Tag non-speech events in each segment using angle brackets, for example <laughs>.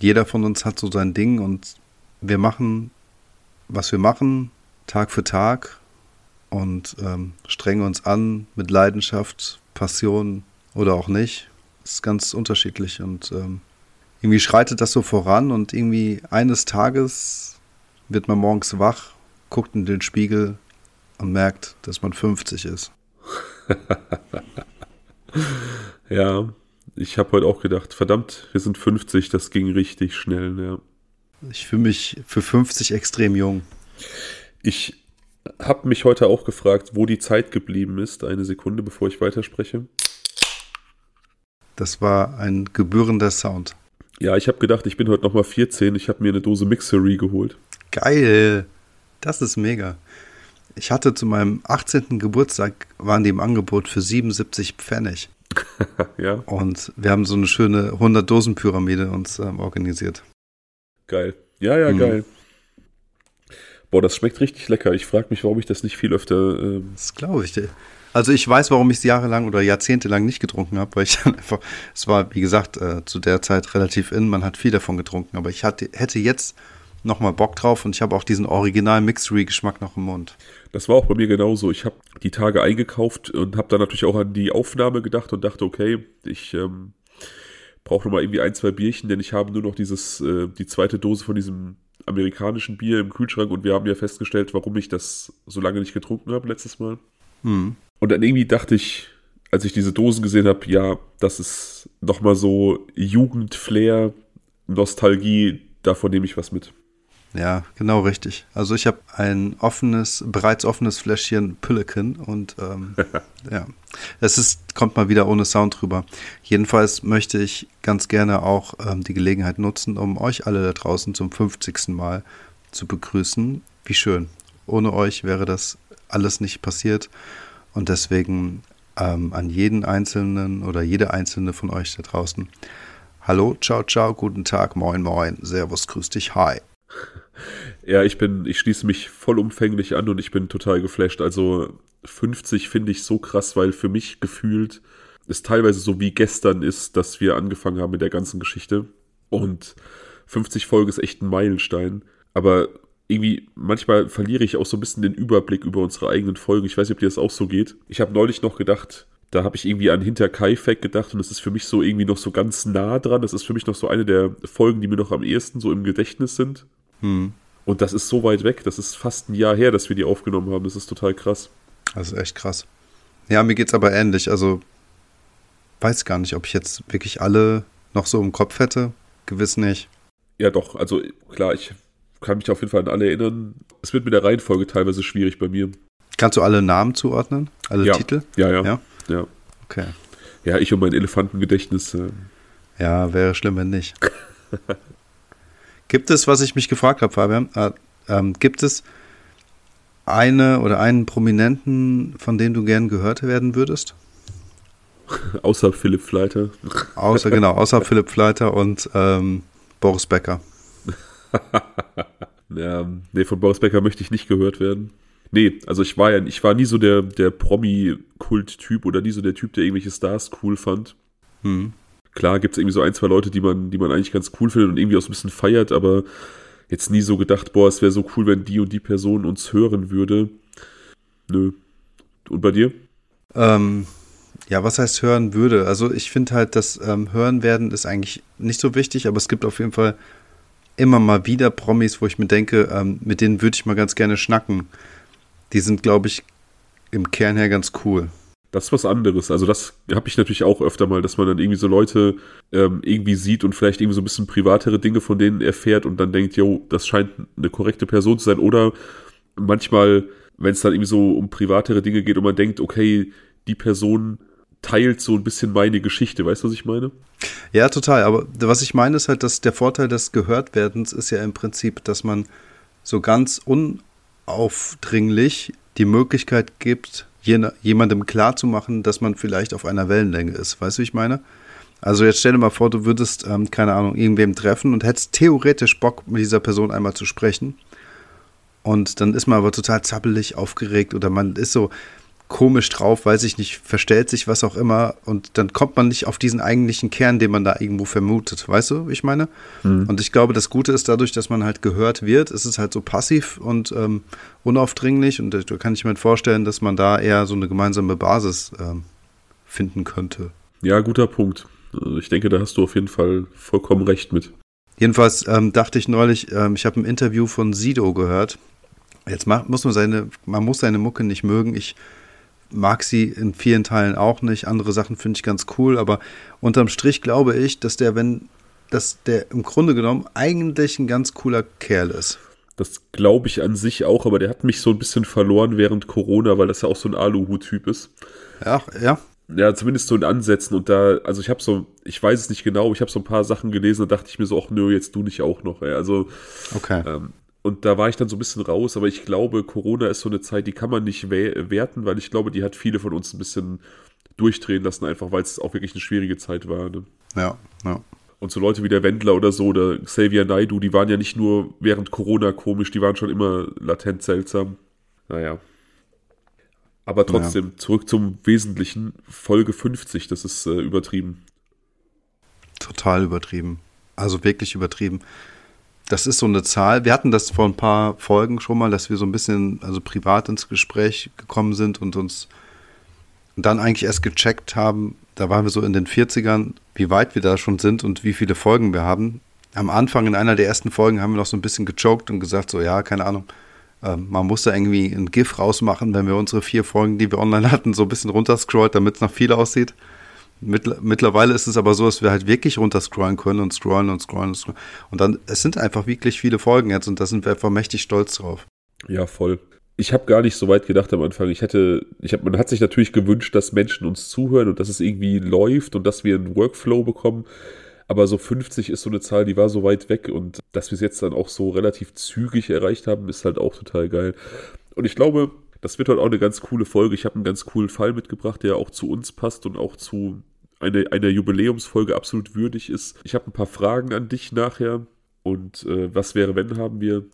jeder von uns hat so sein Ding und wir machen, was wir machen, Tag für Tag und ähm, strengen uns an mit Leidenschaft, Passion oder auch nicht. Ist ganz unterschiedlich und ähm, irgendwie schreitet das so voran und irgendwie eines Tages wird man morgens wach, guckt in den Spiegel und merkt, dass man 50 ist. <laughs> ja, ich habe heute auch gedacht, verdammt, wir sind 50, das ging richtig schnell, ja. Ich fühle mich für 50 extrem jung. Ich habe mich heute auch gefragt, wo die Zeit geblieben ist. Eine Sekunde, bevor ich weiterspreche. Das war ein gebührender Sound. Ja, ich habe gedacht, ich bin heute nochmal 14. Ich habe mir eine Dose Mixery geholt. Geil. Das ist mega. Ich hatte zu meinem 18. Geburtstag, waren die im Angebot für 77 Pfennig. <laughs> ja. Und wir haben so eine schöne 100-Dosen-Pyramide uns ähm, organisiert. Geil. Ja, ja, mhm. geil. Boah, das schmeckt richtig lecker. Ich frage mich, warum ich das nicht viel öfter. Ähm das glaube ich dir. Also ich weiß, warum ich es jahrelang oder jahrzehntelang nicht getrunken habe, weil ich <laughs> dann einfach, es war, wie gesagt, äh, zu der Zeit relativ in, man hat viel davon getrunken, aber ich hatte, hätte jetzt nochmal Bock drauf und ich habe auch diesen original Mixery-Geschmack noch im Mund. Das war auch bei mir genauso. Ich habe die Tage eingekauft und habe dann natürlich auch an die Aufnahme gedacht und dachte, okay, ich ähm, brauche nochmal irgendwie ein, zwei Bierchen, denn ich habe nur noch dieses, äh, die zweite Dose von diesem amerikanischen Bier im Kühlschrank und wir haben ja festgestellt, warum ich das so lange nicht getrunken habe letztes Mal. Hm. Und dann irgendwie dachte ich, als ich diese Dosen gesehen habe, ja, das ist nochmal so Jugendflair, Nostalgie, davon nehme ich was mit. Ja, genau richtig. Also ich habe ein offenes, bereits offenes Fläschchen Pülliken und ähm, <laughs> ja, es ist, kommt mal wieder ohne Sound drüber. Jedenfalls möchte ich ganz gerne auch ähm, die Gelegenheit nutzen, um euch alle da draußen zum 50. Mal zu begrüßen. Wie schön. Ohne euch wäre das alles nicht passiert und deswegen ähm, an jeden Einzelnen oder jede Einzelne von euch da draußen. Hallo, ciao, ciao, guten Tag, moin, moin, servus, grüß dich, hi. Ja, ich bin, ich schließe mich vollumfänglich an und ich bin total geflasht. Also 50 finde ich so krass, weil für mich gefühlt es teilweise so wie gestern ist, dass wir angefangen haben mit der ganzen Geschichte. Und 50 Folge ist echt ein Meilenstein. Aber irgendwie, manchmal verliere ich auch so ein bisschen den Überblick über unsere eigenen Folgen. Ich weiß nicht, ob dir das auch so geht. Ich habe neulich noch gedacht, da habe ich irgendwie an Hinter Kaifek gedacht und es ist für mich so irgendwie noch so ganz nah dran. Das ist für mich noch so eine der Folgen, die mir noch am ehesten so im Gedächtnis sind. Hm. Und das ist so weit weg. Das ist fast ein Jahr her, dass wir die aufgenommen haben. Das ist total krass. Das ist echt krass. Ja, mir geht es aber ähnlich. Also weiß gar nicht, ob ich jetzt wirklich alle noch so im Kopf hätte. Gewiss nicht. Ja, doch. Also klar, ich kann mich auf jeden Fall an alle erinnern. Es wird mit der Reihenfolge teilweise schwierig bei mir. Kannst du alle Namen zuordnen? Alle ja. Titel? Ja, ja, ja. Ja. Okay. Ja, ich und mein Elefantengedächtnis. Äh. Ja, wäre schlimm, wenn nicht. <laughs> Gibt es, was ich mich gefragt habe, Fabian, äh, ähm, gibt es eine oder einen Prominenten, von dem du gern gehört werden würdest? <laughs> außer Philipp Fleiter. <laughs> Außer, genau, außer Philipp Fleiter und ähm, Boris Becker. <laughs> ja, nee, von Boris Becker möchte ich nicht gehört werden. Nee, also ich war ja, ich war nie so der, der Promi-Kult-Typ oder nie so der Typ, der irgendwelche Stars cool fand. Hm. Klar gibt es irgendwie so ein, zwei Leute, die man, die man eigentlich ganz cool findet und irgendwie auch so ein bisschen feiert, aber jetzt nie so gedacht, boah, es wäre so cool, wenn die und die Person uns hören würde. Nö. Und bei dir? Ähm, ja, was heißt hören würde? Also ich finde halt, dass ähm, hören werden ist eigentlich nicht so wichtig, aber es gibt auf jeden Fall immer mal wieder Promis, wo ich mir denke, ähm, mit denen würde ich mal ganz gerne schnacken. Die sind, glaube ich, im Kern her ganz cool. Das ist was anderes. Also das habe ich natürlich auch öfter mal, dass man dann irgendwie so Leute ähm, irgendwie sieht und vielleicht irgendwie so ein bisschen privatere Dinge von denen erfährt und dann denkt, jo, das scheint eine korrekte Person zu sein. Oder manchmal, wenn es dann irgendwie so um privatere Dinge geht und man denkt, okay, die Person teilt so ein bisschen meine Geschichte. Weißt du, was ich meine? Ja, total. Aber was ich meine ist halt, dass der Vorteil des Gehörtwerdens ist ja im Prinzip, dass man so ganz unaufdringlich die Möglichkeit gibt, jemandem klarzumachen, dass man vielleicht auf einer Wellenlänge ist. Weißt du, wie ich meine? Also jetzt stell dir mal vor, du würdest, ähm, keine Ahnung, irgendwem treffen und hättest theoretisch Bock, mit dieser Person einmal zu sprechen. Und dann ist man aber total zappelig, aufgeregt oder man ist so, komisch drauf, weiß ich nicht, verstellt sich was auch immer und dann kommt man nicht auf diesen eigentlichen Kern, den man da irgendwo vermutet. Weißt du, wie ich meine? Mhm. Und ich glaube, das Gute ist dadurch, dass man halt gehört wird, ist es halt so passiv und ähm, unaufdringlich und da kann ich mir vorstellen, dass man da eher so eine gemeinsame Basis ähm, finden könnte. Ja, guter Punkt. Also ich denke, da hast du auf jeden Fall vollkommen recht mit. Jedenfalls ähm, dachte ich neulich, ähm, ich habe ein Interview von Sido gehört. Jetzt macht, muss man seine, man muss seine Mucke nicht mögen. Ich mag sie in vielen Teilen auch nicht. Andere Sachen finde ich ganz cool, aber unterm Strich glaube ich, dass der, wenn, dass der im Grunde genommen eigentlich ein ganz cooler Kerl ist. Das glaube ich an sich auch, aber der hat mich so ein bisschen verloren während Corona, weil das ja auch so ein Aluhut-Typ ist. Ja, ja. Ja, zumindest so in Ansätzen und da, also ich habe so, ich weiß es nicht genau, ich habe so ein paar Sachen gelesen, da dachte ich mir so, ach nö, jetzt du nicht auch noch. Ey. Also, okay. Ähm, und da war ich dann so ein bisschen raus, aber ich glaube, Corona ist so eine Zeit, die kann man nicht werten, weil ich glaube, die hat viele von uns ein bisschen durchdrehen lassen, einfach weil es auch wirklich eine schwierige Zeit war. Ne? Ja, ja. Und so Leute wie der Wendler oder so, oder Xavier Naidu, die waren ja nicht nur während Corona komisch, die waren schon immer latent seltsam. Naja. Aber trotzdem, ja. zurück zum Wesentlichen. Folge 50, das ist äh, übertrieben. Total übertrieben. Also wirklich übertrieben das ist so eine Zahl. Wir hatten das vor ein paar Folgen schon mal, dass wir so ein bisschen, also privat ins Gespräch gekommen sind und uns dann eigentlich erst gecheckt haben, da waren wir so in den 40ern, wie weit wir da schon sind und wie viele Folgen wir haben. Am Anfang in einer der ersten Folgen haben wir noch so ein bisschen gechoked und gesagt, so ja, keine Ahnung, äh, man muss da irgendwie ein GIF rausmachen, wenn wir unsere vier Folgen, die wir online hatten, so ein bisschen runterscrollt, damit es noch viel aussieht. Mittlerweile ist es aber so, dass wir halt wirklich runterscrollen können und scrollen und scrollen und scrollen. Und dann, es sind einfach wirklich viele Folgen jetzt und da sind wir einfach mächtig stolz drauf. Ja, voll. Ich habe gar nicht so weit gedacht am Anfang. Ich hätte, ich hab, man hat sich natürlich gewünscht, dass Menschen uns zuhören und dass es irgendwie läuft und dass wir einen Workflow bekommen. Aber so 50 ist so eine Zahl, die war so weit weg und dass wir es jetzt dann auch so relativ zügig erreicht haben, ist halt auch total geil. Und ich glaube, das wird heute auch eine ganz coole Folge. Ich habe einen ganz coolen Fall mitgebracht, der auch zu uns passt und auch zu eine, eine Jubiläumsfolge absolut würdig ist. Ich habe ein paar Fragen an dich nachher. Und äh, was wäre, wenn haben wir?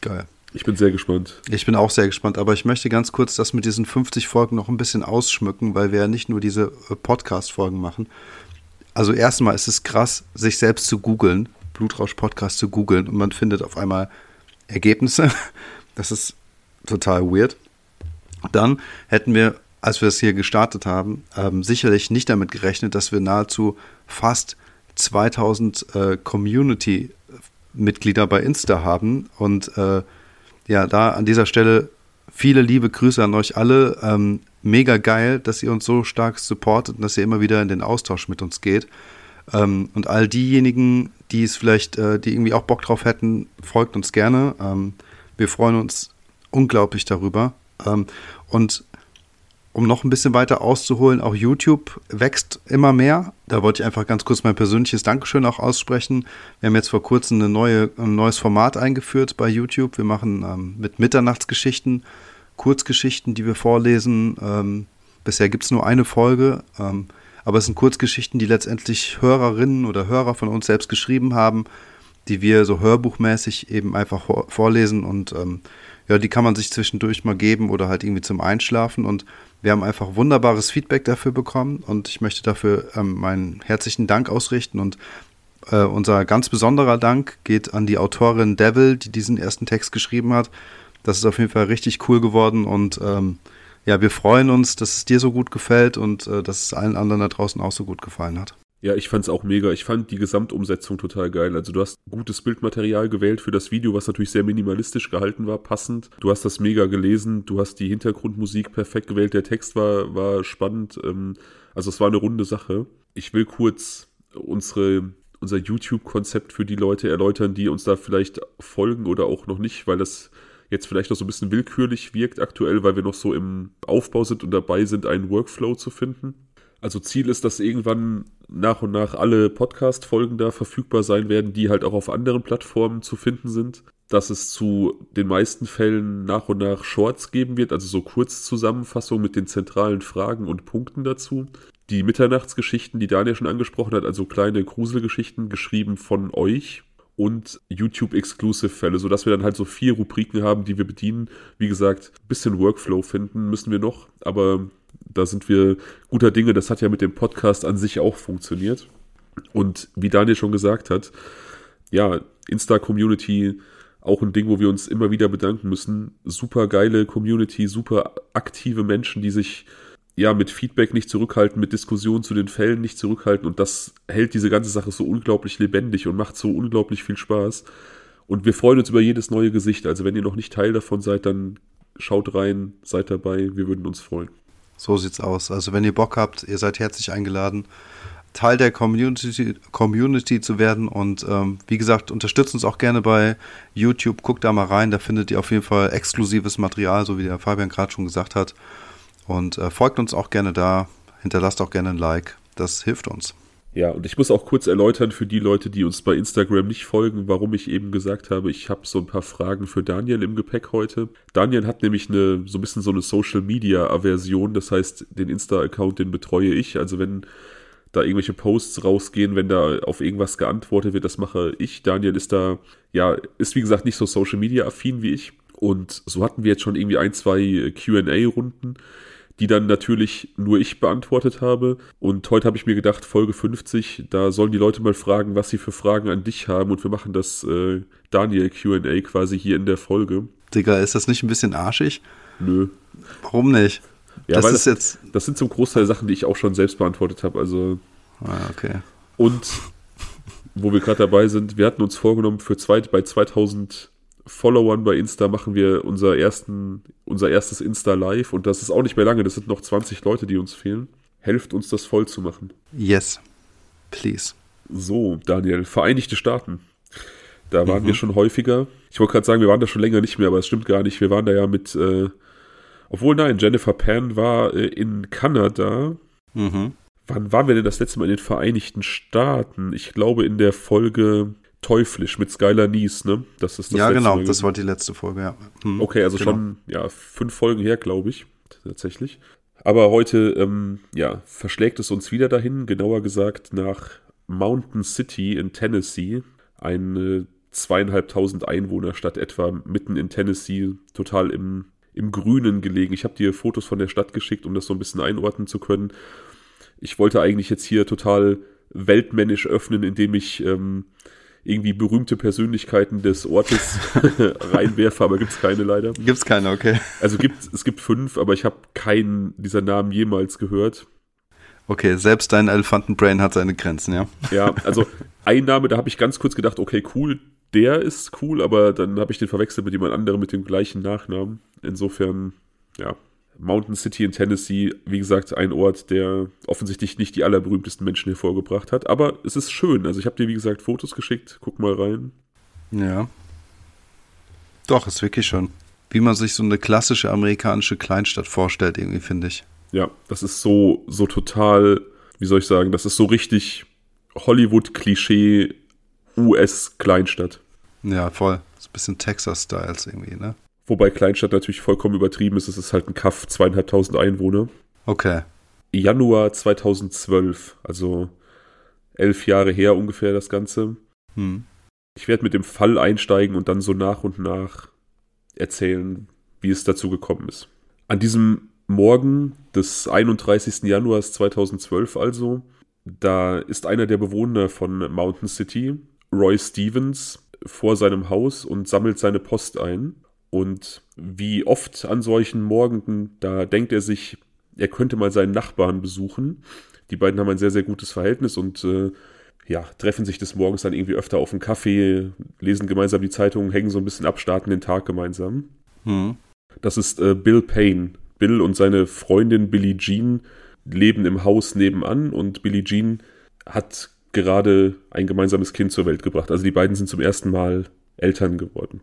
Geil. Ich bin sehr gespannt. Ich bin auch sehr gespannt, aber ich möchte ganz kurz das mit diesen 50 Folgen noch ein bisschen ausschmücken, weil wir ja nicht nur diese äh, Podcast-Folgen machen. Also erstmal ist es krass, sich selbst zu googeln, Blutrausch-Podcast zu googeln und man findet auf einmal Ergebnisse. <laughs> Das ist total weird. Dann hätten wir als wir es hier gestartet haben, ähm, sicherlich nicht damit gerechnet, dass wir nahezu fast 2000 äh, Community-Mitglieder bei Insta haben. Und äh, ja, da an dieser Stelle viele liebe Grüße an euch alle. Ähm, mega geil, dass ihr uns so stark supportet und dass ihr immer wieder in den Austausch mit uns geht. Ähm, und all diejenigen, die es vielleicht, äh, die irgendwie auch Bock drauf hätten, folgt uns gerne. Ähm, wir freuen uns unglaublich darüber. Ähm, und um noch ein bisschen weiter auszuholen, auch YouTube wächst immer mehr. Da wollte ich einfach ganz kurz mein persönliches Dankeschön auch aussprechen. Wir haben jetzt vor kurzem neue, ein neues Format eingeführt bei YouTube. Wir machen ähm, mit Mitternachtsgeschichten, Kurzgeschichten, die wir vorlesen. Ähm, bisher gibt es nur eine Folge, ähm, aber es sind Kurzgeschichten, die letztendlich Hörerinnen oder Hörer von uns selbst geschrieben haben, die wir so hörbuchmäßig eben einfach vorlesen und ähm, ja, die kann man sich zwischendurch mal geben oder halt irgendwie zum Einschlafen und wir haben einfach wunderbares Feedback dafür bekommen und ich möchte dafür ähm, meinen herzlichen Dank ausrichten und äh, unser ganz besonderer Dank geht an die Autorin Devil, die diesen ersten Text geschrieben hat. Das ist auf jeden Fall richtig cool geworden und ähm, ja, wir freuen uns, dass es dir so gut gefällt und äh, dass es allen anderen da draußen auch so gut gefallen hat. Ja, ich fand's auch mega. Ich fand die Gesamtumsetzung total geil. Also du hast gutes Bildmaterial gewählt für das Video, was natürlich sehr minimalistisch gehalten war, passend. Du hast das mega gelesen, du hast die Hintergrundmusik perfekt gewählt, der Text war, war spannend. Ähm, also es war eine runde Sache. Ich will kurz unsere, unser YouTube-Konzept für die Leute erläutern, die uns da vielleicht folgen oder auch noch nicht, weil das jetzt vielleicht noch so ein bisschen willkürlich wirkt aktuell, weil wir noch so im Aufbau sind und dabei sind, einen Workflow zu finden. Also Ziel ist, dass irgendwann nach und nach alle Podcast-Folgen da verfügbar sein werden, die halt auch auf anderen Plattformen zu finden sind. Dass es zu den meisten Fällen nach und nach Shorts geben wird, also so Kurzzusammenfassungen mit den zentralen Fragen und Punkten dazu. Die Mitternachtsgeschichten, die Daniel schon angesprochen hat, also kleine Gruselgeschichten, geschrieben von euch und YouTube-Exclusive-Fälle, sodass wir dann halt so vier Rubriken haben, die wir bedienen. Wie gesagt, ein bisschen Workflow finden müssen wir noch, aber da sind wir guter Dinge. Das hat ja mit dem Podcast an sich auch funktioniert. Und wie Daniel schon gesagt hat, ja, Insta-Community auch ein Ding, wo wir uns immer wieder bedanken müssen. Super geile Community, super aktive Menschen, die sich ja mit Feedback nicht zurückhalten, mit Diskussionen zu den Fällen nicht zurückhalten und das hält diese ganze Sache so unglaublich lebendig und macht so unglaublich viel Spaß. Und wir freuen uns über jedes neue Gesicht. Also wenn ihr noch nicht Teil davon seid, dann schaut rein, seid dabei, wir würden uns freuen. So sieht's aus. Also wenn ihr Bock habt, ihr seid herzlich eingeladen, Teil der Community, Community zu werden. Und ähm, wie gesagt, unterstützt uns auch gerne bei YouTube. Guckt da mal rein, da findet ihr auf jeden Fall exklusives Material, so wie der Fabian gerade schon gesagt hat. Und äh, folgt uns auch gerne da, hinterlasst auch gerne ein Like. Das hilft uns. Ja, und ich muss auch kurz erläutern für die Leute, die uns bei Instagram nicht folgen, warum ich eben gesagt habe, ich habe so ein paar Fragen für Daniel im Gepäck heute. Daniel hat nämlich eine so ein bisschen so eine Social Media Aversion, das heißt, den Insta Account, den betreue ich, also wenn da irgendwelche Posts rausgehen, wenn da auf irgendwas geantwortet wird, das mache ich. Daniel ist da, ja, ist wie gesagt nicht so Social Media affin wie ich. Und so hatten wir jetzt schon irgendwie ein, zwei QA-Runden, die dann natürlich nur ich beantwortet habe. Und heute habe ich mir gedacht, Folge 50, da sollen die Leute mal fragen, was sie für Fragen an dich haben. Und wir machen das äh, Daniel QA quasi hier in der Folge. Digga, ist das nicht ein bisschen arschig? Nö. Warum nicht? Ja, das ist das, jetzt. Das sind zum Großteil Sachen, die ich auch schon selbst beantwortet habe. Also. Ah, okay. Und wo wir gerade dabei sind, wir hatten uns vorgenommen, für zwei, bei 2000 Followern bei Insta machen wir unser, ersten, unser erstes Insta Live und das ist auch nicht mehr lange, das sind noch 20 Leute, die uns fehlen. Helft uns, das voll zu machen. Yes, please. So, Daniel, Vereinigte Staaten. Da waren mhm. wir schon häufiger. Ich wollte gerade sagen, wir waren da schon länger nicht mehr, aber es stimmt gar nicht. Wir waren da ja mit äh, obwohl, nein, Jennifer Pan war äh, in Kanada. Mhm. Wann waren wir denn das letzte Mal in den Vereinigten Staaten? Ich glaube in der Folge Teuflisch mit Skylar Nies, ne? Das ist das ja, genau, Mal das war die letzte Folge, ja. Hm, okay, also genau. schon ja, fünf Folgen her, glaube ich, tatsächlich. Aber heute, ähm, ja, verschlägt es uns wieder dahin, genauer gesagt nach Mountain City in Tennessee. Eine zweieinhalbtausend Einwohnerstadt etwa mitten in Tennessee, total im im Grünen gelegen. Ich habe dir Fotos von der Stadt geschickt, um das so ein bisschen einordnen zu können. Ich wollte eigentlich jetzt hier total weltmännisch öffnen, indem ich ähm, irgendwie berühmte Persönlichkeiten des Ortes <laughs> reinwerfe, aber gibt es keine leider. Gibt es keine, okay. Also gibt, es gibt fünf, aber ich habe keinen dieser Namen jemals gehört. Okay, selbst dein Elefantenbrain hat seine Grenzen, ja? Ja, also ein Name, da habe ich ganz kurz gedacht, okay, cool, der ist cool, aber dann habe ich den verwechselt mit jemand anderem mit dem gleichen Nachnamen. Insofern, ja. Mountain City in Tennessee, wie gesagt, ein Ort, der offensichtlich nicht die allerberühmtesten Menschen hervorgebracht hat. Aber es ist schön. Also ich habe dir, wie gesagt, Fotos geschickt. Guck mal rein. Ja. Doch, ist wirklich schön. Wie man sich so eine klassische amerikanische Kleinstadt vorstellt, irgendwie, finde ich. Ja, das ist so, so total, wie soll ich sagen, das ist so richtig Hollywood-Klischee US-Kleinstadt. Ja, voll. So ein bisschen Texas-Styles irgendwie, ne? Wobei Kleinstadt natürlich vollkommen übertrieben ist. Es ist halt ein Kaff, zweieinhalbtausend Einwohner. Okay. Januar 2012, also elf Jahre her ungefähr das Ganze. Hm. Ich werde mit dem Fall einsteigen und dann so nach und nach erzählen, wie es dazu gekommen ist. An diesem Morgen des 31. Januars 2012 also, da ist einer der Bewohner von Mountain City, Roy Stevens vor seinem Haus und sammelt seine Post ein. Und wie oft an solchen Morgen, da denkt er sich, er könnte mal seinen Nachbarn besuchen. Die beiden haben ein sehr, sehr gutes Verhältnis und äh, ja, treffen sich des Morgens dann irgendwie öfter auf einen Kaffee, lesen gemeinsam die Zeitung, hängen so ein bisschen ab, starten den Tag gemeinsam. Mhm. Das ist äh, Bill Payne. Bill und seine Freundin Billie Jean leben im Haus nebenan und Billie Jean hat gerade ein gemeinsames Kind zur Welt gebracht. Also die beiden sind zum ersten Mal Eltern geworden.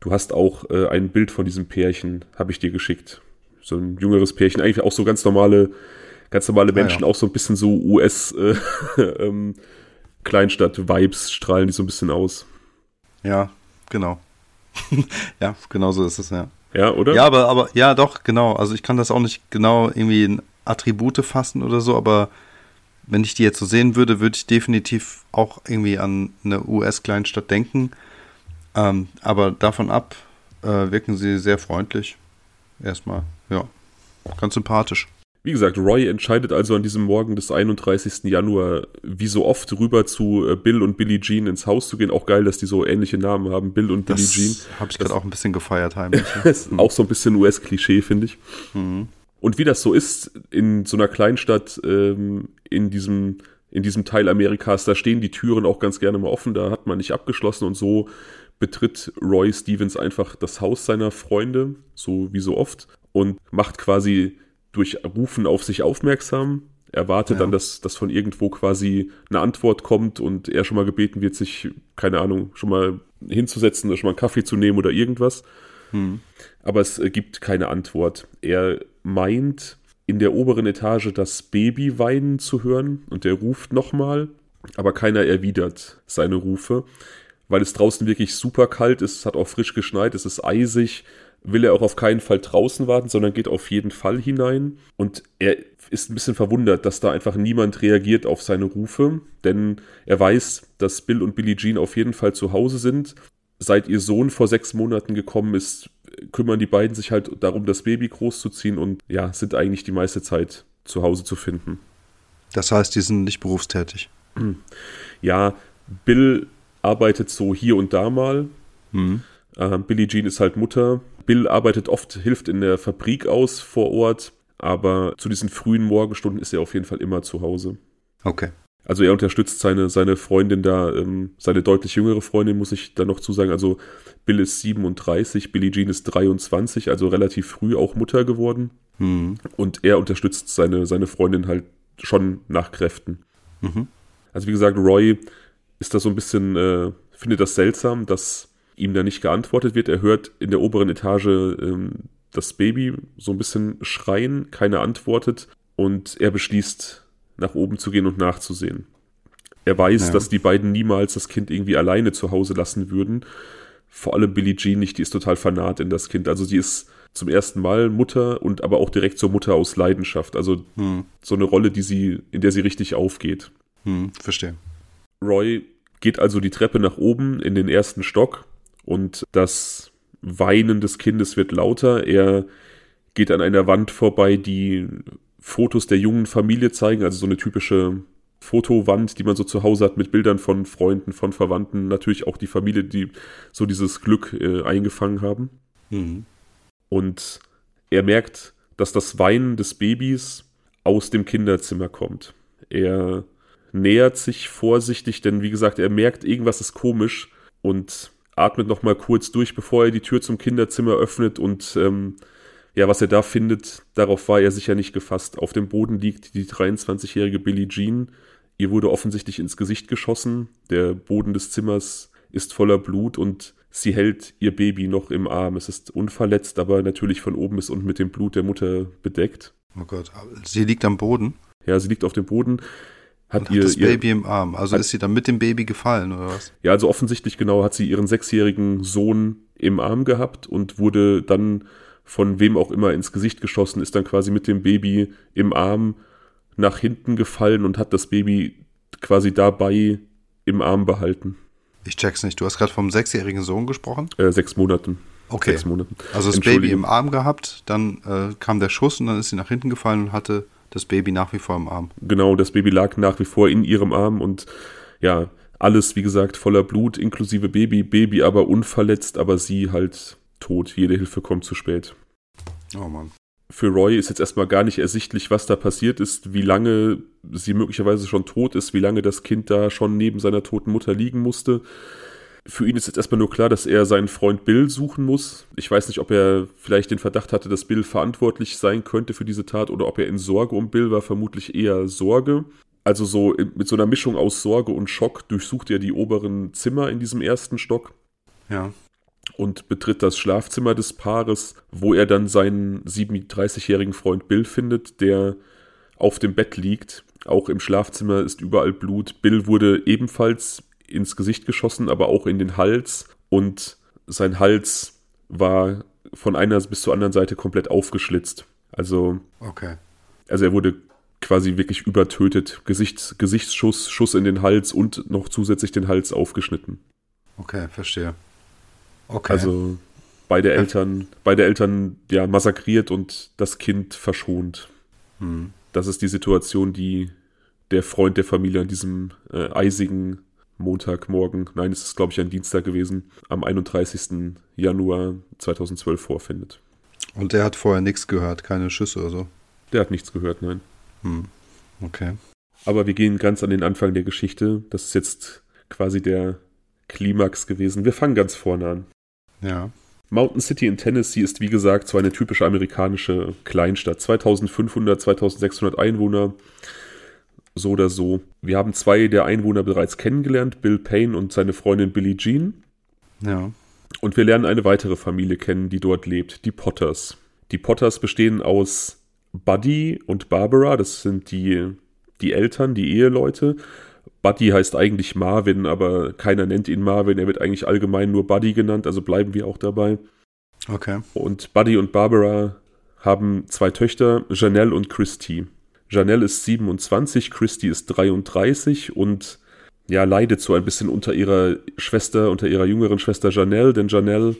Du hast auch äh, ein Bild von diesem Pärchen, habe ich dir geschickt. So ein jüngeres Pärchen, eigentlich auch so ganz normale, ganz normale Menschen, ah, ja. auch so ein bisschen so US äh, <laughs> ähm, Kleinstadt-Vibes strahlen die so ein bisschen aus. Ja, genau. <laughs> ja, genau so ist es, ja. Ja, oder? Ja, aber, aber, ja, doch, genau. Also ich kann das auch nicht genau irgendwie in Attribute fassen oder so, aber wenn ich die jetzt so sehen würde, würde ich definitiv auch irgendwie an eine US-Kleinstadt denken. Ähm, aber davon ab äh, wirken sie sehr freundlich. Erstmal, ja, ganz sympathisch. Wie gesagt, Roy entscheidet also an diesem Morgen des 31. Januar, wie so oft, rüber zu äh, Bill und Billie Jean ins Haus zu gehen. Auch geil, dass die so ähnliche Namen haben, Bill und das Billie Jean. Habe ich gerade auch ein bisschen gefeiert heimlich. <laughs> ist auch so ein bisschen US-Klischee, finde ich. Mhm. Und wie das so ist in so einer Kleinstadt, ähm, in diesem in diesem Teil Amerikas, da stehen die Türen auch ganz gerne mal offen, da hat man nicht abgeschlossen und so betritt Roy Stevens einfach das Haus seiner Freunde, so wie so oft, und macht quasi durch Rufen auf sich aufmerksam. Er wartet ja. dann, dass, dass von irgendwo quasi eine Antwort kommt und er schon mal gebeten wird, sich, keine Ahnung, schon mal hinzusetzen oder schon mal einen Kaffee zu nehmen oder irgendwas. Hm. Aber es gibt keine Antwort. Er meint, in der oberen Etage das Baby weinen zu hören und er ruft nochmal, aber keiner erwidert seine Rufe, weil es draußen wirklich super kalt ist, es hat auch frisch geschneit, es ist eisig will er auch auf keinen Fall draußen warten, sondern geht auf jeden Fall hinein. Und er ist ein bisschen verwundert, dass da einfach niemand reagiert auf seine Rufe, denn er weiß, dass Bill und Billie Jean auf jeden Fall zu Hause sind. Seit ihr Sohn vor sechs Monaten gekommen ist, kümmern die beiden sich halt darum, das Baby großzuziehen und ja, sind eigentlich die meiste Zeit zu Hause zu finden. Das heißt, die sind nicht berufstätig. Ja, Bill arbeitet so hier und da mal. Mhm. Äh, Billie Jean ist halt Mutter Bill arbeitet oft, hilft in der Fabrik aus vor Ort, aber zu diesen frühen Morgenstunden ist er auf jeden Fall immer zu Hause. Okay. Also er unterstützt seine, seine Freundin da, ähm, seine deutlich jüngere Freundin, muss ich da noch zusagen. Also Bill ist 37, Billie Jean ist 23, also relativ früh auch Mutter geworden. Mhm. Und er unterstützt seine, seine Freundin halt schon nach Kräften. Mhm. Also wie gesagt, Roy ist da so ein bisschen, äh, findet das seltsam, dass ihm da nicht geantwortet wird. Er hört in der oberen Etage ähm, das Baby so ein bisschen schreien, keiner antwortet und er beschließt, nach oben zu gehen und nachzusehen. Er weiß, ja. dass die beiden niemals das Kind irgendwie alleine zu Hause lassen würden. Vor allem Billie Jean nicht, die ist total fanat in das Kind. Also sie ist zum ersten Mal Mutter und aber auch direkt zur Mutter aus Leidenschaft. Also hm. so eine Rolle, die sie, in der sie richtig aufgeht. Hm, verstehe. Roy geht also die Treppe nach oben in den ersten Stock und das Weinen des Kindes wird lauter. Er geht an einer Wand vorbei, die Fotos der jungen Familie zeigen, also so eine typische Fotowand, die man so zu Hause hat mit Bildern von Freunden, von Verwandten, natürlich auch die Familie, die so dieses Glück äh, eingefangen haben. Mhm. Und er merkt, dass das Weinen des Babys aus dem Kinderzimmer kommt. Er nähert sich vorsichtig, denn wie gesagt, er merkt, irgendwas ist komisch und atmet noch mal kurz durch, bevor er die Tür zum Kinderzimmer öffnet und ähm, ja, was er da findet, darauf war er sicher nicht gefasst. Auf dem Boden liegt die 23-jährige Billie Jean. Ihr wurde offensichtlich ins Gesicht geschossen. Der Boden des Zimmers ist voller Blut und sie hält ihr Baby noch im Arm. Es ist unverletzt, aber natürlich von oben bis unten mit dem Blut der Mutter bedeckt. Oh Gott, sie liegt am Boden. Ja, sie liegt auf dem Boden hat, hat ihr, das Baby ihr, im Arm. Also hat, ist sie dann mit dem Baby gefallen oder was? Ja, also offensichtlich genau hat sie ihren sechsjährigen Sohn im Arm gehabt und wurde dann von wem auch immer ins Gesicht geschossen, ist dann quasi mit dem Baby im Arm nach hinten gefallen und hat das Baby quasi dabei im Arm behalten. Ich check's nicht. Du hast gerade vom sechsjährigen Sohn gesprochen? Äh, sechs Monaten. Okay. Sechs Monaten. Also das Baby im Arm gehabt, dann äh, kam der Schuss und dann ist sie nach hinten gefallen und hatte das Baby nach wie vor im Arm. Genau, das Baby lag nach wie vor in ihrem Arm und ja, alles, wie gesagt, voller Blut, inklusive Baby, Baby aber unverletzt, aber sie halt tot. Jede Hilfe kommt zu spät. Oh Mann. Für Roy ist jetzt erstmal gar nicht ersichtlich, was da passiert ist, wie lange sie möglicherweise schon tot ist, wie lange das Kind da schon neben seiner toten Mutter liegen musste. Für ihn ist jetzt erstmal nur klar, dass er seinen Freund Bill suchen muss. Ich weiß nicht, ob er vielleicht den Verdacht hatte, dass Bill verantwortlich sein könnte für diese Tat oder ob er in Sorge um Bill war, vermutlich eher Sorge. Also so mit so einer Mischung aus Sorge und Schock durchsucht er die oberen Zimmer in diesem ersten Stock. Ja. Und betritt das Schlafzimmer des Paares, wo er dann seinen 37-jährigen Freund Bill findet, der auf dem Bett liegt. Auch im Schlafzimmer ist überall Blut. Bill wurde ebenfalls ins Gesicht geschossen, aber auch in den Hals. Und sein Hals war von einer bis zur anderen Seite komplett aufgeschlitzt. Also, okay. also er wurde quasi wirklich übertötet. Gesichts, Gesichtsschuss, Schuss in den Hals und noch zusätzlich den Hals aufgeschnitten. Okay, verstehe. Okay. Also beide Eltern, beide Eltern ja massakriert und das Kind verschont. Hm. Das ist die Situation, die der Freund der Familie an diesem äh, eisigen Montagmorgen, nein, es ist glaube ich ein Dienstag gewesen, am 31. Januar 2012 vorfindet. Und der hat vorher nichts gehört, keine Schüsse oder so? Der hat nichts gehört, nein. Hm. Okay. Aber wir gehen ganz an den Anfang der Geschichte. Das ist jetzt quasi der Klimax gewesen. Wir fangen ganz vorne an. Ja. Mountain City in Tennessee ist wie gesagt so eine typische amerikanische Kleinstadt. 2500, 2600 Einwohner, so oder so. Wir haben zwei der Einwohner bereits kennengelernt, Bill Payne und seine Freundin Billie Jean. Ja. Und wir lernen eine weitere Familie kennen, die dort lebt, die Potters. Die Potters bestehen aus Buddy und Barbara, das sind die, die Eltern, die Eheleute. Buddy heißt eigentlich Marvin, aber keiner nennt ihn Marvin. Er wird eigentlich allgemein nur Buddy genannt, also bleiben wir auch dabei. Okay. Und Buddy und Barbara haben zwei Töchter, Janelle und Christy. Janelle ist 27, Christy ist 33 und ja, leidet so ein bisschen unter ihrer Schwester, unter ihrer jüngeren Schwester Janelle, denn Janelle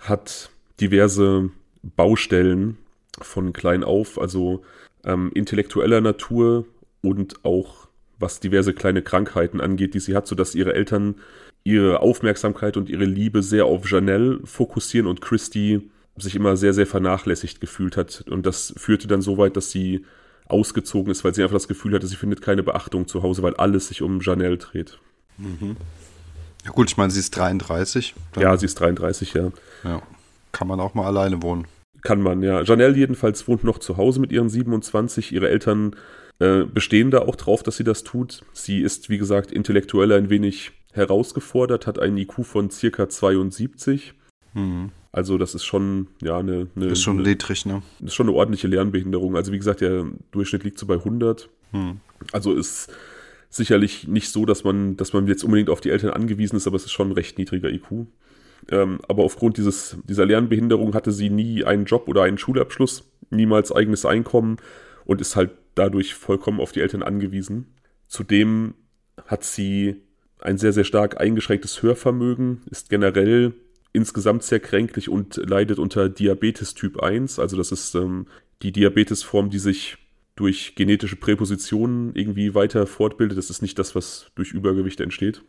hat diverse Baustellen von klein auf, also ähm, intellektueller Natur und auch was diverse kleine Krankheiten angeht, die sie hat, sodass ihre Eltern ihre Aufmerksamkeit und ihre Liebe sehr auf Janelle fokussieren und Christy sich immer sehr, sehr vernachlässigt gefühlt hat. Und das führte dann so weit, dass sie ausgezogen ist, weil sie einfach das Gefühl hatte, sie findet keine Beachtung zu Hause, weil alles sich um Janelle dreht. Mhm. Ja gut, ich meine, sie ist 33. ja, sie ist 33, ja. Ja. Kann man auch mal alleine wohnen. Kann man, ja. Janelle jedenfalls wohnt noch zu Hause mit ihren 27. Ihre Eltern äh, bestehen da auch drauf, dass sie das tut. Sie ist, wie gesagt, intellektuell ein wenig herausgefordert, hat einen IQ von circa 72. Mhm. Also das ist schon, ja, eine... eine ist schon eine, niedrig, ne? Ist schon eine ordentliche Lernbehinderung. Also wie gesagt, der Durchschnitt liegt so bei 100. Mhm. Also ist sicherlich nicht so, dass man, dass man jetzt unbedingt auf die Eltern angewiesen ist, aber es ist schon ein recht niedriger IQ. Ähm, aber aufgrund dieses, dieser Lernbehinderung hatte sie nie einen Job oder einen Schulabschluss, niemals eigenes Einkommen und ist halt dadurch vollkommen auf die Eltern angewiesen. Zudem hat sie ein sehr, sehr stark eingeschränktes Hörvermögen, ist generell insgesamt sehr kränklich und leidet unter Diabetes Typ 1. Also das ist ähm, die Diabetesform, die sich durch genetische Präpositionen irgendwie weiter fortbildet. Das ist nicht das, was durch Übergewicht entsteht.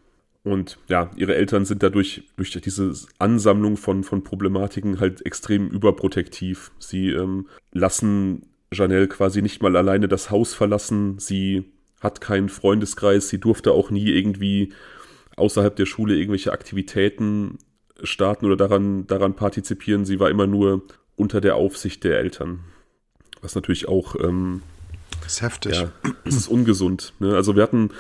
Und ja, ihre Eltern sind dadurch durch diese Ansammlung von, von Problematiken halt extrem überprotektiv. Sie ähm, lassen Janelle quasi nicht mal alleine das Haus verlassen. Sie hat keinen Freundeskreis. Sie durfte auch nie irgendwie außerhalb der Schule irgendwelche Aktivitäten starten oder daran, daran partizipieren. Sie war immer nur unter der Aufsicht der Eltern. Was natürlich auch. Ähm, das ist heftig. Ja, es ist ungesund. Ne? Also, wir hatten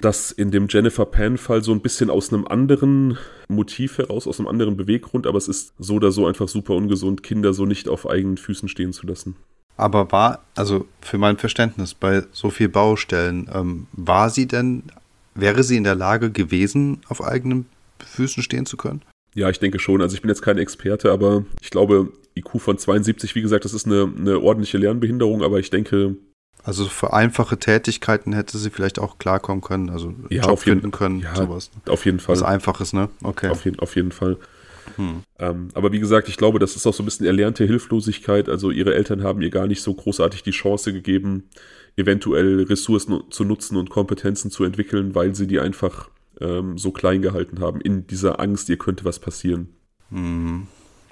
das in dem Jennifer Pan-Fall so ein bisschen aus einem anderen Motiv heraus, aus einem anderen Beweggrund, aber es ist so oder so einfach super ungesund, Kinder so nicht auf eigenen Füßen stehen zu lassen. Aber war, also für mein Verständnis, bei so vielen Baustellen, ähm, war sie denn, wäre sie in der Lage gewesen, auf eigenen Füßen stehen zu können? Ja, ich denke schon. Also ich bin jetzt kein Experte, aber ich glaube, IQ von 72, wie gesagt, das ist eine, eine ordentliche Lernbehinderung, aber ich denke. Also für einfache Tätigkeiten hätte sie vielleicht auch klarkommen können, also ja, Job jeden, finden können, ja, sowas. Auf jeden Fall. Was Einfaches, ne? Okay. Auf, jeden, auf jeden Fall. Hm. Ähm, aber wie gesagt, ich glaube, das ist auch so ein bisschen erlernte Hilflosigkeit. Also ihre Eltern haben ihr gar nicht so großartig die Chance gegeben, eventuell Ressourcen zu nutzen und Kompetenzen zu entwickeln, weil sie die einfach ähm, so klein gehalten haben, in dieser Angst, ihr könnte was passieren. Hm.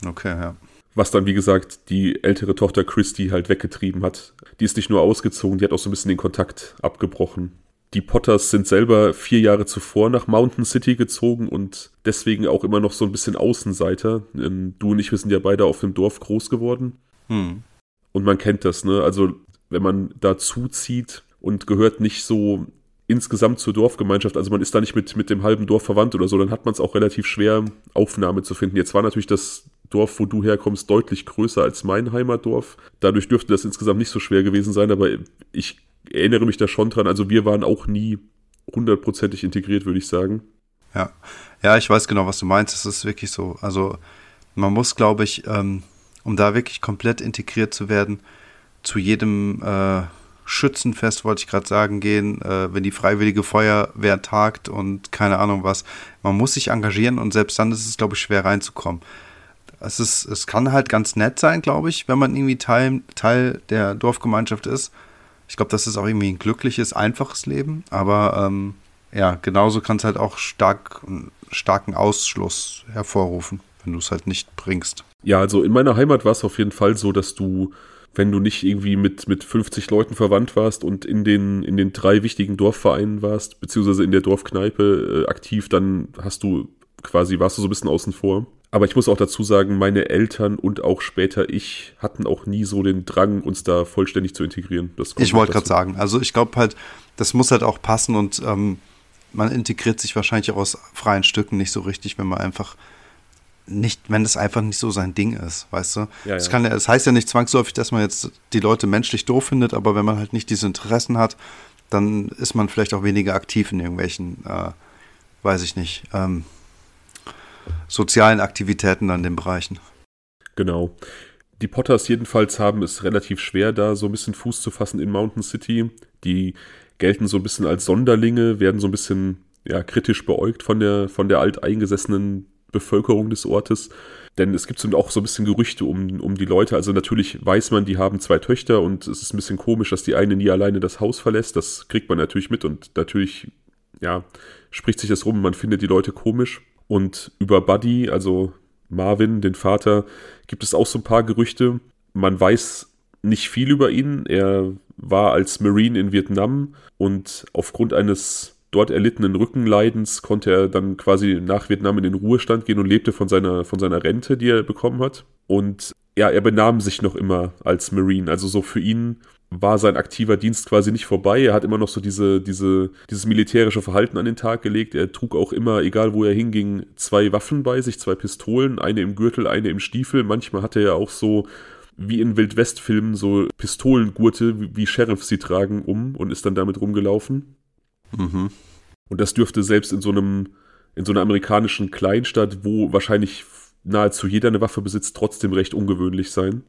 Okay, ja. Was dann, wie gesagt, die ältere Tochter Christy halt weggetrieben hat. Die ist nicht nur ausgezogen, die hat auch so ein bisschen den Kontakt abgebrochen. Die Potters sind selber vier Jahre zuvor nach Mountain City gezogen und deswegen auch immer noch so ein bisschen Außenseiter. Ähm, du und ich, wir sind ja beide auf dem Dorf groß geworden. Hm. Und man kennt das, ne? Also, wenn man da zuzieht und gehört nicht so insgesamt zur Dorfgemeinschaft, also man ist da nicht mit, mit dem halben Dorf verwandt oder so, dann hat man es auch relativ schwer, Aufnahme zu finden. Jetzt war natürlich das Dorf, wo du herkommst, deutlich größer als mein Heimatdorf. Dadurch dürfte das insgesamt nicht so schwer gewesen sein, aber ich erinnere mich da schon dran. Also wir waren auch nie hundertprozentig integriert, würde ich sagen. Ja, ja, ich weiß genau, was du meinst. Es ist wirklich so. Also man muss, glaube ich, ähm, um da wirklich komplett integriert zu werden, zu jedem, äh, Schützenfest, wollte ich gerade sagen, gehen, äh, wenn die Freiwillige Feuerwehr tagt und keine Ahnung was. Man muss sich engagieren und selbst dann ist es, glaube ich, schwer reinzukommen. Es, ist, es kann halt ganz nett sein, glaube ich, wenn man irgendwie Teil, Teil der Dorfgemeinschaft ist. Ich glaube, das ist auch irgendwie ein glückliches, einfaches Leben, aber ähm, ja, genauso kann es halt auch stark, starken Ausschluss hervorrufen, wenn du es halt nicht bringst. Ja, also in meiner Heimat war es auf jeden Fall so, dass du, wenn du nicht irgendwie mit, mit 50 Leuten verwandt warst und in den, in den drei wichtigen Dorfvereinen warst, beziehungsweise in der Dorfkneipe äh, aktiv, dann hast du quasi, warst du so ein bisschen außen vor. Aber ich muss auch dazu sagen, meine Eltern und auch später ich hatten auch nie so den Drang, uns da vollständig zu integrieren. ich wollte gerade sagen, also ich glaube halt, das muss halt auch passen und ähm, man integriert sich wahrscheinlich auch aus freien Stücken nicht so richtig, wenn man einfach nicht, wenn es einfach nicht so sein Ding ist, weißt du? Ja, das, kann, das heißt ja nicht zwangsläufig, dass man jetzt die Leute menschlich doof findet, aber wenn man halt nicht diese Interessen hat, dann ist man vielleicht auch weniger aktiv in irgendwelchen, äh, weiß ich nicht, ähm, sozialen Aktivitäten an den Bereichen. Genau. Die Potters jedenfalls haben es relativ schwer, da so ein bisschen Fuß zu fassen in Mountain City. Die gelten so ein bisschen als Sonderlinge, werden so ein bisschen ja, kritisch beäugt von der, von der alteingesessenen Bevölkerung des Ortes. Denn es gibt auch so ein bisschen Gerüchte um, um die Leute. Also natürlich weiß man, die haben zwei Töchter und es ist ein bisschen komisch, dass die eine nie alleine das Haus verlässt. Das kriegt man natürlich mit und natürlich, ja, spricht sich das rum. Man findet die Leute komisch. Und über Buddy, also Marvin, den Vater, gibt es auch so ein paar Gerüchte. Man weiß nicht viel über ihn. Er war als Marine in Vietnam und aufgrund eines dort erlittenen Rückenleidens konnte er dann quasi nach Vietnam in den Ruhestand gehen und lebte von seiner, von seiner Rente, die er bekommen hat. Und ja, er benahm sich noch immer als Marine. Also so für ihn war sein aktiver Dienst quasi nicht vorbei. Er hat immer noch so diese, diese, dieses militärische Verhalten an den Tag gelegt. Er trug auch immer, egal wo er hinging, zwei Waffen bei sich, zwei Pistolen, eine im Gürtel, eine im Stiefel. Manchmal hatte er auch so wie in Wildwest-Filmen so Pistolengurte, wie, wie Sheriffs sie tragen, um und ist dann damit rumgelaufen. Mhm. Und das dürfte selbst in so einem, in so einer amerikanischen Kleinstadt, wo wahrscheinlich nahezu jeder eine Waffe besitzt, trotzdem recht ungewöhnlich sein.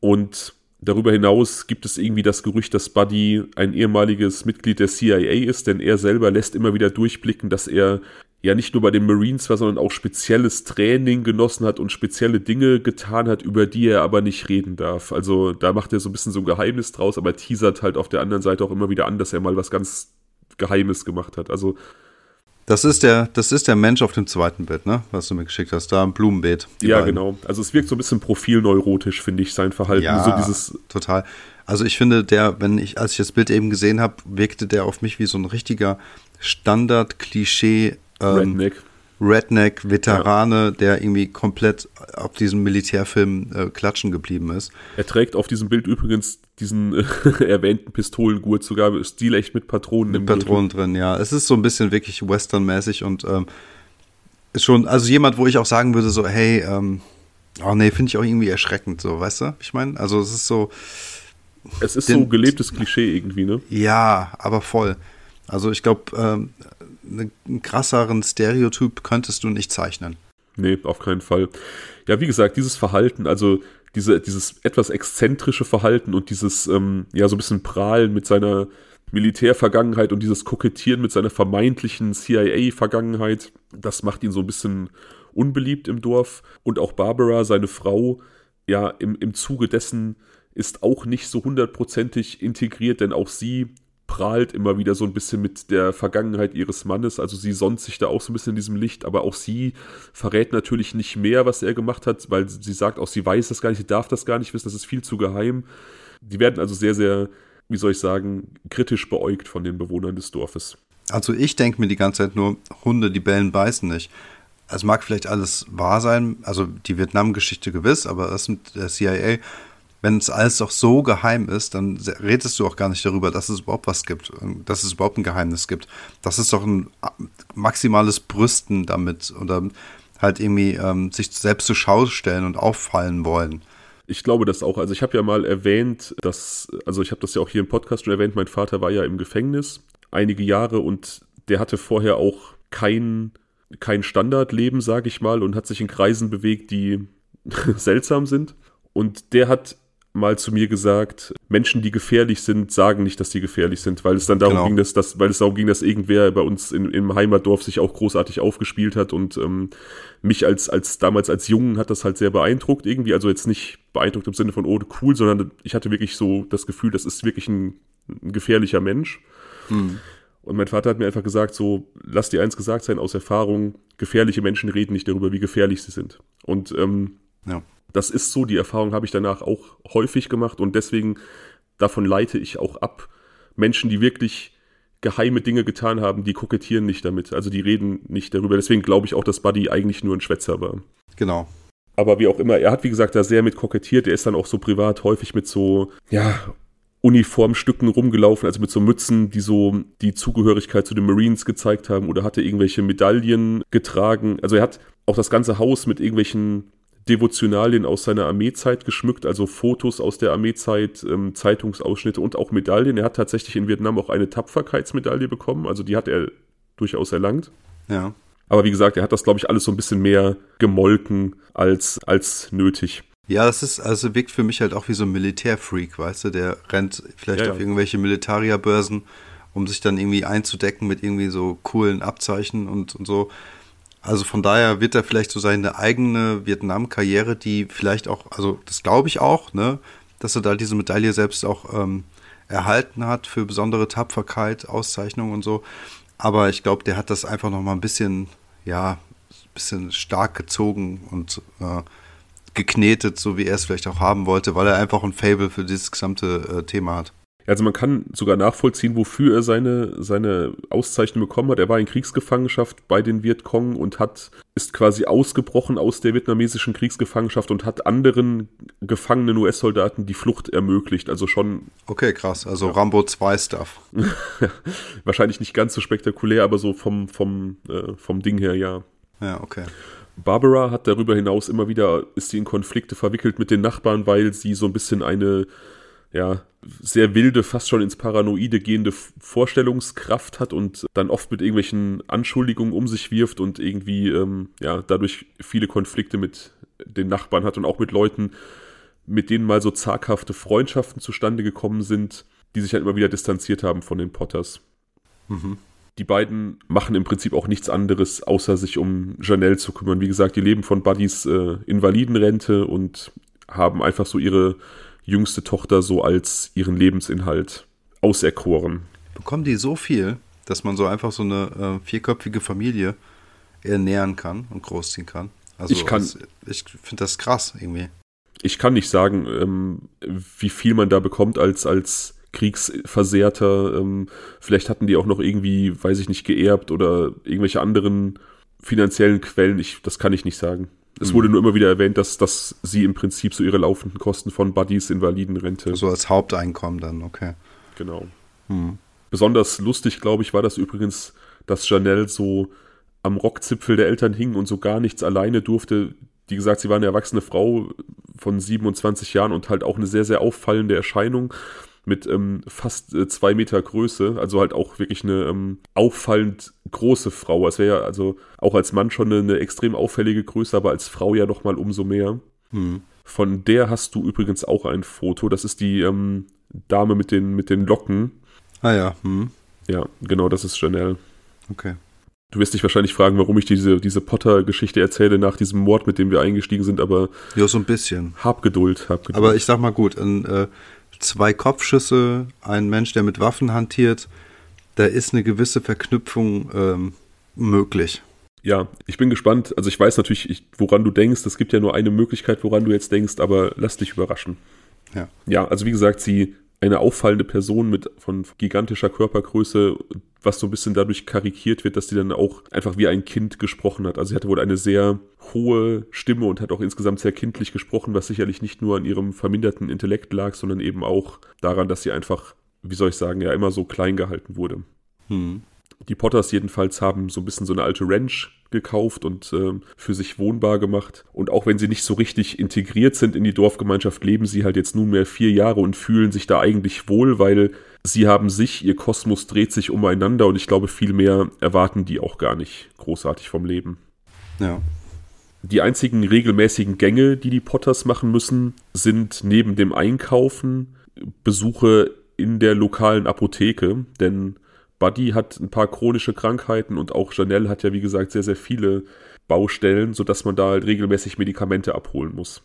Und darüber hinaus gibt es irgendwie das Gerücht, dass Buddy ein ehemaliges Mitglied der CIA ist, denn er selber lässt immer wieder durchblicken, dass er ja nicht nur bei den Marines war, sondern auch spezielles Training genossen hat und spezielle Dinge getan hat, über die er aber nicht reden darf. Also da macht er so ein bisschen so ein Geheimnis draus, aber teasert halt auf der anderen Seite auch immer wieder an, dass er mal was ganz Geheimes gemacht hat. Also das ist der, das ist der Mensch auf dem zweiten Bild, ne? Was du mir geschickt hast, da im Blumenbeet. Ja, beiden. genau. Also es wirkt so ein bisschen profilneurotisch, finde ich, sein Verhalten. Ja, so dieses total. Also ich finde, der, wenn ich, als ich das Bild eben gesehen habe, wirkte der auf mich wie so ein richtiger Standard-Klischee ähm, Redneck. Redneck-Veterane, ja. der irgendwie komplett auf diesem Militärfilm äh, klatschen geblieben ist. Er trägt auf diesem Bild übrigens diesen äh, <laughs> erwähnten Pistolengurt, sogar stilecht mit Patronen. Mit Patronen Gürtel. drin, ja. Es ist so ein bisschen wirklich westernmäßig und ähm, ist schon, also jemand, wo ich auch sagen würde, so, hey, ähm, oh nee, finde ich auch irgendwie erschreckend, so, weißt du? Ich meine, also es ist so. Es ist den, so gelebtes Klischee irgendwie, ne? Ja, aber voll. Also ich glaube, ähm, einen krasseren Stereotyp könntest du nicht zeichnen. Nee, auf keinen Fall. Ja, wie gesagt, dieses Verhalten, also diese, dieses etwas exzentrische Verhalten und dieses, ähm, ja, so ein bisschen Prahlen mit seiner Militärvergangenheit und dieses Kokettieren mit seiner vermeintlichen CIA-Vergangenheit, das macht ihn so ein bisschen unbeliebt im Dorf. Und auch Barbara, seine Frau, ja, im, im Zuge dessen ist auch nicht so hundertprozentig integriert, denn auch sie prahlt immer wieder so ein bisschen mit der Vergangenheit ihres Mannes. Also sie sonnt sich da auch so ein bisschen in diesem Licht, aber auch sie verrät natürlich nicht mehr, was er gemacht hat, weil sie sagt auch, sie weiß das gar nicht, sie darf das gar nicht wissen, das ist viel zu geheim. Die werden also sehr, sehr, wie soll ich sagen, kritisch beäugt von den Bewohnern des Dorfes. Also ich denke mir die ganze Zeit nur, Hunde, die bellen, beißen nicht. Es mag vielleicht alles wahr sein, also die Vietnam-Geschichte gewiss, aber das mit der CIA wenn es alles doch so geheim ist, dann redest du auch gar nicht darüber, dass es überhaupt was gibt, dass es überhaupt ein Geheimnis gibt. Das ist doch ein maximales Brüsten damit oder halt irgendwie ähm, sich selbst zur Schau stellen und auffallen wollen. Ich glaube das auch. Also ich habe ja mal erwähnt, dass, also ich habe das ja auch hier im Podcast schon erwähnt, mein Vater war ja im Gefängnis einige Jahre und der hatte vorher auch kein, kein Standardleben, sage ich mal, und hat sich in Kreisen bewegt, die <laughs> seltsam sind. Und der hat mal zu mir gesagt, Menschen, die gefährlich sind, sagen nicht, dass sie gefährlich sind, weil es dann darum genau. ging, dass, dass, weil es darum ging, dass irgendwer bei uns in, im Heimatdorf sich auch großartig aufgespielt hat und ähm, mich als, als damals als Jungen hat das halt sehr beeindruckt irgendwie, also jetzt nicht beeindruckt im Sinne von, oh, cool, sondern ich hatte wirklich so das Gefühl, das ist wirklich ein, ein gefährlicher Mensch. Hm. Und mein Vater hat mir einfach gesagt, so, lass dir eins gesagt sein aus Erfahrung, gefährliche Menschen reden nicht darüber, wie gefährlich sie sind. Und ähm, ja das ist so, die Erfahrung habe ich danach auch häufig gemacht und deswegen davon leite ich auch ab. Menschen, die wirklich geheime Dinge getan haben, die kokettieren nicht damit. Also die reden nicht darüber. Deswegen glaube ich auch, dass Buddy eigentlich nur ein Schwätzer war. Genau. Aber wie auch immer, er hat, wie gesagt, da sehr mit kokettiert. Er ist dann auch so privat häufig mit so, ja, Uniformstücken rumgelaufen, also mit so Mützen, die so die Zugehörigkeit zu den Marines gezeigt haben oder hatte irgendwelche Medaillen getragen. Also er hat auch das ganze Haus mit irgendwelchen Devotionalien aus seiner Armeezeit geschmückt, also Fotos aus der Armeezeit, ähm, Zeitungsausschnitte und auch Medaillen. Er hat tatsächlich in Vietnam auch eine Tapferkeitsmedaille bekommen, also die hat er durchaus erlangt. Ja. Aber wie gesagt, er hat das, glaube ich, alles so ein bisschen mehr gemolken als, als nötig. Ja, das ist, also wirkt für mich halt auch wie so ein Militärfreak, weißt du, der rennt vielleicht ja, auf ja. irgendwelche Militarierbörsen, um sich dann irgendwie einzudecken mit irgendwie so coolen Abzeichen und, und so. Also von daher wird er vielleicht so seine eigene Vietnam-Karriere, die vielleicht auch, also das glaube ich auch, ne, dass er da diese Medaille selbst auch ähm, erhalten hat für besondere Tapferkeit, Auszeichnung und so. Aber ich glaube, der hat das einfach noch mal ein bisschen, ja, ein bisschen stark gezogen und äh, geknetet, so wie er es vielleicht auch haben wollte, weil er einfach ein Fable für dieses gesamte äh, Thema hat. Also man kann sogar nachvollziehen, wofür er seine, seine Auszeichnung bekommen hat. Er war in Kriegsgefangenschaft bei den Vietcong und hat, ist quasi ausgebrochen aus der vietnamesischen Kriegsgefangenschaft und hat anderen gefangenen US-Soldaten die Flucht ermöglicht. Also schon. Okay, krass. Also ja. Rambo 2 Stuff. <laughs> Wahrscheinlich nicht ganz so spektakulär, aber so vom, vom, äh, vom Ding her, ja. Ja, okay. Barbara hat darüber hinaus immer wieder, ist sie in Konflikte verwickelt mit den Nachbarn, weil sie so ein bisschen eine ja, sehr wilde, fast schon ins Paranoide gehende Vorstellungskraft hat und dann oft mit irgendwelchen Anschuldigungen um sich wirft und irgendwie, ähm, ja, dadurch viele Konflikte mit den Nachbarn hat und auch mit Leuten, mit denen mal so zaghafte Freundschaften zustande gekommen sind, die sich halt immer wieder distanziert haben von den Potters. Mhm. Die beiden machen im Prinzip auch nichts anderes, außer sich um Janelle zu kümmern. Wie gesagt, die leben von Buddys äh, Invalidenrente und haben einfach so ihre jüngste Tochter so als ihren Lebensinhalt auserkoren. Bekommen die so viel, dass man so einfach so eine äh, vierköpfige Familie ernähren kann und großziehen kann? Also ich kann, ich finde das krass irgendwie. Ich kann nicht sagen, ähm, wie viel man da bekommt als, als Kriegsversehrter. Ähm, vielleicht hatten die auch noch irgendwie, weiß ich nicht, geerbt oder irgendwelche anderen finanziellen Quellen. Ich, das kann ich nicht sagen. Es wurde nur immer wieder erwähnt, dass, dass sie im Prinzip so ihre laufenden Kosten von Buddies Invalidenrente. So als Haupteinkommen dann, okay. Genau. Hm. Besonders lustig, glaube ich, war das übrigens, dass Janelle so am Rockzipfel der Eltern hing und so gar nichts alleine durfte. Wie gesagt, sie war eine erwachsene Frau von 27 Jahren und halt auch eine sehr, sehr auffallende Erscheinung mit ähm, fast äh, zwei Meter Größe, also halt auch wirklich eine ähm, auffallend große Frau. Es wäre ja also auch als Mann schon eine, eine, extrem auffällige Größe, aber als Frau ja noch mal umso mehr. Hm. Von der hast du übrigens auch ein Foto. Das ist die ähm, Dame mit den, mit den Locken. Ah ja. Hm. Ja, genau, das ist Chanel. Okay. Du wirst dich wahrscheinlich fragen, warum ich diese, diese Potter-Geschichte erzähle nach diesem Mord, mit dem wir eingestiegen sind, aber. Ja, so ein bisschen. Hab Geduld, hab Geduld. Aber ich sag mal gut, ein, äh, zwei Kopfschüsse, ein Mensch, der mit Waffen hantiert, da ist eine gewisse Verknüpfung ähm, möglich. Ja, ich bin gespannt. Also ich weiß natürlich, woran du denkst. Es gibt ja nur eine Möglichkeit, woran du jetzt denkst, aber lass dich überraschen. Ja. Ja, also wie gesagt, sie eine auffallende Person mit von gigantischer Körpergröße, was so ein bisschen dadurch karikiert wird, dass sie dann auch einfach wie ein Kind gesprochen hat. Also sie hatte wohl eine sehr hohe Stimme und hat auch insgesamt sehr kindlich gesprochen, was sicherlich nicht nur an ihrem verminderten Intellekt lag, sondern eben auch daran, dass sie einfach, wie soll ich sagen, ja immer so klein gehalten wurde. Hm. Die Potters jedenfalls haben so ein bisschen so eine alte Ranch gekauft und äh, für sich wohnbar gemacht. Und auch wenn sie nicht so richtig integriert sind in die Dorfgemeinschaft, leben sie halt jetzt nunmehr vier Jahre und fühlen sich da eigentlich wohl, weil sie haben sich, ihr Kosmos dreht sich umeinander und ich glaube, viel mehr erwarten die auch gar nicht großartig vom Leben. Ja. Die einzigen regelmäßigen Gänge, die die Potters machen müssen, sind neben dem Einkaufen Besuche in der lokalen Apotheke, denn Buddy hat ein paar chronische Krankheiten und auch Janelle hat ja, wie gesagt, sehr, sehr viele Baustellen, sodass man da halt regelmäßig Medikamente abholen muss.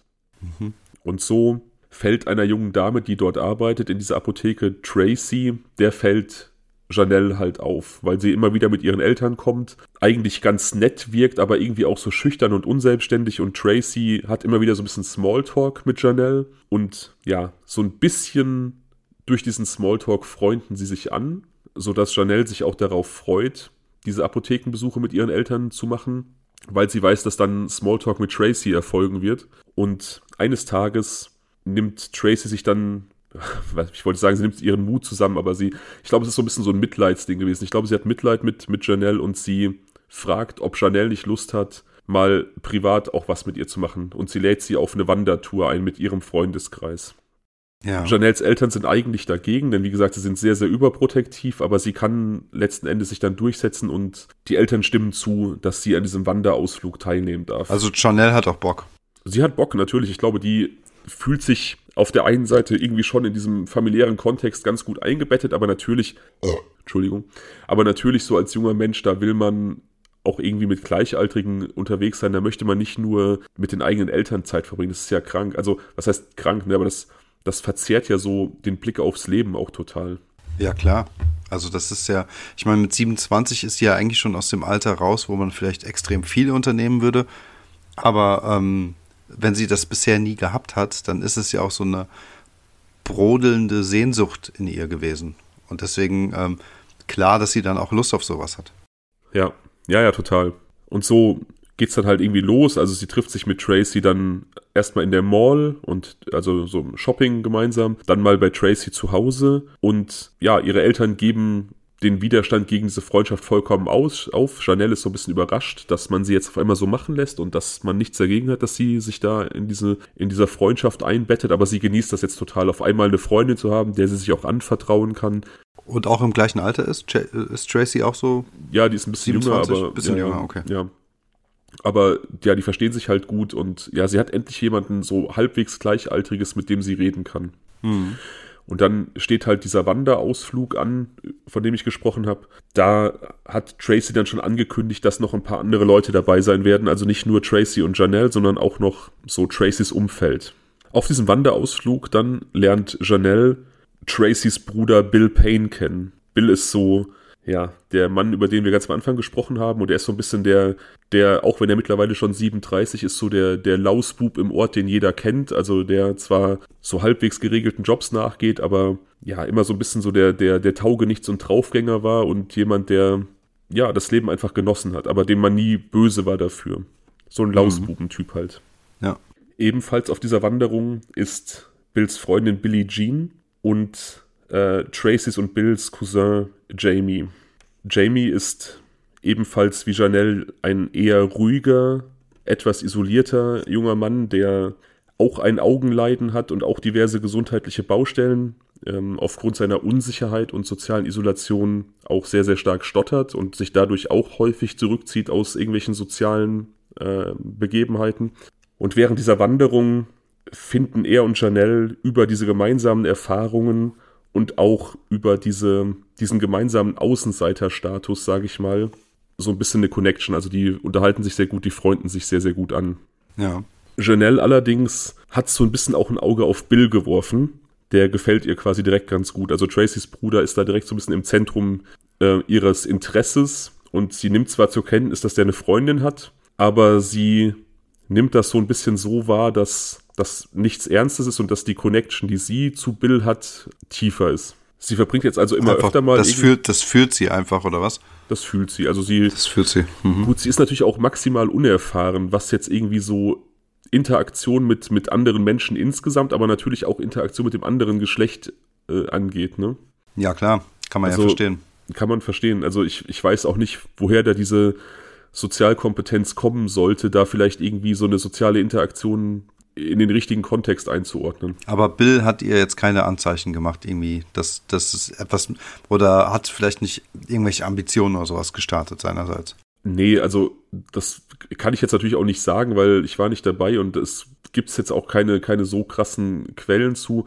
Mhm. Und so fällt einer jungen Dame, die dort arbeitet, in dieser Apotheke, Tracy, der fällt Janelle halt auf, weil sie immer wieder mit ihren Eltern kommt, eigentlich ganz nett wirkt, aber irgendwie auch so schüchtern und unselbstständig und Tracy hat immer wieder so ein bisschen Smalltalk mit Janelle und ja, so ein bisschen durch diesen Smalltalk freunden sie sich an, sodass Janelle sich auch darauf freut, diese Apothekenbesuche mit ihren Eltern zu machen, weil sie weiß, dass dann Smalltalk mit Tracy erfolgen wird und eines Tages nimmt Tracy sich dann <laughs> ich wollte sagen, sie nimmt ihren Mut zusammen, aber sie, ich glaube, es ist so ein bisschen so ein Mitleidsding gewesen. Ich glaube, sie hat Mitleid mit, mit Janelle und sie fragt, ob Janelle nicht Lust hat, mal privat auch was mit ihr zu machen. Und sie lädt sie auf eine Wandertour ein mit ihrem Freundeskreis. Ja. Janelles Eltern sind eigentlich dagegen, denn wie gesagt, sie sind sehr, sehr überprotektiv, aber sie kann letzten Endes sich dann durchsetzen und die Eltern stimmen zu, dass sie an diesem Wanderausflug teilnehmen darf. Also Janelle hat auch Bock. Sie hat Bock, natürlich. Ich glaube, die fühlt sich auf der einen Seite irgendwie schon in diesem familiären Kontext ganz gut eingebettet, aber natürlich, oh, Entschuldigung, aber natürlich so als junger Mensch, da will man auch irgendwie mit Gleichaltrigen unterwegs sein, da möchte man nicht nur mit den eigenen Eltern Zeit verbringen, das ist ja krank. Also, was heißt krank, ne? aber das, das verzerrt ja so den Blick aufs Leben auch total. Ja, klar. Also das ist ja, ich meine, mit 27 ist sie ja eigentlich schon aus dem Alter raus, wo man vielleicht extrem viel unternehmen würde. Aber ähm, wenn sie das bisher nie gehabt hat, dann ist es ja auch so eine brodelnde Sehnsucht in ihr gewesen. Und deswegen ähm, klar, dass sie dann auch Lust auf sowas hat. Ja, ja, ja, total. Und so geht's dann halt irgendwie los. Also sie trifft sich mit Tracy dann erstmal in der Mall und also so Shopping gemeinsam, dann mal bei Tracy zu Hause und ja, ihre Eltern geben den Widerstand gegen diese Freundschaft vollkommen aus, auf. Janelle ist so ein bisschen überrascht, dass man sie jetzt auf einmal so machen lässt und dass man nichts dagegen hat, dass sie sich da in diese, in dieser Freundschaft einbettet, aber sie genießt das jetzt total, auf einmal eine Freundin zu haben, der sie sich auch anvertrauen kann. Und auch im gleichen Alter ist? Ist Tracy auch so? Ja, die ist ein bisschen 27, jünger, aber. Bisschen ja, jünger, okay. Ja. Aber ja, die verstehen sich halt gut und ja, sie hat endlich jemanden so halbwegs Gleichaltriges, mit dem sie reden kann. Mhm. Und dann steht halt dieser Wanderausflug an, von dem ich gesprochen habe. Da hat Tracy dann schon angekündigt, dass noch ein paar andere Leute dabei sein werden. Also nicht nur Tracy und Janelle, sondern auch noch so Tracys Umfeld. Auf diesem Wanderausflug dann lernt Janelle Tracys Bruder Bill Payne kennen. Bill ist so ja, der Mann, über den wir ganz am Anfang gesprochen haben, und er ist so ein bisschen der, der, auch wenn er mittlerweile schon 37 ist, so der, der Lausbub im Ort, den jeder kennt, also der zwar so halbwegs geregelten Jobs nachgeht, aber ja, immer so ein bisschen so der, der, der Taugenichts- und Draufgänger war und jemand, der, ja, das Leben einfach genossen hat, aber dem man nie böse war dafür. So ein mhm. Lausbubentyp halt. Ja. Ebenfalls auf dieser Wanderung ist Bills Freundin Billie Jean und äh, Tracys und Bills Cousin Jamie. Jamie ist ebenfalls wie Janelle ein eher ruhiger, etwas isolierter junger Mann, der auch ein Augenleiden hat und auch diverse gesundheitliche Baustellen ähm, aufgrund seiner Unsicherheit und sozialen Isolation auch sehr, sehr stark stottert und sich dadurch auch häufig zurückzieht aus irgendwelchen sozialen äh, Begebenheiten. Und während dieser Wanderung finden er und Janelle über diese gemeinsamen Erfahrungen und auch über diese, diesen gemeinsamen Außenseiterstatus, sage ich mal, so ein bisschen eine Connection. Also die unterhalten sich sehr gut, die freunden sich sehr, sehr gut an. Ja. Janelle allerdings hat so ein bisschen auch ein Auge auf Bill geworfen. Der gefällt ihr quasi direkt ganz gut. Also Tracys Bruder ist da direkt so ein bisschen im Zentrum äh, ihres Interesses und sie nimmt zwar zur Kenntnis, dass der eine Freundin hat, aber sie nimmt das so ein bisschen so wahr, dass das nichts Ernstes ist und dass die Connection, die sie zu Bill hat, tiefer ist. Sie verbringt jetzt also immer einfach, öfter mal. Das fühlt, das fühlt sie einfach, oder was? Das fühlt sie. Also sie. Das fühlt sie. Mhm. Gut, sie ist natürlich auch maximal unerfahren, was jetzt irgendwie so Interaktion mit, mit anderen Menschen insgesamt, aber natürlich auch Interaktion mit dem anderen Geschlecht äh, angeht, ne? Ja, klar. Kann man also, ja verstehen. Kann man verstehen. Also ich, ich weiß auch nicht, woher da diese Sozialkompetenz kommen sollte, da vielleicht irgendwie so eine soziale Interaktion in den richtigen Kontext einzuordnen. Aber Bill hat ihr jetzt keine Anzeichen gemacht, irgendwie, dass das ist etwas oder hat vielleicht nicht irgendwelche Ambitionen oder sowas gestartet seinerseits. Nee, also das kann ich jetzt natürlich auch nicht sagen, weil ich war nicht dabei und es gibt jetzt auch keine, keine so krassen Quellen zu.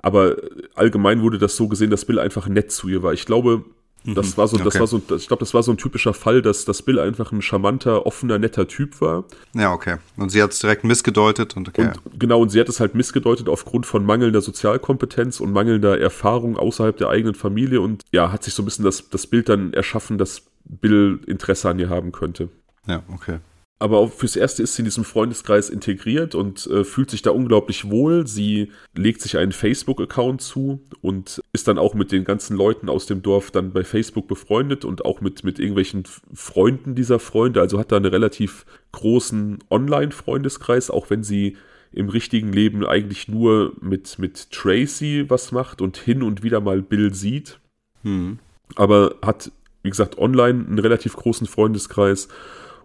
Aber allgemein wurde das so gesehen, dass Bill einfach nett zu ihr war. Ich glaube, das mhm. war so, das okay. war so, ich glaube, das war so ein typischer Fall, dass, dass Bill einfach ein charmanter, offener, netter Typ war. Ja, okay. Und sie hat es direkt missgedeutet und okay. Und, genau, und sie hat es halt missgedeutet aufgrund von mangelnder Sozialkompetenz und mangelnder Erfahrung außerhalb der eigenen Familie und ja, hat sich so ein bisschen das, das Bild dann erschaffen, dass Bill Interesse an ihr haben könnte. Ja, okay aber auch fürs Erste ist sie in diesem Freundeskreis integriert und äh, fühlt sich da unglaublich wohl. Sie legt sich einen Facebook-Account zu und ist dann auch mit den ganzen Leuten aus dem Dorf dann bei Facebook befreundet und auch mit, mit irgendwelchen Freunden dieser Freunde. Also hat da einen relativ großen Online-Freundeskreis, auch wenn sie im richtigen Leben eigentlich nur mit, mit Tracy was macht und hin und wieder mal Bill sieht. Hm. Aber hat, wie gesagt, online einen relativ großen Freundeskreis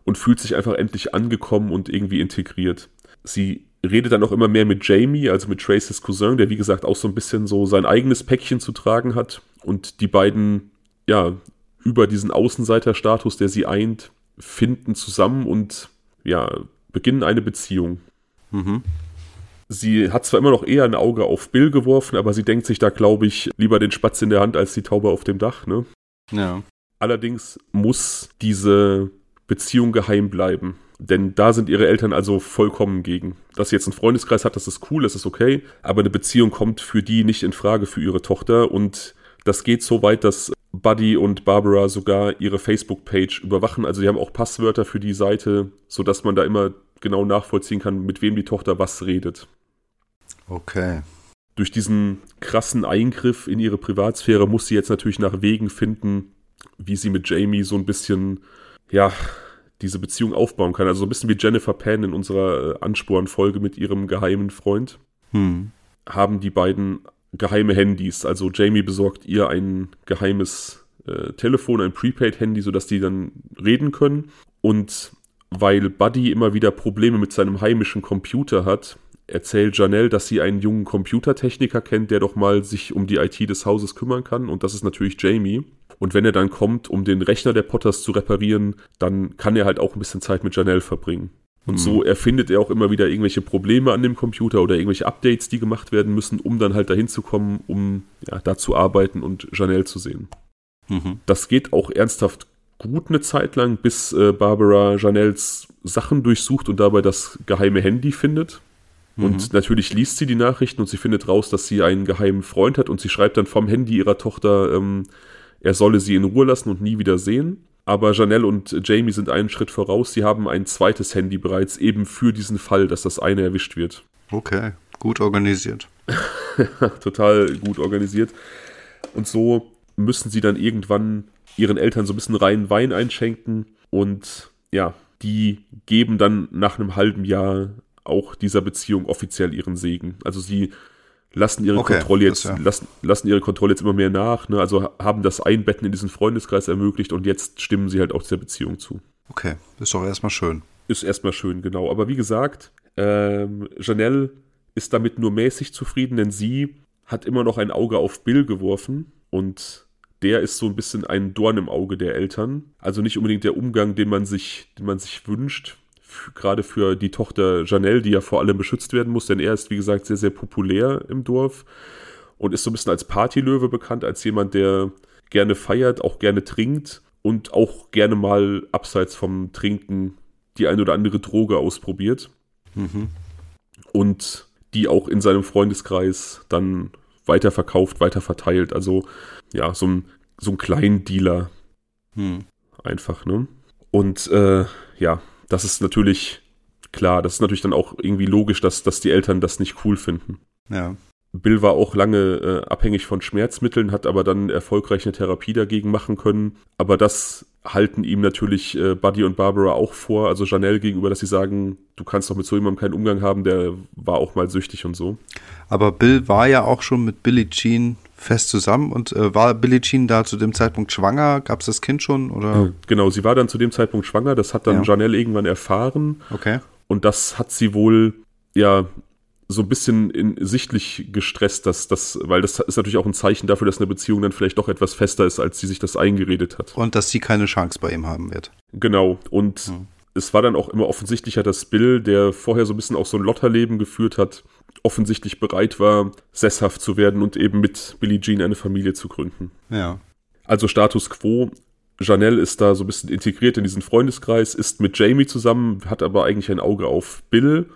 und fühlt sich einfach endlich angekommen und irgendwie integriert. Sie redet dann auch immer mehr mit Jamie, also mit Tracys Cousin, der wie gesagt auch so ein bisschen so sein eigenes Päckchen zu tragen hat und die beiden, ja, über diesen Außenseiterstatus, der sie eint, finden zusammen und ja, beginnen eine Beziehung. Mhm. Sie hat zwar immer noch eher ein Auge auf Bill geworfen, aber sie denkt sich da, glaube ich, lieber den Spatz in der Hand als die Taube auf dem Dach, ne? Ja. Allerdings muss diese Beziehung geheim bleiben. Denn da sind ihre Eltern also vollkommen gegen. Dass sie jetzt einen Freundeskreis hat, das ist cool, das ist okay. Aber eine Beziehung kommt für die nicht in Frage für ihre Tochter. Und das geht so weit, dass Buddy und Barbara sogar ihre Facebook-Page überwachen. Also sie haben auch Passwörter für die Seite, sodass man da immer genau nachvollziehen kann, mit wem die Tochter was redet. Okay. Durch diesen krassen Eingriff in ihre Privatsphäre muss sie jetzt natürlich nach Wegen finden, wie sie mit Jamie so ein bisschen ja, diese Beziehung aufbauen kann. Also so ein bisschen wie Jennifer Pan in unserer äh, Ansporn-Folge mit ihrem geheimen Freund. Hm. Haben die beiden geheime Handys. Also Jamie besorgt ihr ein geheimes äh, Telefon, ein Prepaid-Handy, sodass die dann reden können. Und weil Buddy immer wieder Probleme mit seinem heimischen Computer hat, erzählt Janelle, dass sie einen jungen Computertechniker kennt, der doch mal sich um die IT des Hauses kümmern kann. Und das ist natürlich Jamie. Und wenn er dann kommt, um den Rechner der Potters zu reparieren, dann kann er halt auch ein bisschen Zeit mit Janelle verbringen. Und mhm. so erfindet er auch immer wieder irgendwelche Probleme an dem Computer oder irgendwelche Updates, die gemacht werden müssen, um dann halt dahin zu kommen, um ja, da zu arbeiten und Janelle zu sehen. Mhm. Das geht auch ernsthaft gut eine Zeit lang, bis äh, Barbara Janelles Sachen durchsucht und dabei das geheime Handy findet. Und mhm. natürlich liest sie die Nachrichten und sie findet raus, dass sie einen geheimen Freund hat und sie schreibt dann vom Handy ihrer Tochter, ähm, er solle sie in Ruhe lassen und nie wieder sehen. Aber Janelle und Jamie sind einen Schritt voraus. Sie haben ein zweites Handy bereits eben für diesen Fall, dass das eine erwischt wird. Okay, gut organisiert. <laughs> Total gut organisiert. Und so müssen sie dann irgendwann ihren Eltern so ein bisschen reinen Wein einschenken. Und ja, die geben dann nach einem halben Jahr auch dieser Beziehung offiziell ihren Segen. Also sie lassen ihre okay, Kontrolle jetzt, ja. lassen, lassen ihre Kontrolle jetzt immer mehr nach, ne? also haben das Einbetten in diesen Freundeskreis ermöglicht und jetzt stimmen sie halt auch dieser Beziehung zu. Okay, ist doch erstmal schön. Ist erstmal schön, genau. Aber wie gesagt, ähm, Janelle ist damit nur mäßig zufrieden, denn sie hat immer noch ein Auge auf Bill geworfen und der ist so ein bisschen ein Dorn im Auge der Eltern. Also nicht unbedingt der Umgang, den man sich, den man sich wünscht, gerade für die Tochter Janelle, die ja vor allem beschützt werden muss, denn er ist, wie gesagt, sehr, sehr populär im Dorf und ist so ein bisschen als Partylöwe bekannt, als jemand, der gerne feiert, auch gerne trinkt und auch gerne mal abseits vom Trinken die ein oder andere Droge ausprobiert. Mhm. Und die auch in seinem Freundeskreis dann weiterverkauft, weiterverteilt. Also ja, so ein, so ein Kleindealer. Mhm. Einfach, ne? Und äh, ja, das ist natürlich klar, das ist natürlich dann auch irgendwie logisch, dass, dass die Eltern das nicht cool finden. Ja. Bill war auch lange äh, abhängig von Schmerzmitteln, hat aber dann erfolgreich eine Therapie dagegen machen können. Aber das halten ihm natürlich äh, Buddy und Barbara auch vor, also Janelle gegenüber, dass sie sagen, du kannst doch mit so jemandem keinen Umgang haben, der war auch mal süchtig und so. Aber Bill war ja auch schon mit Billie Jean fest zusammen und äh, war Billie Jean da zu dem Zeitpunkt schwanger? Gab es das Kind schon? Oder? Genau, sie war dann zu dem Zeitpunkt schwanger, das hat dann ja. Janelle irgendwann erfahren. Okay. Und das hat sie wohl, ja, so ein bisschen in, sichtlich gestresst, dass das, weil das ist natürlich auch ein Zeichen dafür, dass eine Beziehung dann vielleicht doch etwas fester ist, als sie sich das eingeredet hat. Und dass sie keine Chance bei ihm haben wird. Genau. Und hm. es war dann auch immer offensichtlicher, dass Bill, der vorher so ein bisschen auch so ein Lotterleben geführt hat, offensichtlich bereit war, sesshaft zu werden und eben mit Billie Jean eine Familie zu gründen. Ja. Also Status quo. Janelle ist da so ein bisschen integriert in diesen Freundeskreis, ist mit Jamie zusammen, hat aber eigentlich ein Auge auf Bill,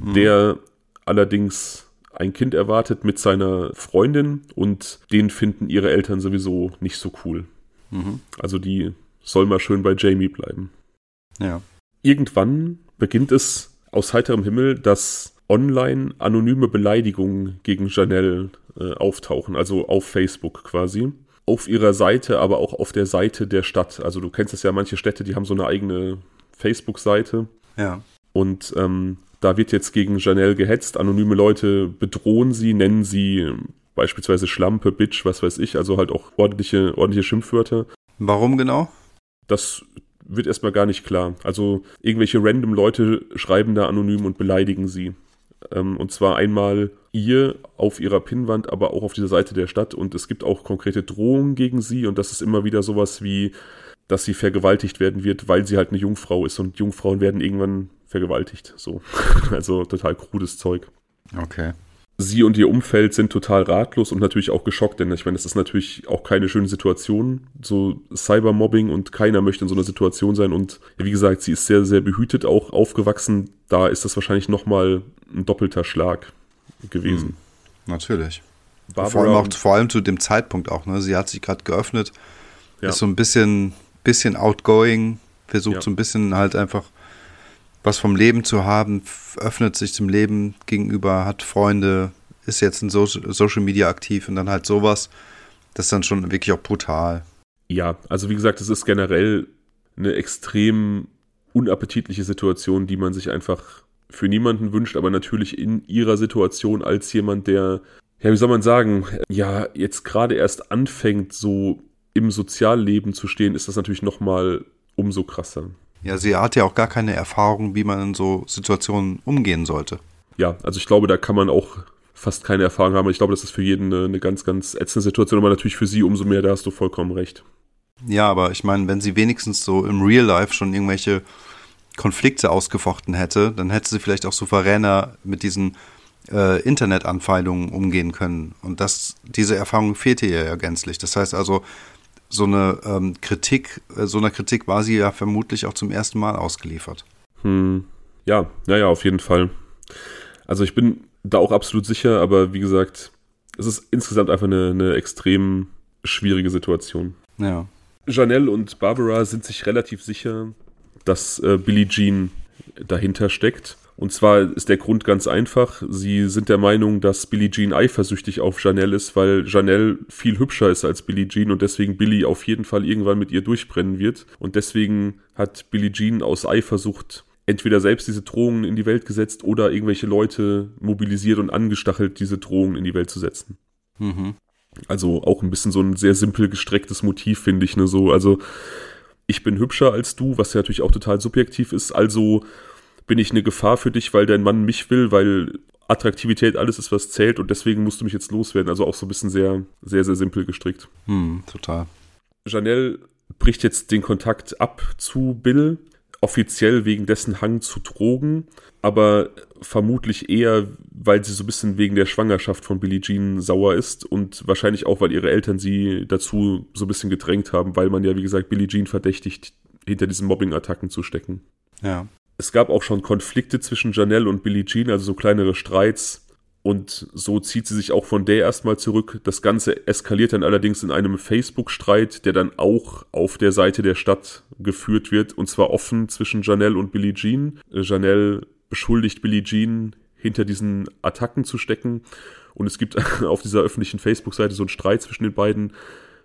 mhm. der allerdings ein Kind erwartet mit seiner Freundin und den finden ihre Eltern sowieso nicht so cool. Mhm. Also die soll mal schön bei Jamie bleiben. Ja. Irgendwann beginnt es aus heiterem Himmel, dass online anonyme Beleidigungen gegen Janelle äh, auftauchen, also auf Facebook quasi. Auf ihrer Seite, aber auch auf der Seite der Stadt. Also du kennst es ja, manche Städte, die haben so eine eigene Facebook-Seite. Ja. Und ähm, da wird jetzt gegen Janelle gehetzt. Anonyme Leute bedrohen sie, nennen sie beispielsweise Schlampe, Bitch, was weiß ich, also halt auch ordentliche, ordentliche Schimpfwörter. Warum genau? Das wird erstmal gar nicht klar. Also irgendwelche random Leute schreiben da anonym und beleidigen sie. Ähm, und zwar einmal ihr auf ihrer Pinnwand, aber auch auf dieser Seite der Stadt. Und es gibt auch konkrete Drohungen gegen sie. Und das ist immer wieder sowas wie, dass sie vergewaltigt werden wird, weil sie halt eine Jungfrau ist. Und Jungfrauen werden irgendwann vergewaltigt. So. <laughs> also total krudes Zeug. Okay sie und ihr Umfeld sind total ratlos und natürlich auch geschockt, denn ich meine, das ist natürlich auch keine schöne Situation, so Cybermobbing und keiner möchte in so einer Situation sein und wie gesagt, sie ist sehr, sehr behütet auch aufgewachsen, da ist das wahrscheinlich nochmal ein doppelter Schlag gewesen. Hm, natürlich. Barbara vor allem, auch, vor allem zu dem Zeitpunkt auch, ne? sie hat sich gerade geöffnet, ja. ist so ein bisschen, bisschen outgoing, versucht ja. so ein bisschen halt einfach was vom Leben zu haben, öffnet sich zum Leben gegenüber, hat Freunde, ist jetzt in Social Media aktiv und dann halt sowas. Das ist dann schon wirklich auch brutal. Ja, also wie gesagt, es ist generell eine extrem unappetitliche Situation, die man sich einfach für niemanden wünscht, aber natürlich in ihrer Situation als jemand, der, ja, wie soll man sagen, ja, jetzt gerade erst anfängt, so im Sozialleben zu stehen, ist das natürlich nochmal umso krasser. Ja, sie hat ja auch gar keine Erfahrung, wie man in so Situationen umgehen sollte. Ja, also ich glaube, da kann man auch fast keine Erfahrung haben. Ich glaube, das ist für jeden eine, eine ganz, ganz ätzende Situation, aber natürlich für sie umso mehr, da hast du vollkommen recht. Ja, aber ich meine, wenn sie wenigstens so im Real Life schon irgendwelche Konflikte ausgefochten hätte, dann hätte sie vielleicht auch souveräner mit diesen äh, Internetanfeindungen umgehen können. Und das, diese Erfahrung fehlte ihr ja gänzlich. Das heißt also, so eine ähm, Kritik, äh, so einer Kritik war sie ja vermutlich auch zum ersten Mal ausgeliefert. Hm. Ja, naja, auf jeden Fall. Also ich bin da auch absolut sicher, aber wie gesagt, es ist insgesamt einfach eine, eine extrem schwierige Situation. Ja. Janelle und Barbara sind sich relativ sicher, dass äh, Billie Jean dahinter steckt. Und zwar ist der Grund ganz einfach. Sie sind der Meinung, dass Billie Jean eifersüchtig auf Janelle ist, weil Janelle viel hübscher ist als Billie Jean und deswegen Billie auf jeden Fall irgendwann mit ihr durchbrennen wird. Und deswegen hat Billie Jean aus Eifersucht entweder selbst diese Drohungen in die Welt gesetzt oder irgendwelche Leute mobilisiert und angestachelt, diese Drohungen in die Welt zu setzen. Mhm. Also auch ein bisschen so ein sehr simpel gestrecktes Motiv, finde ich. Ne? So, also ich bin hübscher als du, was ja natürlich auch total subjektiv ist. Also bin ich eine Gefahr für dich, weil dein Mann mich will, weil Attraktivität alles ist, was zählt und deswegen musst du mich jetzt loswerden. Also auch so ein bisschen sehr, sehr, sehr simpel gestrickt. Hm, total. Janelle bricht jetzt den Kontakt ab zu Bill, offiziell wegen dessen Hang zu Drogen, aber vermutlich eher, weil sie so ein bisschen wegen der Schwangerschaft von Billie Jean sauer ist und wahrscheinlich auch, weil ihre Eltern sie dazu so ein bisschen gedrängt haben, weil man ja, wie gesagt, Billie Jean verdächtigt, hinter diesen Mobbing-Attacken zu stecken. Ja. Es gab auch schon Konflikte zwischen Janelle und Billie Jean, also so kleinere Streits. Und so zieht sie sich auch von der erstmal zurück. Das Ganze eskaliert dann allerdings in einem Facebook-Streit, der dann auch auf der Seite der Stadt geführt wird. Und zwar offen zwischen Janelle und Billie Jean. Janelle beschuldigt Billie Jean, hinter diesen Attacken zu stecken. Und es gibt <laughs> auf dieser öffentlichen Facebook-Seite so einen Streit zwischen den beiden.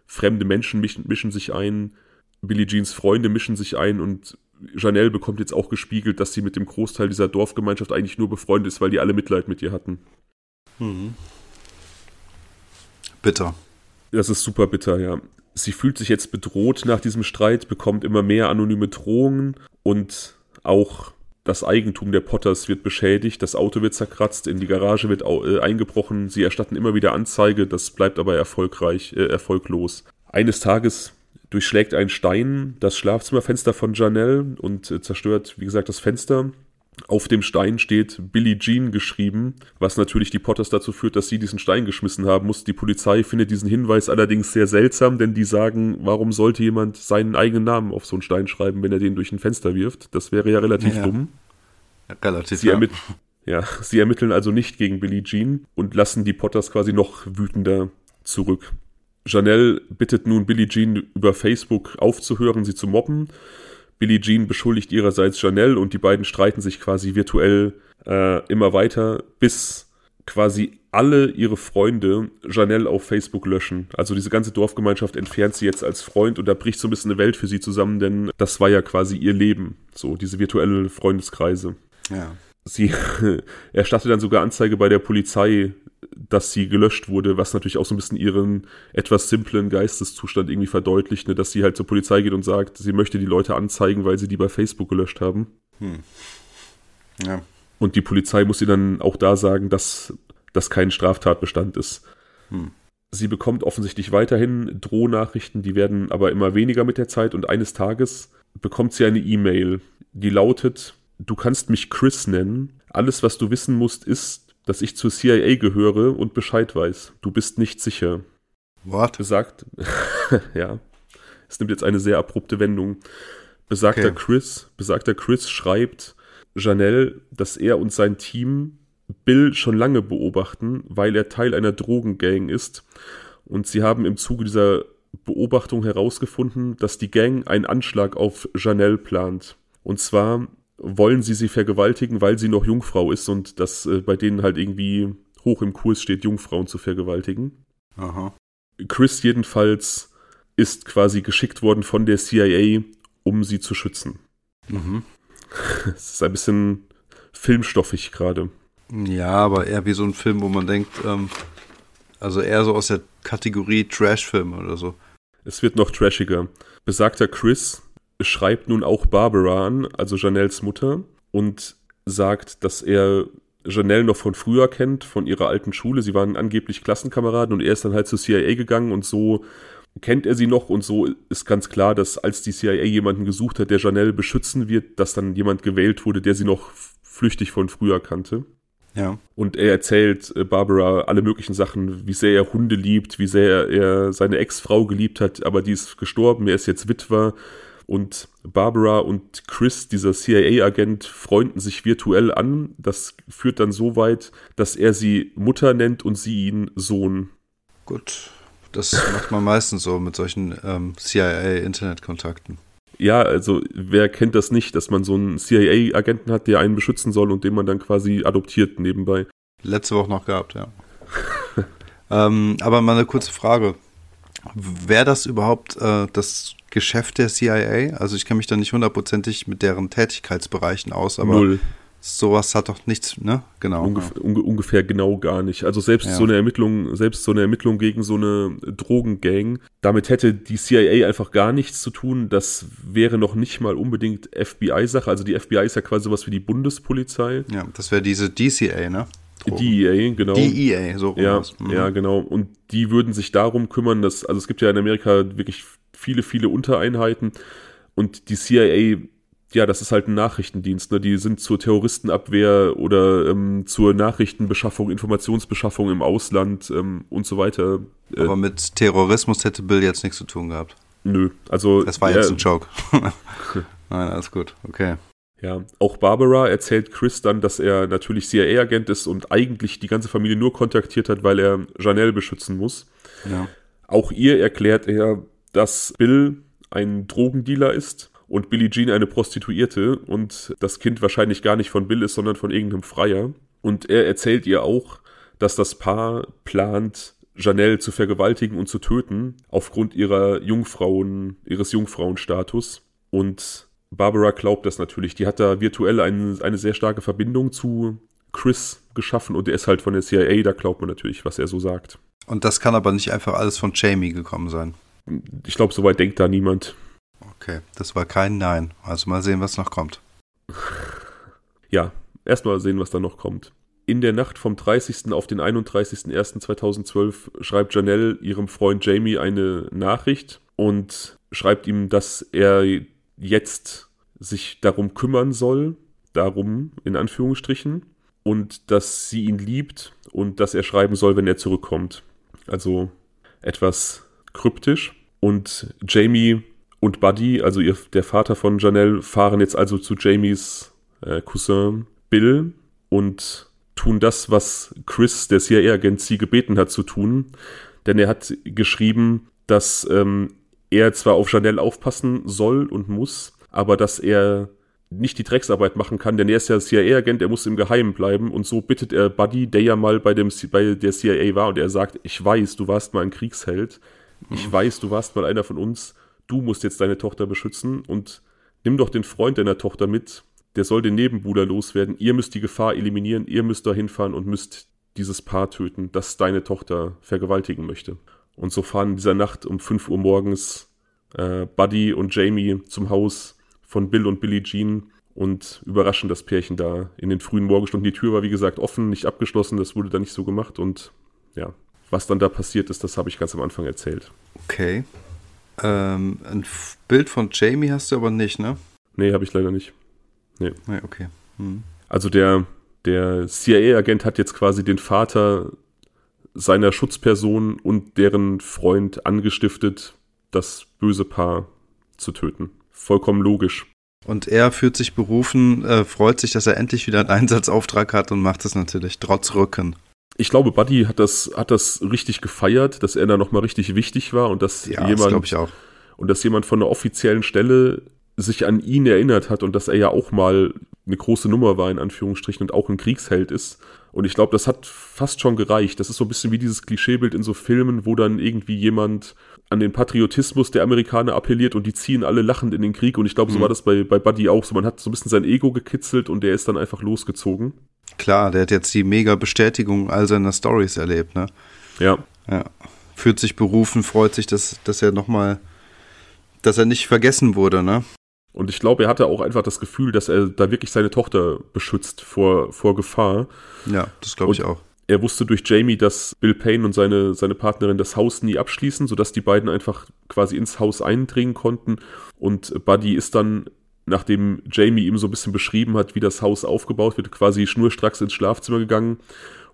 Fremde Menschen mischen, mischen sich ein. Billie Jeans Freunde mischen sich ein und Janelle bekommt jetzt auch gespiegelt, dass sie mit dem Großteil dieser Dorfgemeinschaft eigentlich nur befreundet ist, weil die alle Mitleid mit ihr hatten. Mhm. Bitter. Das ist super bitter, ja. Sie fühlt sich jetzt bedroht nach diesem Streit, bekommt immer mehr anonyme Drohungen und auch das Eigentum der Potters wird beschädigt, das Auto wird zerkratzt, in die Garage wird äh, eingebrochen, sie erstatten immer wieder Anzeige, das bleibt aber erfolgreich, äh, erfolglos. Eines Tages durchschlägt ein Stein das Schlafzimmerfenster von Janelle und äh, zerstört, wie gesagt, das Fenster. Auf dem Stein steht Billie Jean geschrieben, was natürlich die Potters dazu führt, dass sie diesen Stein geschmissen haben muss. Die Polizei findet diesen Hinweis allerdings sehr seltsam, denn die sagen, warum sollte jemand seinen eigenen Namen auf so einen Stein schreiben, wenn er den durch ein Fenster wirft? Das wäre ja relativ ja. dumm. Ja, relativ, sie, ermitt ja, sie ermitteln also nicht gegen Billie Jean und lassen die Potters quasi noch wütender zurück. Janelle bittet nun Billie Jean über Facebook aufzuhören, sie zu mobben. Billie Jean beschuldigt ihrerseits Janelle und die beiden streiten sich quasi virtuell äh, immer weiter, bis quasi alle ihre Freunde Janelle auf Facebook löschen. Also diese ganze Dorfgemeinschaft entfernt sie jetzt als Freund und da bricht so ein bisschen eine Welt für sie zusammen, denn das war ja quasi ihr Leben, so diese virtuelle Freundeskreise. Ja. Sie <laughs> erstattet dann sogar Anzeige bei der Polizei, dass sie gelöscht wurde, was natürlich auch so ein bisschen ihren etwas simplen Geisteszustand irgendwie verdeutlicht, ne, dass sie halt zur Polizei geht und sagt, sie möchte die Leute anzeigen, weil sie die bei Facebook gelöscht haben. Hm. Ja. Und die Polizei muss ihr dann auch da sagen, dass das kein Straftatbestand ist. Hm. Sie bekommt offensichtlich weiterhin Drohnachrichten, die werden aber immer weniger mit der Zeit und eines Tages bekommt sie eine E-Mail, die lautet, du kannst mich Chris nennen. Alles, was du wissen musst, ist, dass ich zur CIA gehöre und Bescheid weiß. Du bist nicht sicher. What? Besagt, <laughs> ja. Es nimmt jetzt eine sehr abrupte Wendung. Besagter okay. Chris, besagter Chris schreibt Janelle, dass er und sein Team Bill schon lange beobachten, weil er Teil einer Drogengang ist. Und sie haben im Zuge dieser Beobachtung herausgefunden, dass die Gang einen Anschlag auf Janelle plant. Und zwar wollen sie sie vergewaltigen, weil sie noch Jungfrau ist und das äh, bei denen halt irgendwie hoch im Kurs steht, Jungfrauen zu vergewaltigen. Aha. Chris jedenfalls ist quasi geschickt worden von der CIA, um sie zu schützen. Mhm. <laughs> Es ist ein bisschen filmstoffig gerade. Ja, aber eher wie so ein Film, wo man denkt, ähm, also eher so aus der Kategorie Trash-Film oder so. Es wird noch trashiger. Besagter Chris schreibt nun auch Barbara an, also Janelles Mutter, und sagt, dass er Janelle noch von früher kennt, von ihrer alten Schule. Sie waren angeblich Klassenkameraden und er ist dann halt zur CIA gegangen und so kennt er sie noch und so ist ganz klar, dass als die CIA jemanden gesucht hat, der Janelle beschützen wird, dass dann jemand gewählt wurde, der sie noch flüchtig von früher kannte. Ja. Und er erzählt äh, Barbara alle möglichen Sachen, wie sehr er Hunde liebt, wie sehr er seine Ex-Frau geliebt hat, aber die ist gestorben, er ist jetzt Witwer und Barbara und Chris, dieser CIA-Agent, freunden sich virtuell an. Das führt dann so weit, dass er sie Mutter nennt und sie ihn Sohn. Gut, das macht man meistens so mit solchen ähm, CIA-Internetkontakten. Ja, also wer kennt das nicht, dass man so einen CIA-Agenten hat, der einen beschützen soll und den man dann quasi adoptiert nebenbei. Letzte Woche noch gehabt, ja. <laughs> ähm, aber mal eine kurze Frage. Wäre das überhaupt äh, das Geschäft der CIA? Also ich kenne mich da nicht hundertprozentig mit deren Tätigkeitsbereichen aus, aber Null. sowas hat doch nichts, ne? Genau. Ungef ja. unge ungefähr genau gar nicht. Also selbst ja. so eine Ermittlung, selbst so eine Ermittlung gegen so eine Drogengang, damit hätte die CIA einfach gar nichts zu tun. Das wäre noch nicht mal unbedingt FBI-Sache. Also die FBI ist ja quasi sowas wie die Bundespolizei. Ja, das wäre diese DCA, ne? DEA, genau. DEA, so ja, mhm. ja, genau. Und die würden sich darum kümmern, dass, also es gibt ja in Amerika wirklich viele, viele Untereinheiten und die CIA, ja, das ist halt ein Nachrichtendienst, ne? Die sind zur Terroristenabwehr oder ähm, zur Nachrichtenbeschaffung, Informationsbeschaffung im Ausland ähm, und so weiter. Äh, Aber mit Terrorismus hätte Bill jetzt nichts zu tun gehabt. Nö, also. Das war jetzt ein Joke. <laughs> Nein, alles gut, okay. Ja, auch Barbara erzählt Chris dann, dass er natürlich CIA-Agent ist und eigentlich die ganze Familie nur kontaktiert hat, weil er Janelle beschützen muss. Ja. Auch ihr erklärt er, dass Bill ein Drogendealer ist und Billie Jean eine Prostituierte und das Kind wahrscheinlich gar nicht von Bill ist, sondern von irgendeinem Freier. Und er erzählt ihr auch, dass das Paar plant, Janelle zu vergewaltigen und zu töten, aufgrund ihrer Jungfrauen, ihres Jungfrauenstatus. Und Barbara glaubt das natürlich. Die hat da virtuell ein, eine sehr starke Verbindung zu Chris geschaffen und er ist halt von der CIA, da glaubt man natürlich, was er so sagt. Und das kann aber nicht einfach alles von Jamie gekommen sein. Ich glaube, soweit denkt da niemand. Okay, das war kein Nein. Also mal sehen, was noch kommt. <laughs> Ja, erstmal sehen, was da noch kommt. In der Nacht vom 30. auf den 31.01.2012 schreibt Janelle ihrem Freund Jamie eine Nachricht und schreibt ihm, dass er jetzt sich darum kümmern soll, darum in Anführungsstrichen, und dass sie ihn liebt und dass er schreiben soll, wenn er zurückkommt. Also etwas kryptisch. Und Jamie und Buddy, also ihr, der Vater von Janelle, fahren jetzt also zu Jamies äh, Cousin Bill und tun das, was Chris, der CIA-Agent, sie gebeten hat zu tun. Denn er hat geschrieben, dass ähm, er zwar auf Janelle aufpassen soll und muss, aber dass er nicht die Drecksarbeit machen kann, denn er ist ja CIA-Agent, er muss im Geheimen bleiben und so bittet er Buddy, der ja mal bei, dem, bei der CIA war und er sagt, ich weiß, du warst mal ein Kriegsheld, ich mhm. weiß, du warst mal einer von uns, du musst jetzt deine Tochter beschützen und nimm doch den Freund deiner Tochter mit, der soll den Nebenbuhler loswerden, ihr müsst die Gefahr eliminieren, ihr müsst da hinfahren und müsst dieses Paar töten, das deine Tochter vergewaltigen möchte. Und so fahren in dieser Nacht um 5 Uhr morgens äh, Buddy und Jamie zum Haus von Bill und Billie Jean und überraschen das Pärchen da in den frühen Morgenstunden. Die Tür war, wie gesagt, offen, nicht abgeschlossen, das wurde da nicht so gemacht und ja, was dann da passiert ist, das habe ich ganz am Anfang erzählt. Okay. Ähm, ein Bild von Jamie hast du aber nicht, ne? Nee, habe ich leider nicht. Nee. Nee, okay. Hm. Also der, der CIA-Agent hat jetzt quasi den Vater seiner Schutzperson und deren Freund angestiftet, das böse Paar zu töten vollkommen logisch. Und er fühlt sich berufen, äh, freut sich, dass er endlich wieder einen Einsatzauftrag hat und macht es natürlich trotz Rücken. Ich glaube, Buddy hat das, hat das richtig gefeiert, dass er da nochmal richtig wichtig war und dass ja, jemand. Das ich auch. Und dass jemand von der offiziellen Stelle sich an ihn erinnert hat und dass er ja auch mal eine große Nummer war, in Anführungsstrichen, und auch ein Kriegsheld ist. Und ich glaube, das hat fast schon gereicht. Das ist so ein bisschen wie dieses Klischeebild in so Filmen, wo dann irgendwie jemand an den Patriotismus der Amerikaner appelliert und die ziehen alle lachend in den Krieg. Und ich glaube, so mhm. war das bei, bei Buddy auch so. Man hat so ein bisschen sein Ego gekitzelt und der ist dann einfach losgezogen. Klar, der hat jetzt die mega Bestätigung all seiner Stories erlebt, ne? Ja. Ja. Fühlt sich berufen, freut sich, dass, dass er nochmal, dass er nicht vergessen wurde, ne? Und ich glaube, er hatte auch einfach das Gefühl, dass er da wirklich seine Tochter beschützt vor, vor Gefahr. Ja, das glaube ich auch. Er wusste durch Jamie, dass Bill Payne und seine, seine Partnerin das Haus nie abschließen, sodass die beiden einfach quasi ins Haus eindringen konnten. Und Buddy ist dann, nachdem Jamie ihm so ein bisschen beschrieben hat, wie das Haus aufgebaut wird, quasi schnurstracks ins Schlafzimmer gegangen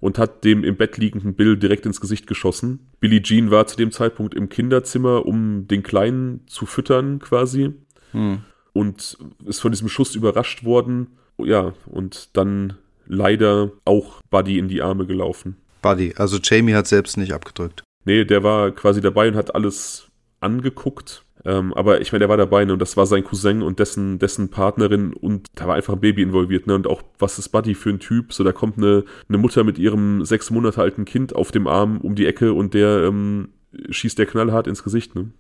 und hat dem im Bett liegenden Bill direkt ins Gesicht geschossen. Billie Jean war zu dem Zeitpunkt im Kinderzimmer, um den Kleinen zu füttern quasi. Hm. Und ist von diesem Schuss überrascht worden. Ja, und dann leider auch Buddy in die Arme gelaufen. Buddy, also Jamie hat selbst nicht abgedrückt. Nee, der war quasi dabei und hat alles angeguckt. Ähm, aber ich meine, der war dabei ne, und das war sein Cousin und dessen, dessen Partnerin und da war einfach ein Baby involviert. Ne, und auch, was ist Buddy für ein Typ? So, da kommt eine, eine Mutter mit ihrem sechs Monate alten Kind auf dem Arm um die Ecke und der ähm, schießt der knallhart ins Gesicht. Ne?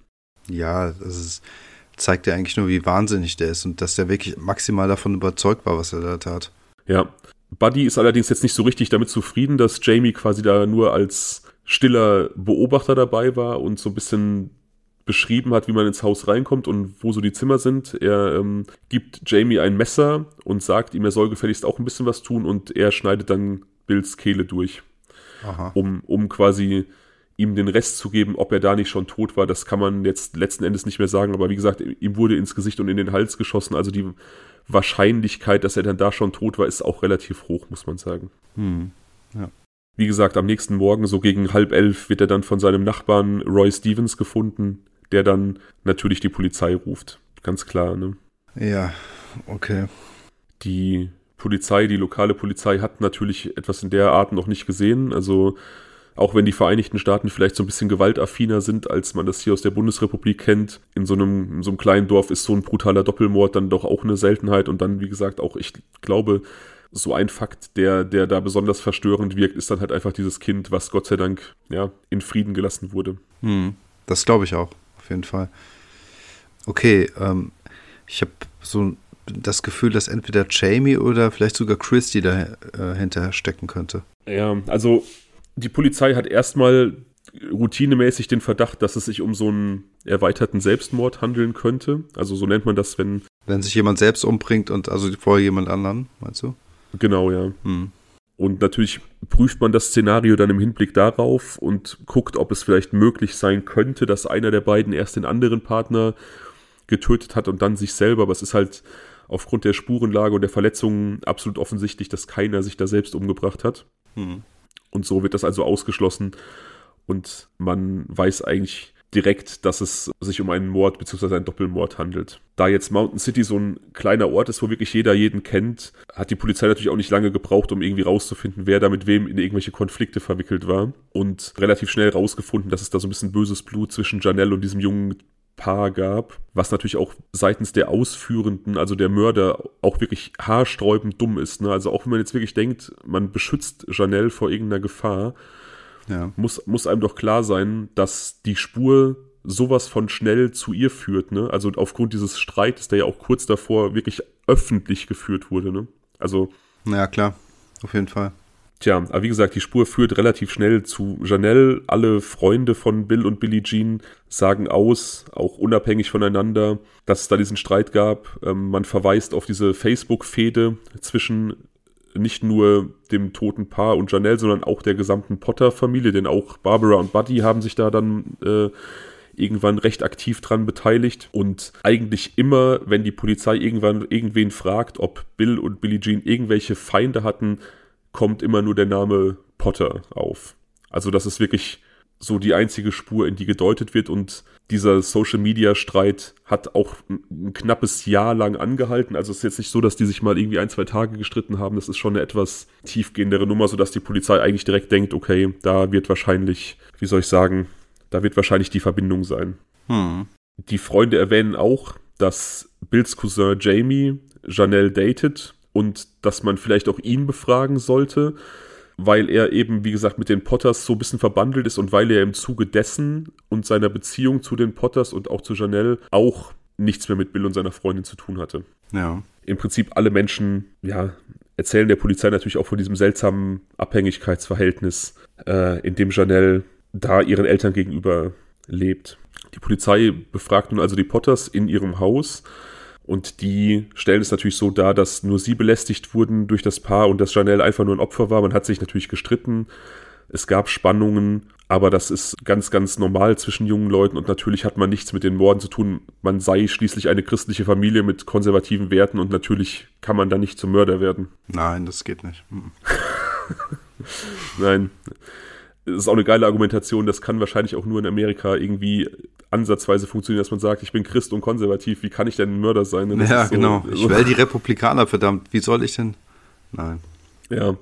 Ja, das ist, zeigt ja eigentlich nur, wie wahnsinnig der ist und dass der wirklich maximal davon überzeugt war, was er da tat. Ja, Buddy ist allerdings jetzt nicht so richtig damit zufrieden, dass Jamie quasi da nur als stiller Beobachter dabei war und so ein bisschen beschrieben hat, wie man ins Haus reinkommt und wo so die Zimmer sind. Er ähm, gibt Jamie ein Messer und sagt ihm, er soll gefälligst auch ein bisschen was tun und er schneidet dann Bills Kehle durch, um, um quasi ihm den Rest zu geben, ob er da nicht schon tot war, das kann man jetzt letzten Endes nicht mehr sagen, aber wie gesagt, ihm wurde ins Gesicht und in den Hals geschossen, also die Wahrscheinlichkeit, dass er dann da schon tot war, ist auch relativ hoch, muss man sagen. Hm. Ja. Wie gesagt, am nächsten Morgen, so gegen halb elf, wird er dann von seinem Nachbarn Roy Stevens gefunden, der dann natürlich die Polizei ruft. Ganz klar, ne? Ja, okay. Die Polizei, die lokale Polizei hat natürlich etwas in der Art noch nicht gesehen. Also auch wenn die Vereinigten Staaten vielleicht so ein bisschen gewaltaffiner sind, als man das hier aus der Bundesrepublik kennt, in so einem, in so einem kleinen Dorf ist so ein brutaler Doppelmord dann doch auch eine Seltenheit und dann, wie gesagt, auch, ich glaube, so ein Fakt, der, der da besonders verstörend wirkt, ist dann halt einfach dieses Kind, was Gott sei Dank, ja, in Frieden gelassen wurde. Hm, das glaube ich auch, auf jeden Fall. Okay, ähm, ich habe so das Gefühl, dass entweder Jamie oder vielleicht sogar Christy dahinter äh, stecken könnte. Ja, also die Polizei hat erstmal routinemäßig den Verdacht, dass es sich um so einen erweiterten Selbstmord handeln könnte. Also so nennt man das, wenn. Wenn sich jemand selbst umbringt und also vorher jemand anderen, meinst du? Genau, ja. Hm. Und natürlich prüft man das Szenario dann im Hinblick darauf und guckt, ob es vielleicht möglich sein könnte, dass einer der beiden erst den anderen Partner getötet hat und dann sich selber. Aber es ist halt aufgrund der Spurenlage und der Verletzungen absolut offensichtlich, dass keiner sich da selbst umgebracht hat. Hm. Und so wird das also ausgeschlossen. Und man weiß eigentlich direkt, dass es sich um einen Mord bzw. einen Doppelmord handelt. Da jetzt Mountain City so ein kleiner Ort ist, wo wirklich jeder jeden kennt, hat die Polizei natürlich auch nicht lange gebraucht, um irgendwie rauszufinden, wer da mit wem in irgendwelche Konflikte verwickelt war. Und relativ schnell rausgefunden, dass es da so ein bisschen böses Blut zwischen Janelle und diesem jungen Paar gab, was natürlich auch seitens der Ausführenden, also der Mörder, auch wirklich haarsträubend dumm ist. Ne? Also auch wenn man jetzt wirklich denkt, man beschützt Janelle vor irgendeiner Gefahr, ja. muss, muss einem doch klar sein, dass die Spur sowas von schnell zu ihr führt, ne? Also aufgrund dieses Streites, der ja auch kurz davor wirklich öffentlich geführt wurde, ne? Also. Ja, klar, auf jeden Fall. Tja, aber wie gesagt, die Spur führt relativ schnell zu Janelle. Alle Freunde von Bill und Billie Jean sagen aus, auch unabhängig voneinander, dass es da diesen Streit gab. Ähm, man verweist auf diese Facebook-Fehde zwischen nicht nur dem toten Paar und Janelle, sondern auch der gesamten Potter-Familie, denn auch Barbara und Buddy haben sich da dann äh, irgendwann recht aktiv dran beteiligt. Und eigentlich immer, wenn die Polizei irgendwann irgendwen fragt, ob Bill und Billie Jean irgendwelche Feinde hatten, kommt immer nur der Name Potter auf. Also das ist wirklich so die einzige Spur, in die gedeutet wird. Und dieser Social-Media-Streit hat auch ein knappes Jahr lang angehalten. Also es ist jetzt nicht so, dass die sich mal irgendwie ein, zwei Tage gestritten haben. Das ist schon eine etwas tiefgehendere Nummer, sodass die Polizei eigentlich direkt denkt, okay, da wird wahrscheinlich, wie soll ich sagen, da wird wahrscheinlich die Verbindung sein. Hm. Die Freunde erwähnen auch, dass Bills Cousin Jamie Janelle datet und dass man vielleicht auch ihn befragen sollte weil er eben, wie gesagt, mit den Potters so ein bisschen verbandelt ist und weil er im Zuge dessen und seiner Beziehung zu den Potters und auch zu Janelle auch nichts mehr mit Bill und seiner Freundin zu tun hatte. Ja. Im Prinzip alle Menschen, ja, erzählen der Polizei natürlich auch von diesem seltsamen Abhängigkeitsverhältnis, äh, in dem Janelle da ihren Eltern gegenüber lebt. Die Polizei befragt nun also die Potters in ihrem Haus und die stellen es natürlich so dar, dass nur sie belästigt wurden durch das Paar und dass Janelle einfach nur ein Opfer war. Man hat sich natürlich gestritten. Es gab Spannungen, aber das ist ganz, ganz normal zwischen jungen Leuten und natürlich hat man nichts mit den Morden zu tun. Man sei schließlich eine christliche Familie mit konservativen Werten und natürlich kann man da nicht zum Mörder werden. Nein, das geht nicht. Mhm. <laughs> Nein das ist auch eine geile Argumentation, das kann wahrscheinlich auch nur in Amerika irgendwie ansatzweise funktionieren, dass man sagt, ich bin Christ und konservativ, wie kann ich denn ein Mörder sein? Das ja, so, genau. Ich wähle die Republikaner, verdammt. Wie soll ich denn? Nein. Ja.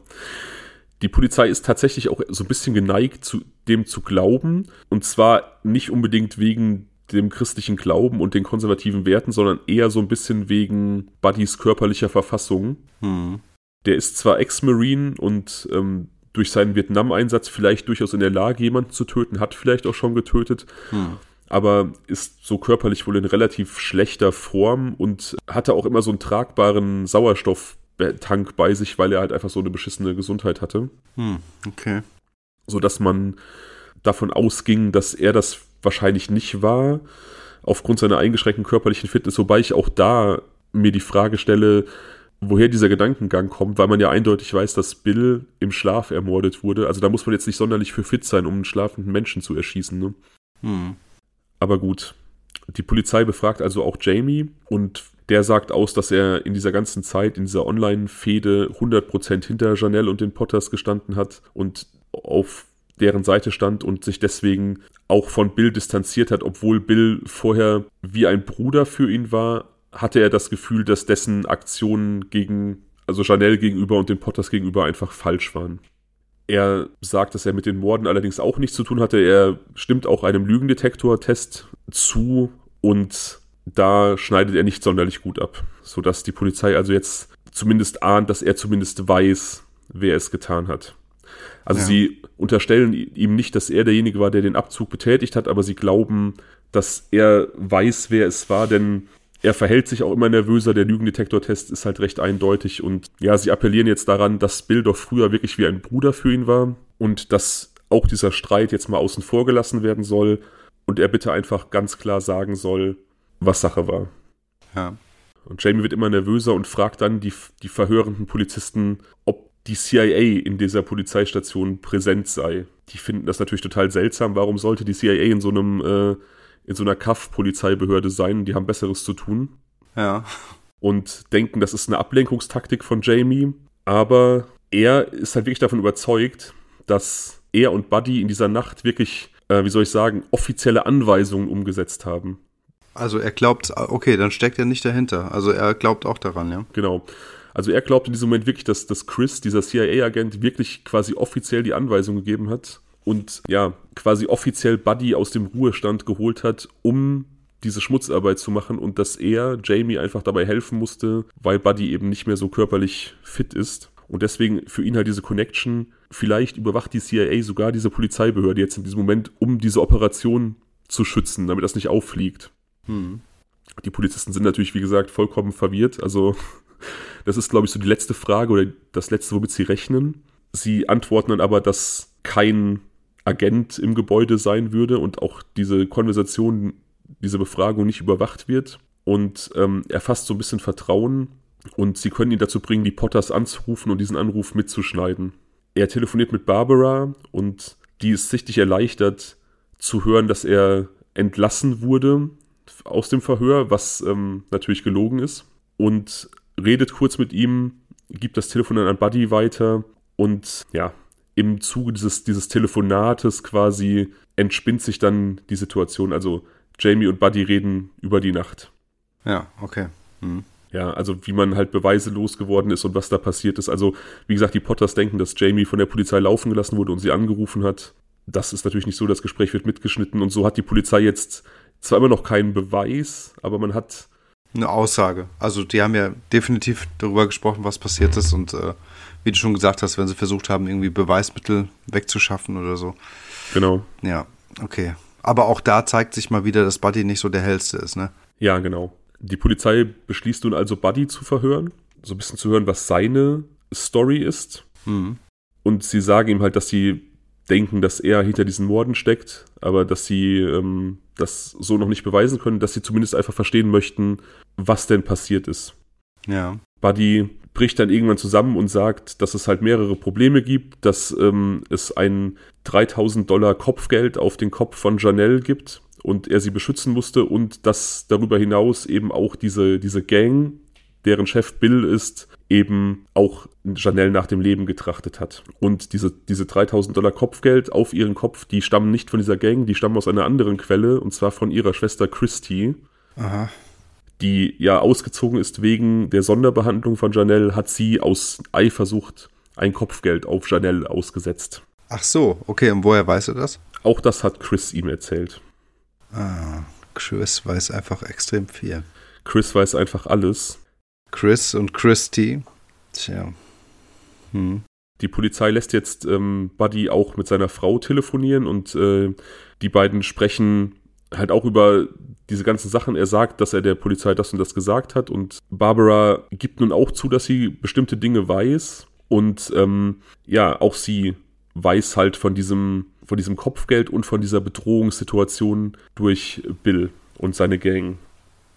Die Polizei ist tatsächlich auch so ein bisschen geneigt, zu dem zu glauben. Und zwar nicht unbedingt wegen dem christlichen Glauben und den konservativen Werten, sondern eher so ein bisschen wegen Buddys körperlicher Verfassung. Hm. Der ist zwar Ex-Marine und ähm, durch seinen Vietnam-Einsatz vielleicht durchaus in der Lage, jemanden zu töten, hat vielleicht auch schon getötet. Hm. Aber ist so körperlich wohl in relativ schlechter Form und hatte auch immer so einen tragbaren Sauerstofftank bei sich, weil er halt einfach so eine beschissene Gesundheit hatte. Hm, okay. So dass man davon ausging, dass er das wahrscheinlich nicht war, aufgrund seiner eingeschränkten körperlichen Fitness, wobei ich auch da mir die Frage stelle, woher dieser Gedankengang kommt, weil man ja eindeutig weiß, dass Bill im Schlaf ermordet wurde. Also da muss man jetzt nicht sonderlich für fit sein, um einen schlafenden Menschen zu erschießen. Ne? Hm. Aber gut. Die Polizei befragt also auch Jamie und der sagt aus, dass er in dieser ganzen Zeit, in dieser Online-Fehde 100% hinter Janelle und den Potters gestanden hat und auf deren Seite stand und sich deswegen auch von Bill distanziert hat, obwohl Bill vorher wie ein Bruder für ihn war, hatte er das Gefühl, dass dessen Aktionen gegen, also Chanel gegenüber und den Potters gegenüber einfach falsch waren. Er sagt, dass er mit den Morden allerdings auch nichts zu tun hatte. Er stimmt auch einem Lügendetektor-Test zu und da schneidet er nicht sonderlich gut ab, sodass die Polizei also jetzt zumindest ahnt, dass er zumindest weiß, wer es getan hat. Also ja. sie unterstellen ihm nicht, dass er derjenige war, der den Abzug betätigt hat, aber sie glauben, dass er weiß, wer es war, denn er verhält sich auch immer nervöser. Der Lügendetektor-Test ist halt recht eindeutig. Und ja, sie appellieren jetzt daran, dass Bill doch früher wirklich wie ein Bruder für ihn war und dass auch dieser Streit jetzt mal außen vor gelassen werden soll und er bitte einfach ganz klar sagen soll, was Sache war. Ja. Und Jamie wird immer nervöser und fragt dann die, die verhörenden Polizisten, ob die CIA in dieser Polizeistation präsent sei. Die finden das natürlich total seltsam. Warum sollte die CIA in so einem äh, in so einer Kaff-Polizeibehörde sein? Die haben Besseres zu tun. Ja. Und denken, das ist eine Ablenkungstaktik von Jamie. Aber er ist halt wirklich davon überzeugt, dass er und Buddy in dieser Nacht wirklich, äh, wie soll ich sagen, offizielle Anweisungen umgesetzt haben. Also er glaubt, okay, dann steckt er nicht dahinter. Also er glaubt auch daran, ja. Genau. Also er glaubt in diesem Moment wirklich, dass, dass Chris, dieser CIA-Agent, wirklich quasi offiziell die Anweisung gegeben hat und ja, quasi offiziell Buddy aus dem Ruhestand geholt hat, um diese Schmutzarbeit zu machen und dass er Jamie einfach dabei helfen musste, weil Buddy eben nicht mehr so körperlich fit ist. Und deswegen für ihn halt diese Connection, vielleicht überwacht die CIA sogar diese Polizeibehörde jetzt in diesem Moment, um diese Operation zu schützen, damit das nicht auffliegt. Hm. Die Polizisten sind natürlich, wie gesagt, vollkommen verwirrt. Also, <laughs> das ist, glaube ich, so die letzte Frage oder das letzte, womit sie rechnen. Sie antworten dann aber, dass kein Agent im Gebäude sein würde und auch diese Konversation, diese Befragung nicht überwacht wird. Und ähm, er fasst so ein bisschen Vertrauen und sie können ihn dazu bringen, die Potters anzurufen und diesen Anruf mitzuschneiden. Er telefoniert mit Barbara und die ist sichtlich erleichtert zu hören, dass er entlassen wurde aus dem Verhör, was ähm, natürlich gelogen ist. Und redet kurz mit ihm, gibt das Telefon dann an Buddy weiter und ja, im Zuge dieses, dieses Telefonates quasi entspinnt sich dann die Situation. Also Jamie und Buddy reden über die Nacht. Ja, okay. Hm. Ja, also wie man halt Beweise losgeworden ist und was da passiert ist. Also, wie gesagt, die Potters denken, dass Jamie von der Polizei laufen gelassen wurde und sie angerufen hat. Das ist natürlich nicht so, das Gespräch wird mitgeschnitten und so hat die Polizei jetzt zwar immer noch keinen Beweis, aber man hat. Eine Aussage. Also, die haben ja definitiv darüber gesprochen, was passiert ist und äh, wie du schon gesagt hast, wenn sie versucht haben, irgendwie Beweismittel wegzuschaffen oder so. Genau. Ja, okay. Aber auch da zeigt sich mal wieder, dass Buddy nicht so der hellste ist, ne? Ja, genau. Die Polizei beschließt nun also, Buddy zu verhören, so ein bisschen zu hören, was seine Story ist. Mhm. Und sie sagen ihm halt, dass sie denken, dass er hinter diesen Morden steckt, aber dass sie ähm, das so noch nicht beweisen können, dass sie zumindest einfach verstehen möchten, was denn passiert ist. Ja. Buddy bricht dann irgendwann zusammen und sagt, dass es halt mehrere Probleme gibt, dass ähm, es ein 3000 Dollar Kopfgeld auf den Kopf von Janelle gibt und er sie beschützen musste und dass darüber hinaus eben auch diese, diese Gang, deren Chef Bill ist, eben auch Janelle nach dem Leben getrachtet hat. Und diese, diese 3000 Dollar Kopfgeld auf ihren Kopf, die stammen nicht von dieser Gang, die stammen aus einer anderen Quelle und zwar von ihrer Schwester Christy. Aha. Die ja ausgezogen ist wegen der Sonderbehandlung von Janelle, hat sie aus Eifersucht ein Kopfgeld auf Janelle ausgesetzt. Ach so, okay, und woher weißt du das? Auch das hat Chris ihm erzählt. Ah, Chris weiß einfach extrem viel. Chris weiß einfach alles. Chris und Christy. Tja. Hm. Die Polizei lässt jetzt ähm, Buddy auch mit seiner Frau telefonieren und äh, die beiden sprechen halt auch über diese ganzen Sachen. Er sagt, dass er der Polizei das und das gesagt hat und Barbara gibt nun auch zu, dass sie bestimmte Dinge weiß und ähm, ja, auch sie weiß halt von diesem, von diesem Kopfgeld und von dieser Bedrohungssituation durch Bill und seine Gang.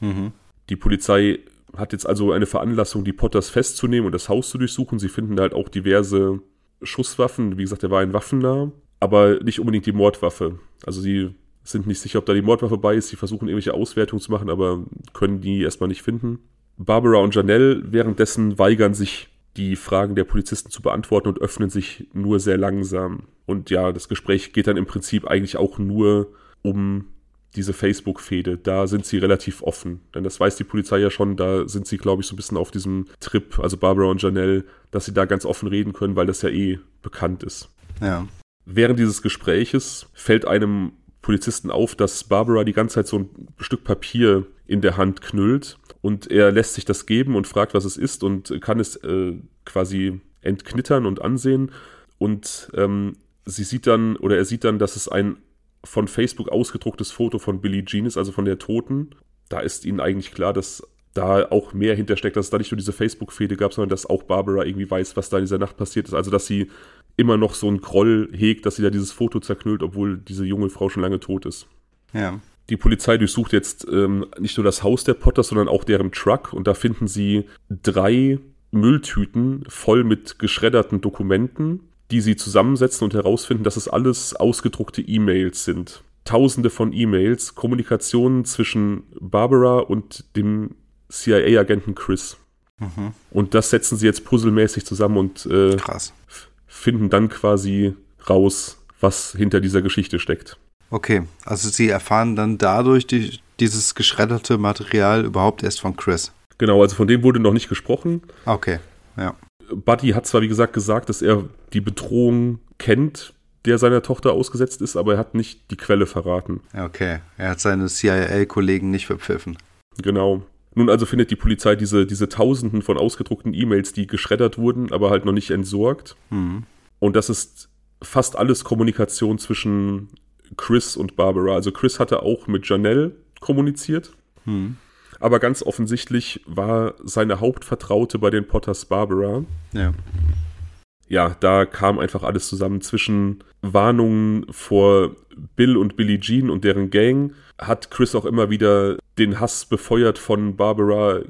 Mhm. Die Polizei hat jetzt also eine Veranlassung, die Potters festzunehmen und das Haus zu durchsuchen. Sie finden halt auch diverse Schusswaffen. Wie gesagt, er war ein Waffennah, aber nicht unbedingt die Mordwaffe. Also sie sind nicht sicher, ob da die Mordwaffe bei ist. Sie versuchen irgendwelche Auswertungen zu machen, aber können die erstmal nicht finden. Barbara und Janelle währenddessen weigern sich die Fragen der Polizisten zu beantworten und öffnen sich nur sehr langsam. Und ja, das Gespräch geht dann im Prinzip eigentlich auch nur um diese Facebook-Fehde. Da sind sie relativ offen. Denn das weiß die Polizei ja schon, da sind sie, glaube ich, so ein bisschen auf diesem Trip, also Barbara und Janelle, dass sie da ganz offen reden können, weil das ja eh bekannt ist. Ja. Während dieses Gespräches fällt einem Polizisten auf, dass Barbara die ganze Zeit so ein Stück Papier in der Hand knüllt und er lässt sich das geben und fragt, was es ist und kann es äh, quasi entknittern und ansehen und ähm, sie sieht dann oder er sieht dann, dass es ein von Facebook ausgedrucktes Foto von Billie Jean ist, also von der Toten. Da ist ihnen eigentlich klar, dass da auch mehr hintersteckt, dass es da nicht nur diese Facebook-Fehde gab, sondern dass auch Barbara irgendwie weiß, was da in dieser Nacht passiert ist. Also dass sie immer noch so einen Groll hegt, dass sie da dieses Foto zerknüllt, obwohl diese junge Frau schon lange tot ist. Ja. Die Polizei durchsucht jetzt ähm, nicht nur das Haus der Potters, sondern auch deren Truck und da finden sie drei Mülltüten voll mit geschredderten Dokumenten, die sie zusammensetzen und herausfinden, dass es alles ausgedruckte E-Mails sind. Tausende von E-Mails, Kommunikationen zwischen Barbara und dem CIA-Agenten Chris. Mhm. Und das setzen sie jetzt puzzelmäßig zusammen und äh, finden dann quasi raus, was hinter dieser Geschichte steckt. Okay, also sie erfahren dann dadurch die, dieses geschredderte Material überhaupt erst von Chris. Genau, also von dem wurde noch nicht gesprochen. Okay, ja. Buddy hat zwar, wie gesagt, gesagt, dass er die Bedrohung kennt, der seiner Tochter ausgesetzt ist, aber er hat nicht die Quelle verraten. Okay, er hat seine CIA-Kollegen nicht verpfiffen. Genau. Nun also findet die Polizei diese, diese Tausenden von ausgedruckten E-Mails, die geschreddert wurden, aber halt noch nicht entsorgt. Mhm. Und das ist fast alles Kommunikation zwischen Chris und Barbara. Also Chris hatte auch mit Janelle kommuniziert. Mhm. Aber ganz offensichtlich war seine Hauptvertraute bei den Potters Barbara. Ja. Ja, da kam einfach alles zusammen zwischen Warnungen vor Bill und Billie Jean und deren Gang. Hat Chris auch immer wieder den Hass befeuert von Barbara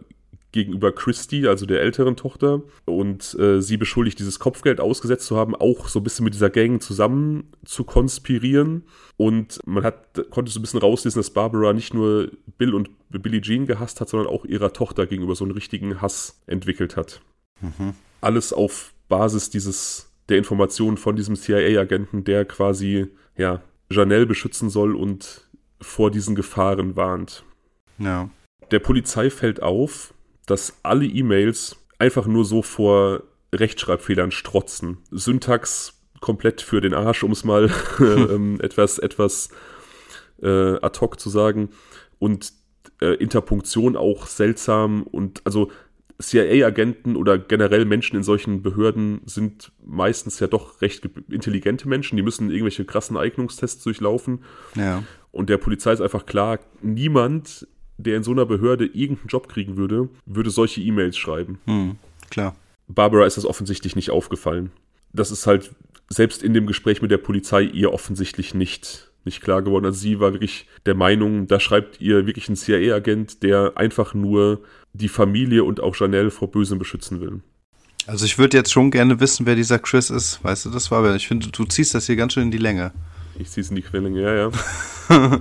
gegenüber Christy, also der älteren Tochter, und äh, sie beschuldigt, dieses Kopfgeld ausgesetzt zu haben, auch so ein bisschen mit dieser Gang zusammen zu konspirieren. Und man hat, konnte so ein bisschen rauslesen, dass Barbara nicht nur Bill und Billie Jean gehasst hat, sondern auch ihrer Tochter gegenüber so einen richtigen Hass entwickelt hat. Mhm. Alles auf Basis dieses der Informationen von diesem CIA-Agenten, der quasi ja Janelle beschützen soll und vor diesen Gefahren warnt. Ja. Der Polizei fällt auf, dass alle E-Mails einfach nur so vor Rechtschreibfehlern strotzen. Syntax komplett für den Arsch, um es mal <laughs> ähm, etwas, etwas äh, ad hoc zu sagen. Und äh, Interpunktion auch seltsam und also CIA-Agenten oder generell Menschen in solchen Behörden sind meistens ja doch recht intelligente Menschen. Die müssen irgendwelche krassen Eignungstests durchlaufen. Ja. Und der Polizei ist einfach klar, niemand der in so einer Behörde irgendeinen Job kriegen würde, würde solche E-Mails schreiben. Hm, klar. Barbara ist das offensichtlich nicht aufgefallen. Das ist halt selbst in dem Gespräch mit der Polizei ihr offensichtlich nicht, nicht klar geworden. Also sie war wirklich der Meinung, da schreibt ihr wirklich ein CIA-Agent, der einfach nur die Familie und auch Janelle vor Bösem beschützen will. Also ich würde jetzt schon gerne wissen, wer dieser Chris ist. Weißt du, das war, ich finde, du ziehst das hier ganz schön in die Länge. Ich ziehe es in die Quellenlänge, ja, ja. <laughs>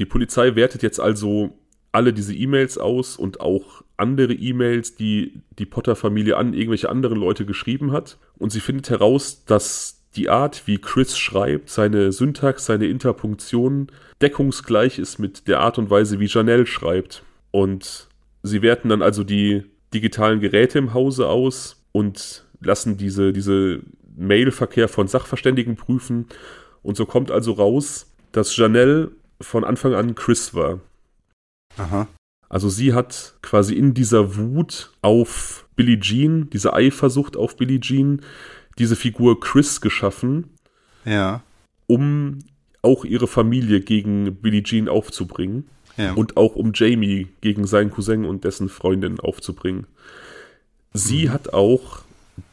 Die Polizei wertet jetzt also alle diese E-Mails aus und auch andere E-Mails, die die Potter-Familie an irgendwelche anderen Leute geschrieben hat. Und sie findet heraus, dass die Art, wie Chris schreibt, seine Syntax, seine Interpunktion deckungsgleich ist mit der Art und Weise, wie Janelle schreibt. Und sie werten dann also die digitalen Geräte im Hause aus und lassen diese, diese Mailverkehr von Sachverständigen prüfen. Und so kommt also raus, dass Janelle von Anfang an Chris war. Aha. Also sie hat quasi in dieser Wut auf Billie Jean, diese Eifersucht auf Billie Jean, diese Figur Chris geschaffen. Ja. Um auch ihre Familie gegen Billie Jean aufzubringen. Ja. Und auch um Jamie gegen seinen Cousin und dessen Freundin aufzubringen. Sie mhm. hat auch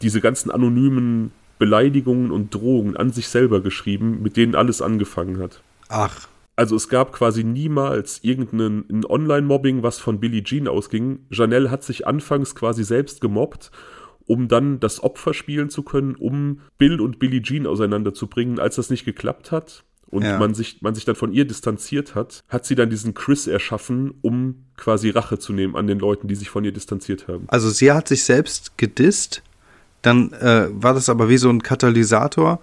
diese ganzen anonymen Beleidigungen und Drohungen an sich selber geschrieben, mit denen alles angefangen hat. Ach. Also es gab quasi niemals irgendein Online-Mobbing, was von Billie Jean ausging. Janelle hat sich anfangs quasi selbst gemobbt, um dann das Opfer spielen zu können, um Bill und Billie Jean auseinanderzubringen. Als das nicht geklappt hat und ja. man, sich, man sich dann von ihr distanziert hat, hat sie dann diesen Chris erschaffen, um quasi Rache zu nehmen an den Leuten, die sich von ihr distanziert haben. Also sie hat sich selbst gedisst, dann äh, war das aber wie so ein Katalysator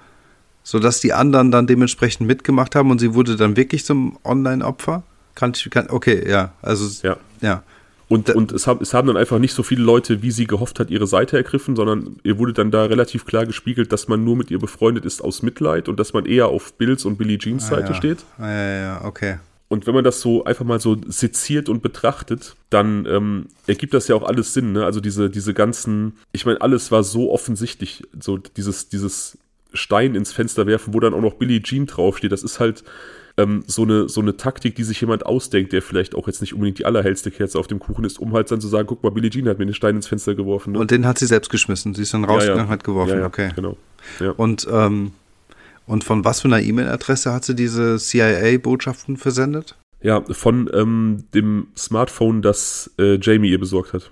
sodass die anderen dann dementsprechend mitgemacht haben und sie wurde dann wirklich zum Online-Opfer? Kann ich, kann, okay, ja, also, ja. ja. Und, und es, haben, es haben dann einfach nicht so viele Leute, wie sie gehofft hat, ihre Seite ergriffen, sondern ihr wurde dann da relativ klar gespiegelt, dass man nur mit ihr befreundet ist aus Mitleid und dass man eher auf Bills und Billie Jeans ah, Seite ja. steht. Ah, ja, ja, okay. Und wenn man das so einfach mal so seziert und betrachtet, dann ähm, ergibt das ja auch alles Sinn. Ne? Also diese, diese ganzen, ich meine, alles war so offensichtlich, so dieses, dieses Stein ins Fenster werfen, wo dann auch noch Billie Jean draufsteht. Das ist halt ähm, so, eine, so eine Taktik, die sich jemand ausdenkt, der vielleicht auch jetzt nicht unbedingt die allerhellste Kerze auf dem Kuchen ist, um halt dann zu sagen, guck mal, Billie Jean hat mir den Stein ins Fenster geworfen. Ne? Und den hat sie selbst geschmissen. Sie ist dann rausgegangen, ja, ja. hat geworfen. Ja, okay. Genau. Und, ähm, und von was für einer E-Mail-Adresse hat sie diese CIA-Botschaften versendet? Ja, von ähm, dem Smartphone, das äh, Jamie ihr besorgt hat.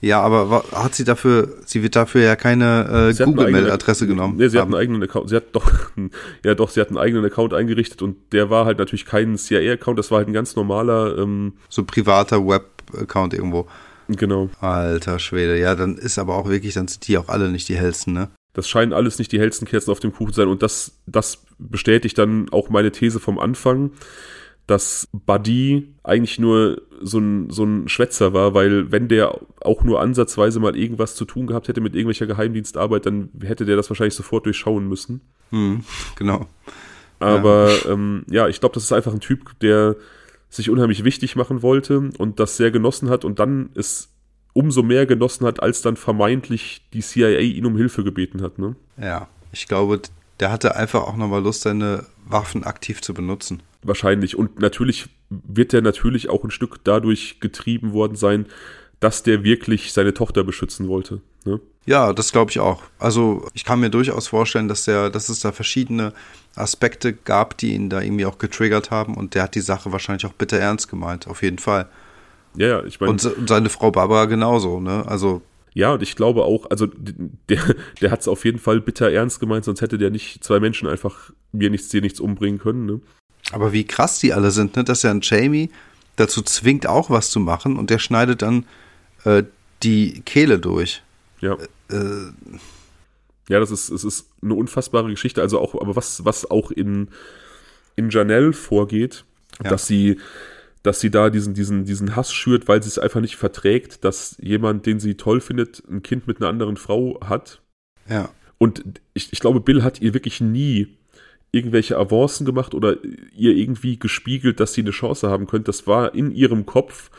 Ja, aber hat sie dafür, sie wird dafür ja keine äh, Google-Mail-Adresse genommen. Nee, sie haben. hat einen eigenen Account, sie hat doch, <laughs> ja doch, sie hat einen eigenen Account eingerichtet und der war halt natürlich kein CIA-Account, das war halt ein ganz normaler. Ähm, so privater Web-Account irgendwo. Genau. Alter Schwede, ja, dann ist aber auch wirklich, dann sind die auch alle nicht die hellsten, ne? Das scheinen alles nicht die hellsten Kerzen auf dem Kuchen zu sein und das, das bestätigt dann auch meine These vom Anfang dass Buddy eigentlich nur so ein, so ein Schwätzer war, weil wenn der auch nur ansatzweise mal irgendwas zu tun gehabt hätte mit irgendwelcher Geheimdienstarbeit, dann hätte der das wahrscheinlich sofort durchschauen müssen. Hm, genau. Aber ja, ähm, ja ich glaube, das ist einfach ein Typ, der sich unheimlich wichtig machen wollte und das sehr genossen hat und dann es umso mehr genossen hat, als dann vermeintlich die CIA ihn um Hilfe gebeten hat. Ne? Ja, ich glaube, der hatte einfach auch nochmal Lust, seine Waffen aktiv zu benutzen. Wahrscheinlich. Und natürlich wird er natürlich auch ein Stück dadurch getrieben worden sein, dass der wirklich seine Tochter beschützen wollte. Ne? Ja, das glaube ich auch. Also ich kann mir durchaus vorstellen, dass der, dass es da verschiedene Aspekte gab, die ihn da irgendwie auch getriggert haben und der hat die Sache wahrscheinlich auch bitter ernst gemeint, auf jeden Fall. Ja, ja, ich meine. Und, und seine Frau Barbara genauso, ne? Also ja, und ich glaube auch, also der, der hat es auf jeden Fall bitter ernst gemeint, sonst hätte der nicht zwei Menschen einfach mir nichts, dir nichts umbringen können. Ne? Aber wie krass die alle sind, ne? dass er einen Jamie dazu zwingt, auch was zu machen und der schneidet dann äh, die Kehle durch. Ja. Äh, ja, das ist, es ist eine unfassbare Geschichte. Also auch, aber was, was auch in, in Janelle vorgeht, ja. dass sie, dass sie da diesen, diesen, diesen Hass schürt, weil sie es einfach nicht verträgt, dass jemand, den sie toll findet, ein Kind mit einer anderen Frau hat. Ja. Und ich, ich glaube, Bill hat ihr wirklich nie irgendwelche Avancen gemacht oder ihr irgendwie gespiegelt, dass sie eine Chance haben könnte. Das war in ihrem Kopf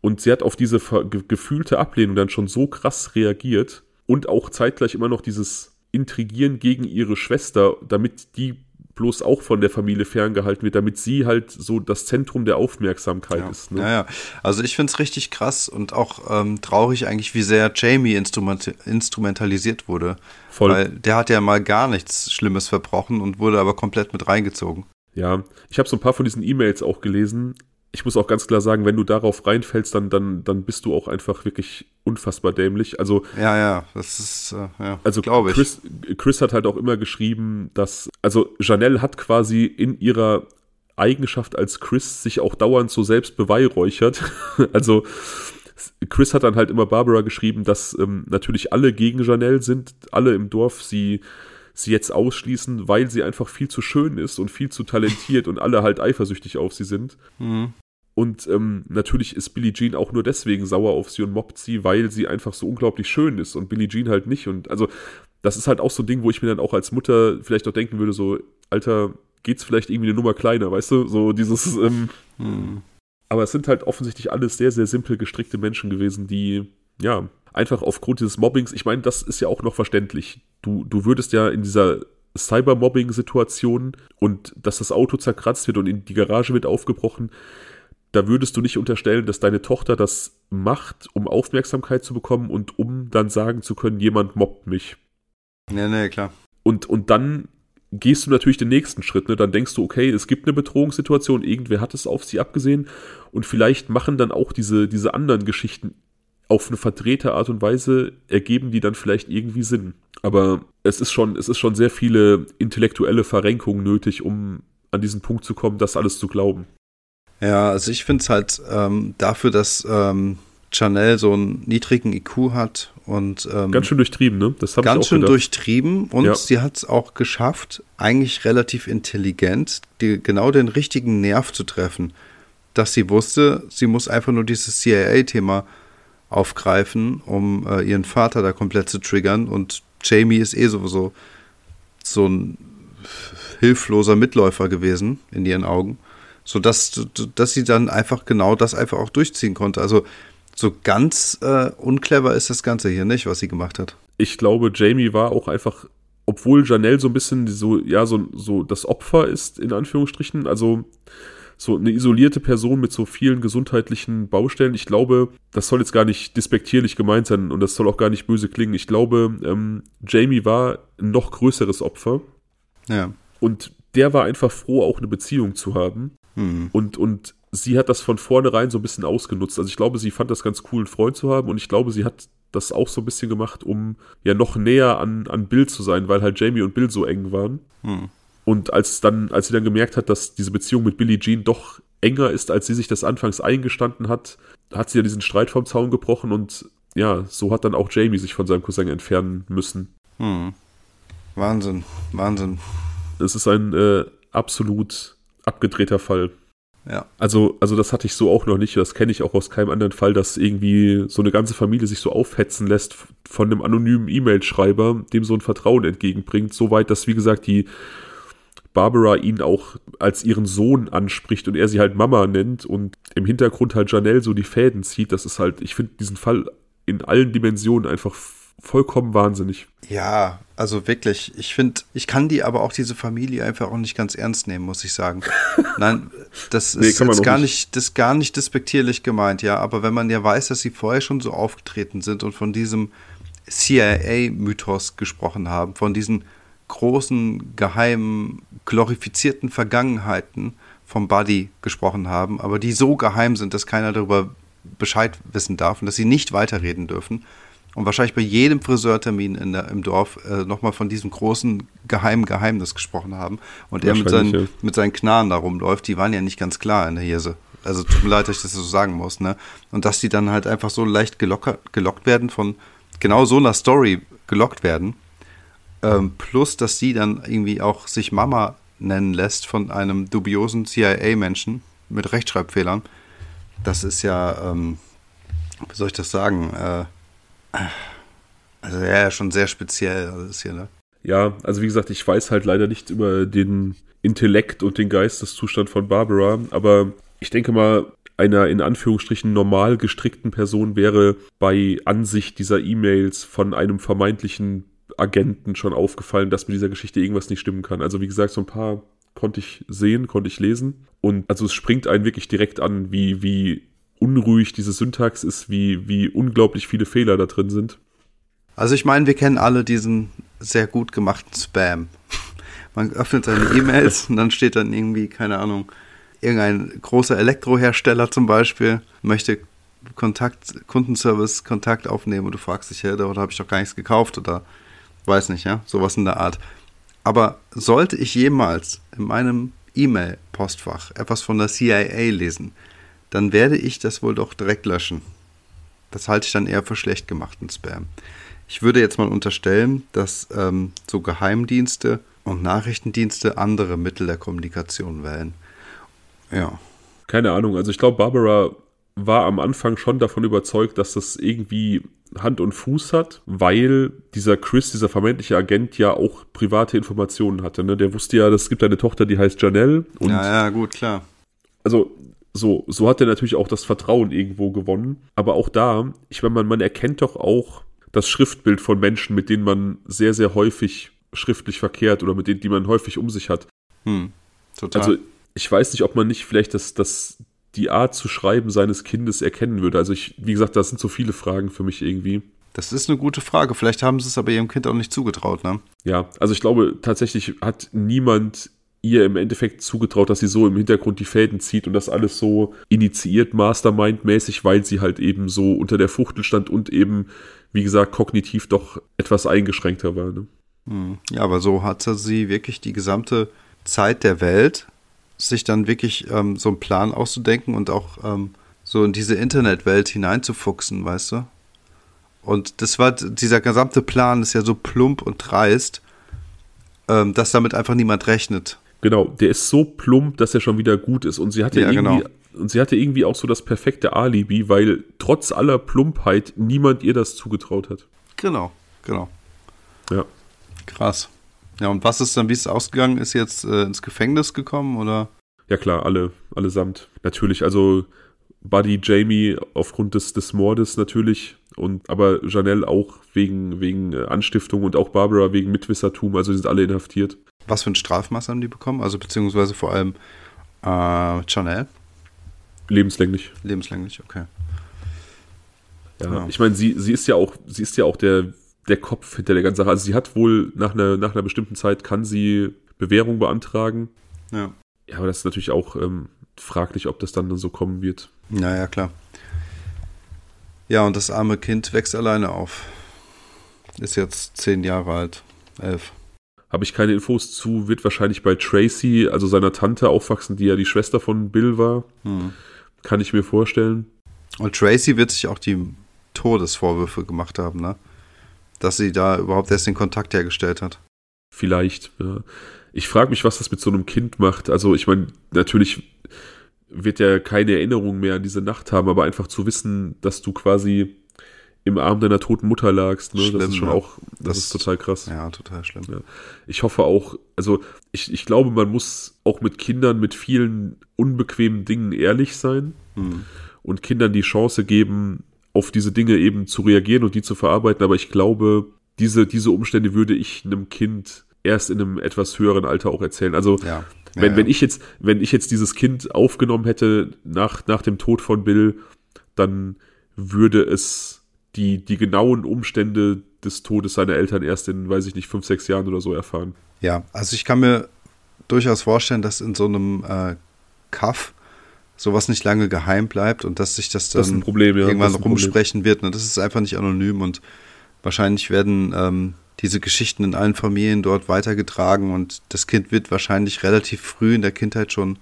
und sie hat auf diese gefühlte Ablehnung dann schon so krass reagiert und auch zeitgleich immer noch dieses Intrigieren gegen ihre Schwester, damit die bloß auch von der Familie ferngehalten wird, damit sie halt so das Zentrum der Aufmerksamkeit ja. ist. Ne? Ja, ja. Also ich finde es richtig krass und auch ähm, traurig eigentlich, wie sehr Jamie instrument instrumentalisiert wurde. Voll. Weil der hat ja mal gar nichts Schlimmes verbrochen und wurde aber komplett mit reingezogen. Ja, ich habe so ein paar von diesen E-Mails auch gelesen ich muss auch ganz klar sagen, wenn du darauf reinfällst, dann, dann, dann bist du auch einfach wirklich unfassbar dämlich. Also, ja, ja, das ist, äh, ja, also glaube ich. Chris, Chris hat halt auch immer geschrieben, dass, also Janelle hat quasi in ihrer Eigenschaft als Chris sich auch dauernd so selbst beweihräuchert. <laughs> also, Chris hat dann halt immer Barbara geschrieben, dass ähm, natürlich alle gegen Janelle sind, alle im Dorf sie sie jetzt ausschließen, weil sie einfach viel zu schön ist und viel zu talentiert und alle halt eifersüchtig auf sie sind. Mhm. Und ähm, natürlich ist Billie Jean auch nur deswegen sauer auf sie und mobbt sie, weil sie einfach so unglaublich schön ist und Billie Jean halt nicht. Und also, das ist halt auch so ein Ding, wo ich mir dann auch als Mutter vielleicht auch denken würde: so, Alter, geht's vielleicht irgendwie eine Nummer kleiner, weißt du? So dieses. Ähm, hm. Aber es sind halt offensichtlich alles sehr, sehr simpel gestrickte Menschen gewesen, die, ja, einfach aufgrund dieses Mobbings, ich meine, das ist ja auch noch verständlich. Du, du würdest ja in dieser Cybermobbing-Situation und dass das Auto zerkratzt wird und in die Garage wird aufgebrochen, da würdest du nicht unterstellen, dass deine Tochter das macht, um Aufmerksamkeit zu bekommen und um dann sagen zu können, jemand mobbt mich. Nee, nee, klar. Und, und dann gehst du natürlich den nächsten Schritt. Ne? Dann denkst du, okay, es gibt eine Bedrohungssituation, irgendwer hat es auf sie abgesehen und vielleicht machen dann auch diese, diese anderen Geschichten auf eine verdrehte Art und Weise ergeben die dann vielleicht irgendwie Sinn. Aber es ist schon, es ist schon sehr viele intellektuelle Verrenkungen nötig, um an diesen Punkt zu kommen, das alles zu glauben. Ja, also ich finde es halt ähm, dafür, dass ähm, Chanel so einen niedrigen IQ hat und ähm, ganz schön durchtrieben, ne? Das ganz ich auch schön gedacht. durchtrieben und ja. sie hat es auch geschafft, eigentlich relativ intelligent, die, genau den richtigen Nerv zu treffen, dass sie wusste, sie muss einfach nur dieses CIA-Thema aufgreifen, um äh, ihren Vater da komplett zu triggern. Und Jamie ist eh sowieso so ein hilfloser Mitläufer gewesen in ihren Augen, sodass dass sie dann einfach genau das einfach auch durchziehen konnte. Also so ganz äh, unclever ist das Ganze hier nicht, was sie gemacht hat. Ich glaube, Jamie war auch einfach, obwohl Janelle so ein bisschen so, ja, so, so das Opfer ist, in Anführungsstrichen, also so eine isolierte Person mit so vielen gesundheitlichen Baustellen. Ich glaube, das soll jetzt gar nicht despektierlich gemeint sein und das soll auch gar nicht böse klingen. Ich glaube, ähm, Jamie war ein noch größeres Opfer. Ja. Und der war einfach froh, auch eine Beziehung zu haben. Mhm. Und, und sie hat das von vornherein so ein bisschen ausgenutzt. Also ich glaube, sie fand das ganz cool, einen Freund zu haben und ich glaube, sie hat das auch so ein bisschen gemacht, um ja noch näher an, an Bill zu sein, weil halt Jamie und Bill so eng waren. Hm. Und als dann, als sie dann gemerkt hat, dass diese Beziehung mit Billie Jean doch enger ist, als sie sich das anfangs eingestanden hat, hat sie ja diesen Streit vom Zaun gebrochen und ja, so hat dann auch Jamie sich von seinem Cousin entfernen müssen. Hm. Wahnsinn, Wahnsinn. Es ist ein äh, absolut abgedrehter Fall. Ja. Also, also das hatte ich so auch noch nicht. Das kenne ich auch aus keinem anderen Fall, dass irgendwie so eine ganze Familie sich so aufhetzen lässt von einem anonymen E-Mail-Schreiber, dem so ein Vertrauen entgegenbringt. Soweit, dass, wie gesagt, die Barbara ihn auch als ihren Sohn anspricht und er sie halt Mama nennt und im Hintergrund halt Janelle so die Fäden zieht. Das ist halt, ich finde diesen Fall in allen Dimensionen einfach vollkommen wahnsinnig. Ja, also wirklich. Ich finde, ich kann die aber auch diese Familie einfach auch nicht ganz ernst nehmen, muss ich sagen. <laughs> Nein, das nee, ist jetzt gar nicht. nicht, das gar nicht despektierlich gemeint, ja. Aber wenn man ja weiß, dass sie vorher schon so aufgetreten sind und von diesem CIA-Mythos gesprochen haben, von diesen großen, geheimen, glorifizierten Vergangenheiten vom Buddy gesprochen haben, aber die so geheim sind, dass keiner darüber Bescheid wissen darf und dass sie nicht weiterreden dürfen und wahrscheinlich bei jedem Friseurtermin in der, im Dorf äh, nochmal von diesem großen geheimen Geheimnis gesprochen haben und er mit seinen, ja. mit seinen Knarren da rumläuft, die waren ja nicht ganz klar in der Hirse. Also tut mir leid, dass ich das so sagen muss, ne? Und dass die dann halt einfach so leicht gelockert, gelockt werden von genau so einer Story gelockt werden. Ähm, plus, dass sie dann irgendwie auch sich Mama nennen lässt von einem dubiosen CIA-Menschen mit Rechtschreibfehlern. Das ist ja, ähm, wie soll ich das sagen? Äh, also ja, schon sehr speziell alles hier, ne? Ja, also wie gesagt, ich weiß halt leider nicht über den Intellekt und den Geisteszustand von Barbara, aber ich denke mal, einer in Anführungsstrichen normal gestrickten Person wäre bei Ansicht dieser E-Mails von einem vermeintlichen Agenten schon aufgefallen, dass mit dieser Geschichte irgendwas nicht stimmen kann. Also wie gesagt, so ein paar konnte ich sehen, konnte ich lesen. Und also es springt einen wirklich direkt an, wie, wie unruhig diese Syntax ist, wie, wie unglaublich viele Fehler da drin sind. Also ich meine, wir kennen alle diesen sehr gut gemachten Spam. <laughs> Man öffnet seine E-Mails und dann steht dann irgendwie, keine Ahnung, irgendein großer Elektrohersteller zum Beispiel möchte Kontakt, Kundenservice Kontakt aufnehmen und du fragst dich, ja, da habe ich doch gar nichts gekauft oder weiß nicht, ja, sowas in der Art. Aber sollte ich jemals in meinem E-Mail-Postfach etwas von der CIA lesen, dann werde ich das wohl doch direkt löschen. Das halte ich dann eher für schlecht gemachten Spam. Ich würde jetzt mal unterstellen, dass ähm, so Geheimdienste und Nachrichtendienste andere Mittel der Kommunikation wählen. Ja. Keine Ahnung. Also ich glaube, Barbara war am Anfang schon davon überzeugt, dass das irgendwie Hand und Fuß hat, weil dieser Chris, dieser vermeintliche Agent, ja auch private Informationen hatte. Ne? Der wusste ja, es gibt eine Tochter, die heißt Janelle. Und ja, ja, gut, klar. Also so, so hat er natürlich auch das Vertrauen irgendwo gewonnen. Aber auch da, ich meine, man, man erkennt doch auch das Schriftbild von Menschen, mit denen man sehr, sehr häufig schriftlich verkehrt oder mit denen, die man häufig um sich hat. Hm, total. Also ich weiß nicht, ob man nicht vielleicht das, das, die Art zu schreiben seines Kindes erkennen würde. Also ich, wie gesagt, das sind so viele Fragen für mich irgendwie. Das ist eine gute Frage. Vielleicht haben sie es aber ihrem Kind auch nicht zugetraut, ne? Ja, also ich glaube, tatsächlich hat niemand ihr im Endeffekt zugetraut, dass sie so im Hintergrund die Fäden zieht und das alles so initiiert, Mastermind-mäßig, weil sie halt eben so unter der Fuchtel stand und eben, wie gesagt, kognitiv doch etwas eingeschränkter war. Ne? Hm. Ja, aber so hatte sie wirklich die gesamte Zeit der Welt, sich dann wirklich ähm, so einen Plan auszudenken und auch ähm, so in diese Internetwelt hineinzufuchsen, weißt du? Und das war, dieser gesamte Plan ist ja so plump und dreist, ähm, dass damit einfach niemand rechnet. Genau, der ist so plump, dass er schon wieder gut ist. Und sie hatte ja, irgendwie, genau. und sie hatte irgendwie auch so das perfekte Alibi, weil trotz aller Plumpheit niemand ihr das zugetraut hat. Genau, genau. Ja. Krass. Ja, und was ist dann, wie ist es ausgegangen? Ist jetzt äh, ins Gefängnis gekommen oder? Ja klar, alle, allesamt. Natürlich, also Buddy Jamie aufgrund des, des Mordes natürlich und aber Janelle auch wegen, wegen äh, Anstiftung und auch Barbara wegen Mitwissertum, also sind alle inhaftiert. Was für ein Strafmaß haben die bekommen? Also beziehungsweise vor allem äh, Chanel? Lebenslänglich. Lebenslänglich, okay. Ja, ja. ich meine, sie, sie ist ja auch, sie ist ja auch der, der Kopf hinter der ganzen Sache. Also sie hat wohl nach einer, nach einer bestimmten Zeit kann sie Bewährung beantragen. Ja. Ja, aber das ist natürlich auch ähm, fraglich, ob das dann so kommen wird. Naja, klar. Ja, und das arme Kind wächst alleine auf. Ist jetzt zehn Jahre alt, elf. Habe ich keine Infos zu, wird wahrscheinlich bei Tracy, also seiner Tante, aufwachsen, die ja die Schwester von Bill war. Hm. Kann ich mir vorstellen. Und Tracy wird sich auch die Todesvorwürfe gemacht haben, ne? Dass sie da überhaupt erst den Kontakt hergestellt hat. Vielleicht, ja. Ich frage mich, was das mit so einem Kind macht. Also, ich meine, natürlich wird er keine Erinnerung mehr an diese Nacht haben, aber einfach zu wissen, dass du quasi im Arm deiner toten Mutter lagst, ne? Schlimm, das ist schon ja. auch, das, das, ist total krass. Ja, total schlimm. Ja. Ich hoffe auch, also ich, ich glaube, man muss auch mit Kindern mit vielen unbequemen Dingen ehrlich sein hm. und Kindern die Chance geben, auf diese Dinge eben zu reagieren und die zu verarbeiten. Aber ich glaube, diese, diese Umstände würde ich einem Kind erst in einem etwas höheren Alter auch erzählen. Also ja. Ja, wenn, ja. wenn ich jetzt, wenn ich jetzt dieses Kind aufgenommen hätte nach, nach dem Tod von Bill, dann würde es die, die genauen Umstände des Todes seiner Eltern erst in, weiß ich nicht, fünf, sechs Jahren oder so erfahren. Ja, also ich kann mir durchaus vorstellen, dass in so einem äh, Kaff sowas nicht lange geheim bleibt und dass sich das dann das Problem, ja. irgendwann rumsprechen wird. Ne? das ist einfach nicht anonym und wahrscheinlich werden ähm, diese Geschichten in allen Familien dort weitergetragen und das Kind wird wahrscheinlich relativ früh in der Kindheit schon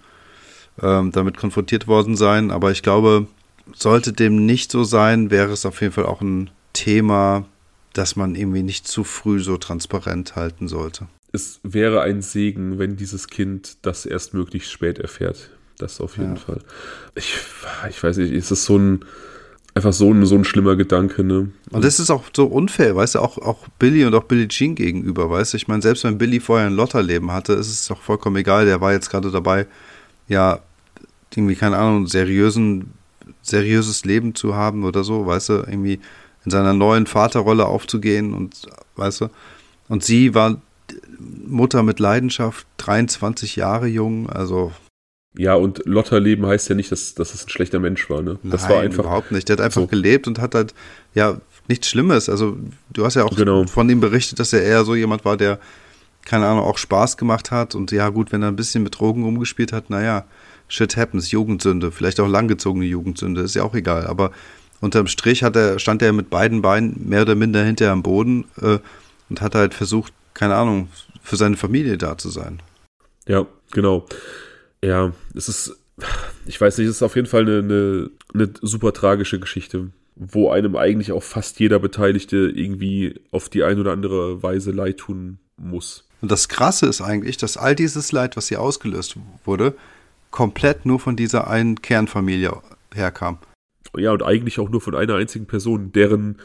ähm, damit konfrontiert worden sein. Aber ich glaube, sollte dem nicht so sein, wäre es auf jeden Fall auch ein Thema, das man irgendwie nicht zu früh so transparent halten sollte. Es wäre ein Segen, wenn dieses Kind das erst möglichst spät erfährt. Das auf jeden ja. Fall. Ich, ich weiß nicht, ist es so ein einfach so ein, so ein schlimmer Gedanke, ne? Und das ist auch so unfair, weißt du, auch, auch Billy und auch Billie Jean gegenüber, weißt du? Ich meine, selbst wenn Billy vorher ein Lotterleben hatte, ist es doch vollkommen egal, der war jetzt gerade dabei, ja, irgendwie, keine Ahnung, seriösen, seriöses Leben zu haben oder so, weißt du, irgendwie in seiner neuen Vaterrolle aufzugehen und, weißt du, und sie war Mutter mit Leidenschaft, 23 Jahre jung, also ja, und Lotterleben heißt ja nicht, dass, dass es ein schlechter Mensch war, ne? Das Nein, war einfach. überhaupt nicht. Der hat einfach so. gelebt und hat halt, ja, nichts Schlimmes. Also, du hast ja auch genau. von ihm berichtet, dass er eher so jemand war, der, keine Ahnung, auch Spaß gemacht hat. Und ja, gut, wenn er ein bisschen mit Drogen rumgespielt hat, naja, shit happens, Jugendsünde. Vielleicht auch langgezogene Jugendsünde, ist ja auch egal. Aber unterm Strich hat er, stand er mit beiden Beinen mehr oder minder hinter am Boden äh, und hat halt versucht, keine Ahnung, für seine Familie da zu sein. Ja, genau. Ja, es ist, ich weiß nicht, es ist auf jeden Fall eine, eine, eine super tragische Geschichte, wo einem eigentlich auch fast jeder Beteiligte irgendwie auf die eine oder andere Weise leid tun muss. Und das Krasse ist eigentlich, dass all dieses Leid, was hier ausgelöst wurde, komplett nur von dieser einen Kernfamilie herkam. Ja, und eigentlich auch nur von einer einzigen Person, deren,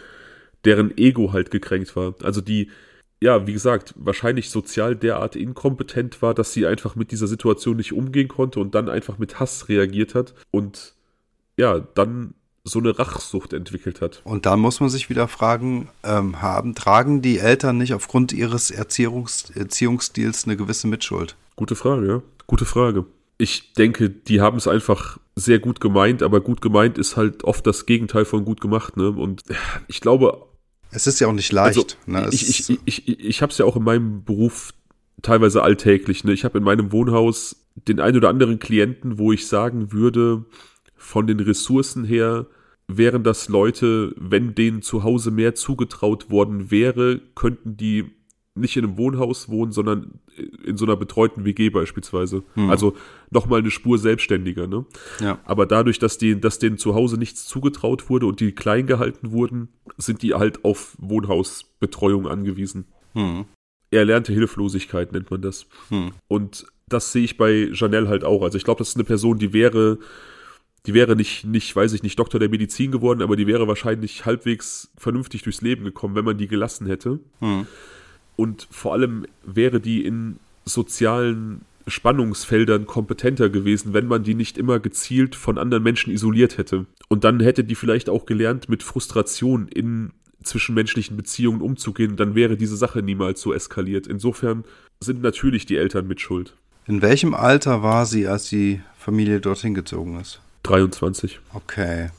deren Ego halt gekränkt war. Also die, ja, wie gesagt, wahrscheinlich sozial derart inkompetent war, dass sie einfach mit dieser Situation nicht umgehen konnte und dann einfach mit Hass reagiert hat und ja, dann so eine Rachsucht entwickelt hat. Und da muss man sich wieder fragen, ähm, haben, tragen die Eltern nicht aufgrund ihres Erziehungs, Erziehungsstils eine gewisse Mitschuld? Gute Frage, ja. Gute Frage. Ich denke, die haben es einfach sehr gut gemeint, aber gut gemeint ist halt oft das Gegenteil von gut gemacht, ne? Und ich glaube, es ist ja auch nicht leicht. Also, ne? Ich, ich, ich, ich, ich habe es ja auch in meinem Beruf teilweise alltäglich. Ne? Ich habe in meinem Wohnhaus den ein oder anderen Klienten, wo ich sagen würde, von den Ressourcen her wären das Leute, wenn denen zu Hause mehr zugetraut worden wäre, könnten die nicht in einem Wohnhaus wohnen, sondern in so einer betreuten WG beispielsweise. Hm. Also nochmal eine Spur selbstständiger. Ne? Ja. Aber dadurch, dass, die, dass denen zu Hause nichts zugetraut wurde und die klein gehalten wurden, sind die halt auf Wohnhausbetreuung angewiesen. Hm. Erlernte Hilflosigkeit nennt man das. Hm. Und das sehe ich bei Janelle halt auch. Also ich glaube, das ist eine Person, die wäre die wäre nicht, nicht, weiß ich nicht, Doktor der Medizin geworden, aber die wäre wahrscheinlich halbwegs vernünftig durchs Leben gekommen, wenn man die gelassen hätte. Hm. Und vor allem wäre die in sozialen Spannungsfeldern kompetenter gewesen, wenn man die nicht immer gezielt von anderen Menschen isoliert hätte. Und dann hätte die vielleicht auch gelernt, mit Frustration in zwischenmenschlichen Beziehungen umzugehen, dann wäre diese Sache niemals so eskaliert. Insofern sind natürlich die Eltern mit Schuld. In welchem Alter war sie, als die Familie dorthin gezogen ist? 23. Okay.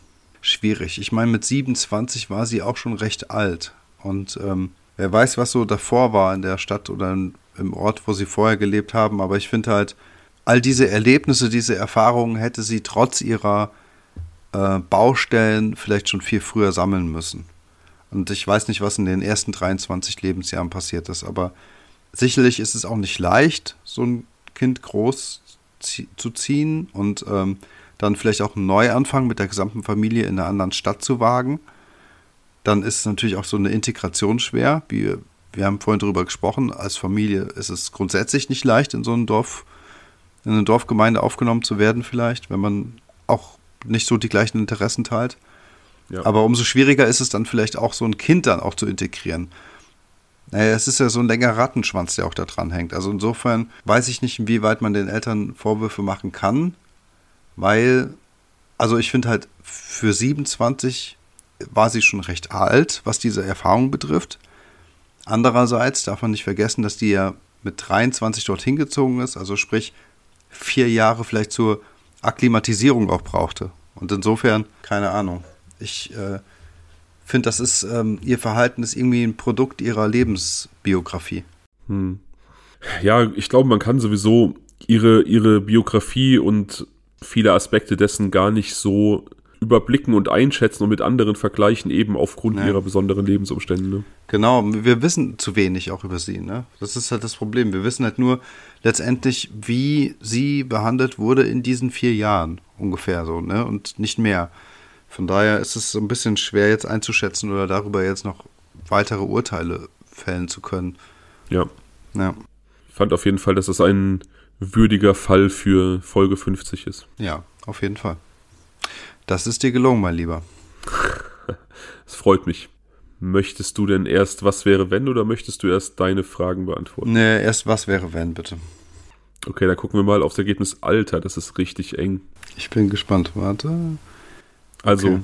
Schwierig. Ich meine, mit 27 war sie auch schon recht alt. Und ähm, wer weiß, was so davor war in der Stadt oder im Ort, wo sie vorher gelebt haben. Aber ich finde halt, all diese Erlebnisse, diese Erfahrungen hätte sie trotz ihrer äh, Baustellen vielleicht schon viel früher sammeln müssen. Und ich weiß nicht, was in den ersten 23 Lebensjahren passiert ist, aber sicherlich ist es auch nicht leicht, so ein Kind groß zu ziehen und ähm, dann vielleicht auch einen Neuanfang mit der gesamten Familie in einer anderen Stadt zu wagen. Dann ist natürlich auch so eine Integration schwer. Wir, wir haben vorhin darüber gesprochen, als Familie ist es grundsätzlich nicht leicht, in so ein Dorf, in eine Dorfgemeinde aufgenommen zu werden, vielleicht, wenn man auch nicht so die gleichen Interessen teilt. Ja. Aber umso schwieriger ist es dann vielleicht auch, so ein Kind dann auch zu integrieren. Naja, es ist ja so ein längerer Rattenschwanz, der auch da dran hängt. Also insofern weiß ich nicht, inwieweit man den Eltern Vorwürfe machen kann, weil, also ich finde halt, für 27 war sie schon recht alt, was diese Erfahrung betrifft. Andererseits darf man nicht vergessen, dass die ja mit 23 dorthin gezogen ist, also sprich vier Jahre vielleicht zur Akklimatisierung auch brauchte. Und insofern, keine Ahnung. Ich äh, finde, das ist, ähm, ihr Verhalten ist irgendwie ein Produkt ihrer Lebensbiografie. Hm. Ja, ich glaube, man kann sowieso ihre, ihre Biografie und viele Aspekte dessen gar nicht so überblicken und einschätzen und mit anderen vergleichen, eben aufgrund nee. ihrer besonderen Lebensumstände. Ne? Genau, wir wissen zu wenig auch über sie. Ne? Das ist halt das Problem. Wir wissen halt nur letztendlich, wie sie behandelt wurde in diesen vier Jahren ungefähr so, ne? Und nicht mehr. Von daher ist es so ein bisschen schwer jetzt einzuschätzen oder darüber jetzt noch weitere Urteile fällen zu können. Ja. Ja. Ich fand auf jeden Fall, dass es ein würdiger Fall für Folge 50 ist. Ja, auf jeden Fall. Das ist dir gelungen, mein Lieber. <laughs> Es freut mich. Möchtest du denn erst was wäre wenn oder möchtest du erst deine Fragen beantworten? Nee, erst was wäre wenn, bitte. Okay, dann gucken wir mal aufs Ergebnis Alter. Das ist richtig eng. Ich bin gespannt. Warte. Also, okay.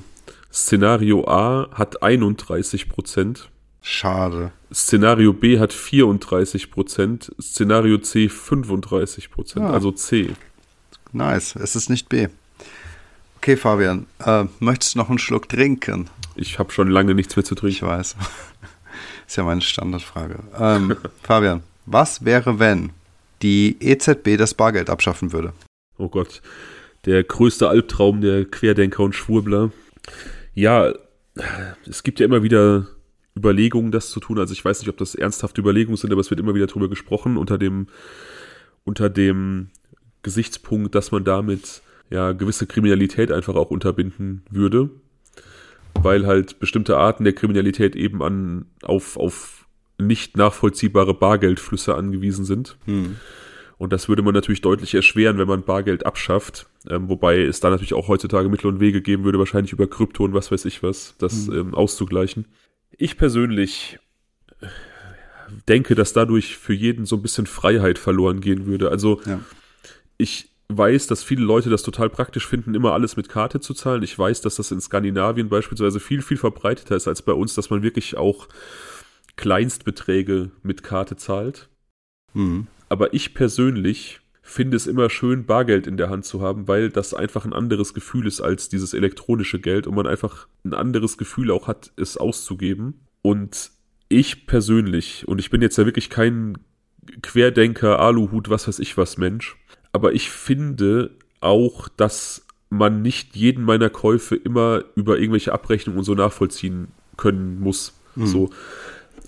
Szenario A hat 31 Prozent. Schade. Szenario B hat 34 Prozent. Szenario C 35 Prozent. Ja. Also C. Nice. Es ist nicht B. Okay, Fabian, äh, möchtest du noch einen Schluck trinken? Ich habe schon lange nichts mehr zu trinken. Ich weiß. <laughs> ist ja meine Standardfrage. Ähm, <laughs> Fabian, was wäre, wenn die EZB das Bargeld abschaffen würde? Oh Gott der größte Albtraum der Querdenker und Schwurbler. Ja, es gibt ja immer wieder Überlegungen, das zu tun. Also ich weiß nicht, ob das ernsthafte Überlegungen sind, aber es wird immer wieder darüber gesprochen unter dem, unter dem Gesichtspunkt, dass man damit ja gewisse Kriminalität einfach auch unterbinden würde, weil halt bestimmte Arten der Kriminalität eben an auf auf nicht nachvollziehbare Bargeldflüsse angewiesen sind. Hm. Und das würde man natürlich deutlich erschweren, wenn man Bargeld abschafft. Ähm, wobei es da natürlich auch heutzutage Mittel und Wege geben würde, wahrscheinlich über Krypto und was weiß ich was, das mhm. ähm, auszugleichen. Ich persönlich denke, dass dadurch für jeden so ein bisschen Freiheit verloren gehen würde. Also ja. ich weiß, dass viele Leute das total praktisch finden, immer alles mit Karte zu zahlen. Ich weiß, dass das in Skandinavien beispielsweise viel, viel verbreiteter ist als bei uns, dass man wirklich auch Kleinstbeträge mit Karte zahlt. Mhm. Aber ich persönlich finde es immer schön, Bargeld in der Hand zu haben, weil das einfach ein anderes Gefühl ist als dieses elektronische Geld und man einfach ein anderes Gefühl auch hat, es auszugeben. Und ich persönlich, und ich bin jetzt ja wirklich kein Querdenker, Aluhut, was weiß ich was Mensch, aber ich finde auch, dass man nicht jeden meiner Käufe immer über irgendwelche Abrechnungen und so nachvollziehen können muss. Mhm. So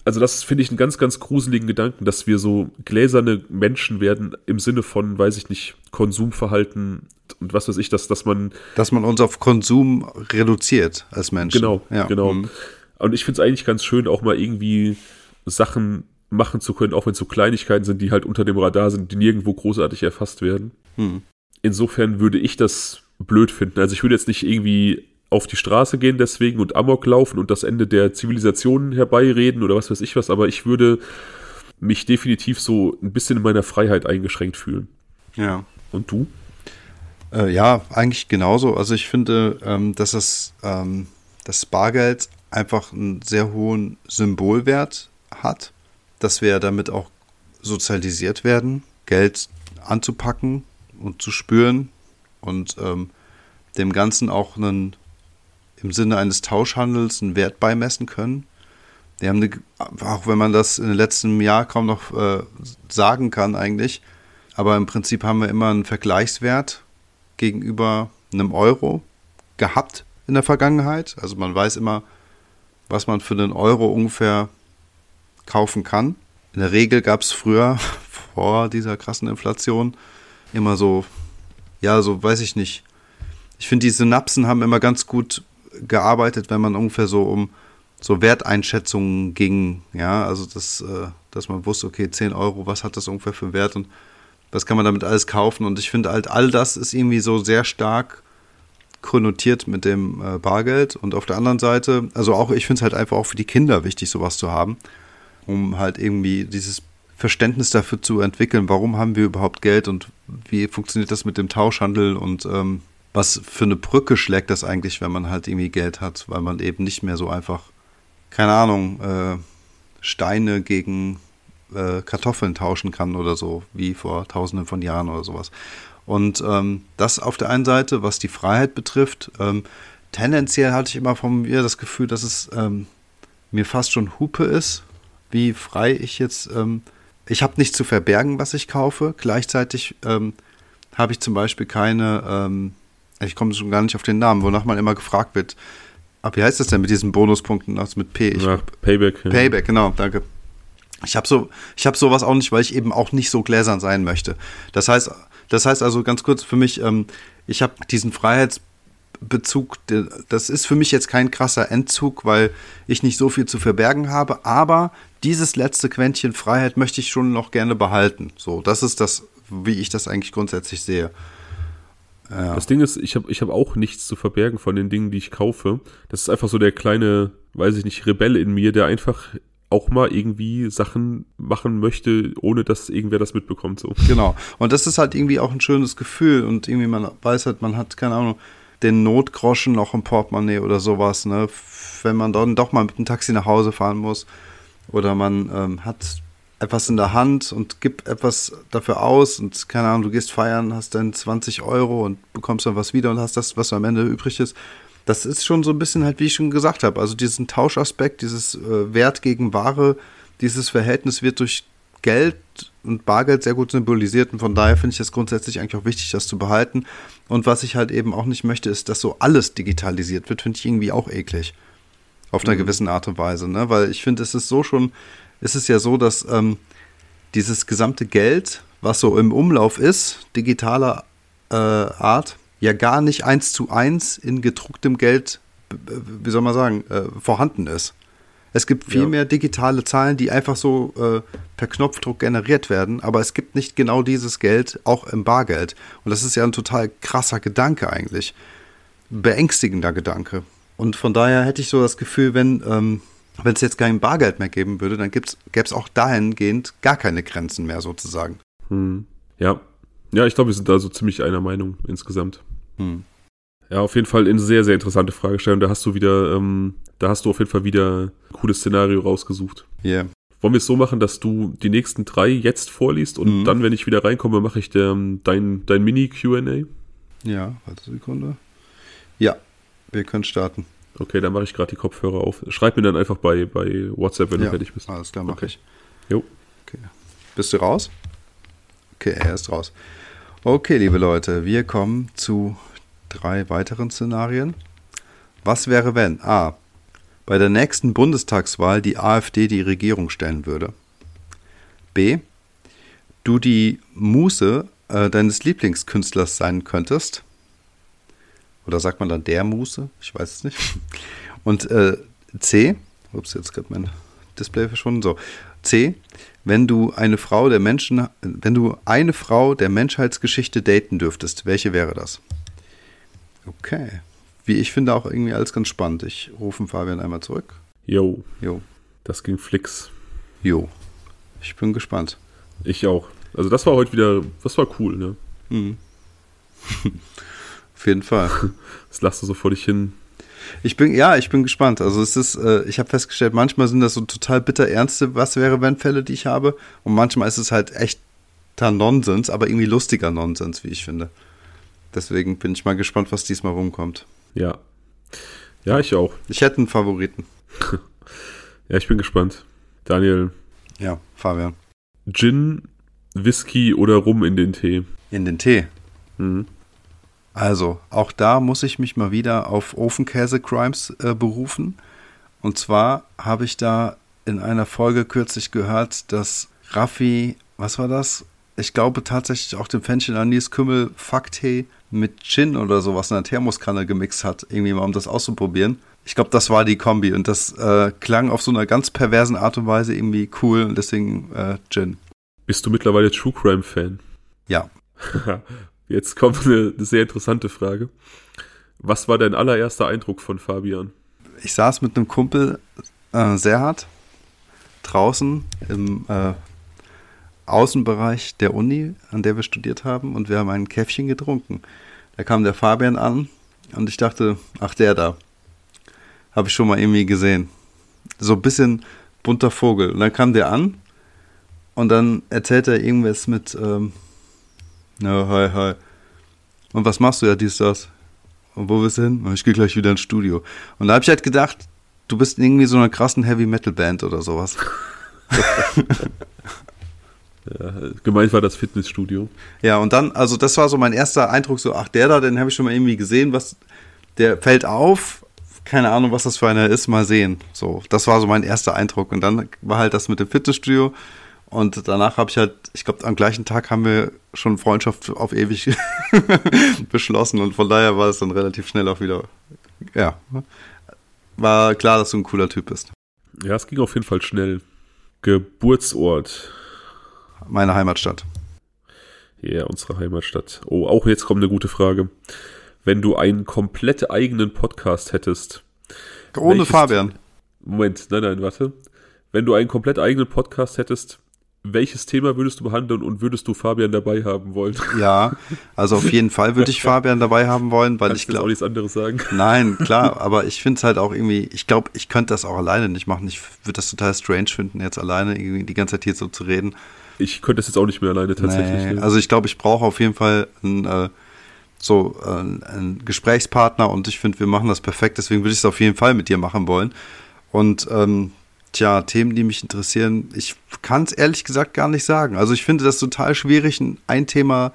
also das finde ich einen ganz, ganz gruseligen Gedanken, dass wir so gläserne Menschen werden im Sinne von, weiß ich nicht, Konsumverhalten und was weiß ich, dass, dass man. Dass man uns auf Konsum reduziert als Menschen. Genau, ja. genau. Mhm. Und ich finde es eigentlich ganz schön, auch mal irgendwie Sachen machen zu können, auch wenn es so Kleinigkeiten sind, die halt unter dem Radar sind, die nirgendwo großartig erfasst werden. Mhm. Insofern würde ich das blöd finden. Also ich würde jetzt nicht irgendwie auf die Straße gehen deswegen und Amok laufen und das Ende der Zivilisation herbeireden oder was weiß ich was, aber ich würde mich definitiv so ein bisschen in meiner Freiheit eingeschränkt fühlen. Ja. Und du? Äh, ja, eigentlich genauso. Also ich finde, ähm, dass das, ähm, das Bargeld einfach einen sehr hohen Symbolwert hat, dass wir damit auch sozialisiert werden, Geld anzupacken und zu spüren und ähm, dem Ganzen auch einen im Sinne eines Tauschhandels einen Wert beimessen können. Die haben eine, auch wenn man das in den letzten Jahr kaum noch äh, sagen kann eigentlich, aber im Prinzip haben wir immer einen Vergleichswert gegenüber einem Euro gehabt in der Vergangenheit. Also man weiß immer, was man für einen Euro ungefähr kaufen kann. In der Regel gab es früher, <laughs> vor dieser krassen Inflation, immer so, ja, so weiß ich nicht. Ich finde, die Synapsen haben immer ganz gut gearbeitet, wenn man ungefähr so um so Werteinschätzungen ging. Ja, also das, äh, dass man wusste, okay, 10 Euro, was hat das ungefähr für einen Wert und was kann man damit alles kaufen? Und ich finde halt, all das ist irgendwie so sehr stark konnotiert mit dem äh, Bargeld. Und auf der anderen Seite, also auch, ich finde es halt einfach auch für die Kinder wichtig, sowas zu haben, um halt irgendwie dieses Verständnis dafür zu entwickeln, warum haben wir überhaupt Geld und wie funktioniert das mit dem Tauschhandel und ähm, was für eine Brücke schlägt das eigentlich, wenn man halt irgendwie Geld hat, weil man eben nicht mehr so einfach, keine Ahnung, äh, Steine gegen äh, Kartoffeln tauschen kann oder so, wie vor tausenden von Jahren oder sowas. Und ähm, das auf der einen Seite, was die Freiheit betrifft, ähm, tendenziell hatte ich immer von mir das Gefühl, dass es ähm, mir fast schon Hupe ist, wie frei ich jetzt. Ähm, ich habe nichts zu verbergen, was ich kaufe. Gleichzeitig ähm, habe ich zum Beispiel keine, ähm, ich komme schon gar nicht auf den Namen, wonach man immer gefragt wird. Aber wie heißt das denn mit diesen Bonuspunkten? Also mit P? Ich, Ja, Payback. ja. Payback, genau, danke. Ich habe so, ich habe sowas auch nicht, weil ich eben auch nicht so gläsern sein möchte. Das heißt, das heißt also ganz kurz für mich, ähm, ich habe diesen Freiheitsbezug, der- das ist für mich jetzt kein krasser Entzug, weil ich nicht so viel zu verbergen habe, aber dieses letzte Quäntchen Freiheit möchte ich schon noch gerne behalten. So, das ist das, wie ich das eigentlich grundsätzlich sehe. Ja. Das Ding ist, ich habe ich hab auch nichts zu verbergen von den Dingen, die ich kaufe. Das ist einfach so der kleine, weiß ich nicht, Rebell in mir, der einfach auch mal irgendwie Sachen machen möchte, ohne dass irgendwer das mitbekommt. So. Genau. Und das ist halt irgendwie auch ein schönes Gefühl und irgendwie man weiß halt, man hat, keine Ahnung, den Notgroschen noch im Portemonnaie oder sowas, ne? Wenn man dann doch mal mit dem Taxi nach Hause fahren muss oder man ähm, hat etwas in der Hand und gibt etwas dafür aus und keine Ahnung, du gehst feiern, hast dann 20 Euro und bekommst dann was wieder und hast das, was am Ende übrig ist. Das ist schon so ein bisschen halt, wie ich schon gesagt habe, also diesen Tauschaspekt, dieses äh, Wert gegen Ware, dieses Verhältnis wird durch Geld und Bargeld sehr gut symbolisiert und von daher finde ich das grundsätzlich eigentlich auch wichtig, das zu behalten. Und was ich halt eben auch nicht möchte, ist, dass so alles digitalisiert wird, finde ich irgendwie auch eklig. Auf einer gewissen Art und Weise, ne? Weil ich finde, es ist so schon, ist es ja so, dass ähm, dieses gesamte Geld, was so im Umlauf ist, digitaler äh, Art, ja gar nicht eins zu eins in gedrucktem Geld, wie soll man sagen, äh, vorhanden ist. Es gibt viel Ja. mehr digitale Zahlen, die einfach so äh, per Knopfdruck generiert werden, aber es gibt nicht genau dieses Geld auch im Bargeld. Und das ist ja ein total krasser Gedanke eigentlich. Beängstigender Gedanke. Und von daher hätte ich so das Gefühl, wenn ähm, wenn es jetzt kein Bargeld mehr geben würde, dann gäbe es auch dahingehend gar keine Grenzen mehr sozusagen. Hm. Ja. Ja, ich glaube, wir sind da so ziemlich einer Meinung insgesamt. Hm. Ja, auf jeden Fall eine sehr, sehr interessante Fragestellung. Da hast du wieder, ähm, da hast du auf jeden Fall wieder ein cooles Szenario rausgesucht. Yeah. Wollen wir es so machen, dass du die nächsten drei jetzt vorliest und Mhm. dann, wenn ich wieder reinkomme, mache ich ähm, dein, dein Mini-QA? Ja, warte eine Sekunde. Ja, wir können starten. Okay, dann mache ich gerade die Kopfhörer auf. Schreib mir dann einfach bei, bei WhatsApp, wenn ja, du fertig bist. Alles klar, mache Okay. ich. Jo. Okay. Bist du raus? Okay, er ist raus. Okay, liebe Leute, wir kommen zu drei weiteren Szenarien. Was wäre, wenn A. Bei der nächsten Bundestagswahl die AfD die Regierung stellen würde? B. Du die Muse äh, deines Lieblingskünstlers sein könntest? Oder sagt man dann der Muse? Ich weiß es nicht. <laughs> Und äh, C. Ups, jetzt gerade mein Display verschwunden. So. C. Wenn du eine Frau der Menschen, wenn du eine Frau der Menschheitsgeschichte daten dürftest, welche wäre das? Okay. Wie ich finde auch irgendwie alles ganz spannend. Ich rufe Fabian einmal zurück. Jo, Jo. das ging fix. Jo. Ich bin gespannt. Ich auch. Also das war heute wieder, das war cool, ne? Mhm. Auf jeden Fall. <laughs> Das lachst du so vor dich hin. Ich bin, ja, ich bin gespannt. Also es ist, äh, ich habe festgestellt, manchmal sind das so total bitter ernste Was wäre wenn Fälle, die ich habe. Und manchmal ist es halt echter Nonsens, aber irgendwie lustiger Nonsens, wie ich finde. Deswegen bin ich mal gespannt, was diesmal rumkommt. Ja. Ja, ich auch. Ich hätte einen Favoriten. <laughs> Ja, ich bin gespannt. Daniel, Ja, Fabian. Gin Whisky oder Rum in den Tee? In den Tee. Mhm. Also, auch da muss ich mich mal wieder auf Ofenkäse-Crimes äh, berufen. Und zwar habe ich da in einer Folge kürzlich gehört, dass Raffi, was war das? Ich glaube tatsächlich auch den Fenchel Anis Kümmel Facktee mit Gin oder sowas in einer Thermoskanne gemixt hat, irgendwie mal um das auszuprobieren. Ich glaube, das war die Kombi und das äh, klang auf so einer ganz perversen Art und Weise irgendwie cool und deswegen äh, Gin. Bist du mittlerweile True Crime Fan? Ja. <laughs> Jetzt kommt eine, eine sehr interessante Frage. Was war dein allererster Eindruck von Fabian? Ich saß mit einem Kumpel äh, Serhat draußen im äh, Außenbereich der Uni, an der wir studiert haben, und wir haben ein Käffchen getrunken. Da kam der Fabian an und ich dachte, ach der da, habe ich schon mal irgendwie gesehen. So ein bisschen bunter Vogel. Und dann kam der an und dann erzählt er irgendwas mit, ähm, na, hi, hi. Und was machst du ja dies, das? Und wo bist du hin? Ich gehe gleich wieder ins Studio. Und da habe ich halt gedacht, du bist irgendwie so einer krassen Heavy Metal Band oder sowas. <laughs> <laughs> ja, gemeint war das Fitnessstudio. Ja, und dann, also das war so mein erster Eindruck, so, ach, der da, den habe ich schon mal irgendwie gesehen, was, der fällt auf, keine Ahnung, was das für einer ist, mal sehen. So, das war so mein erster Eindruck. Und dann war halt das mit dem Fitnessstudio. Und danach habe ich halt, ich glaube, am gleichen Tag haben wir schon Freundschaft auf ewig <laughs> beschlossen. Und von daher war es dann relativ schnell auch wieder, ja, war klar, dass du ein cooler Typ bist. Ja, es ging auf jeden Fall schnell. Geburtsort. Meine Heimatstadt. Ja, unsere Heimatstadt. Oh, auch jetzt kommt eine gute Frage. Wenn du einen komplett eigenen Podcast hättest. Ohne Fabian. Moment, nein, nein, warte. Wenn du einen komplett eigenen Podcast hättest, welches Thema würdest du behandeln und würdest du Fabian dabei haben wollen? Ja, also auf jeden Fall würde ich Fabian dabei haben wollen, weil Kannst ich glaube. auch nichts anderes sagen. Nein, klar, aber ich finde es halt auch irgendwie, ich glaube, ich könnte das auch alleine nicht machen. Ich würde das total strange finden, jetzt alleine irgendwie die ganze Zeit hier so zu reden. Ich könnte das jetzt auch nicht mehr alleine tatsächlich. Nee, ne? also ich glaube, ich brauche auf jeden Fall einen, äh, so äh, einen Gesprächspartner und ich finde, wir machen das perfekt. Deswegen würde ich es auf jeden Fall mit dir machen wollen. Und ähm, Tja, Themen, die mich interessieren, ich kann es ehrlich gesagt gar nicht sagen. Also ich finde das total schwierig, ein Thema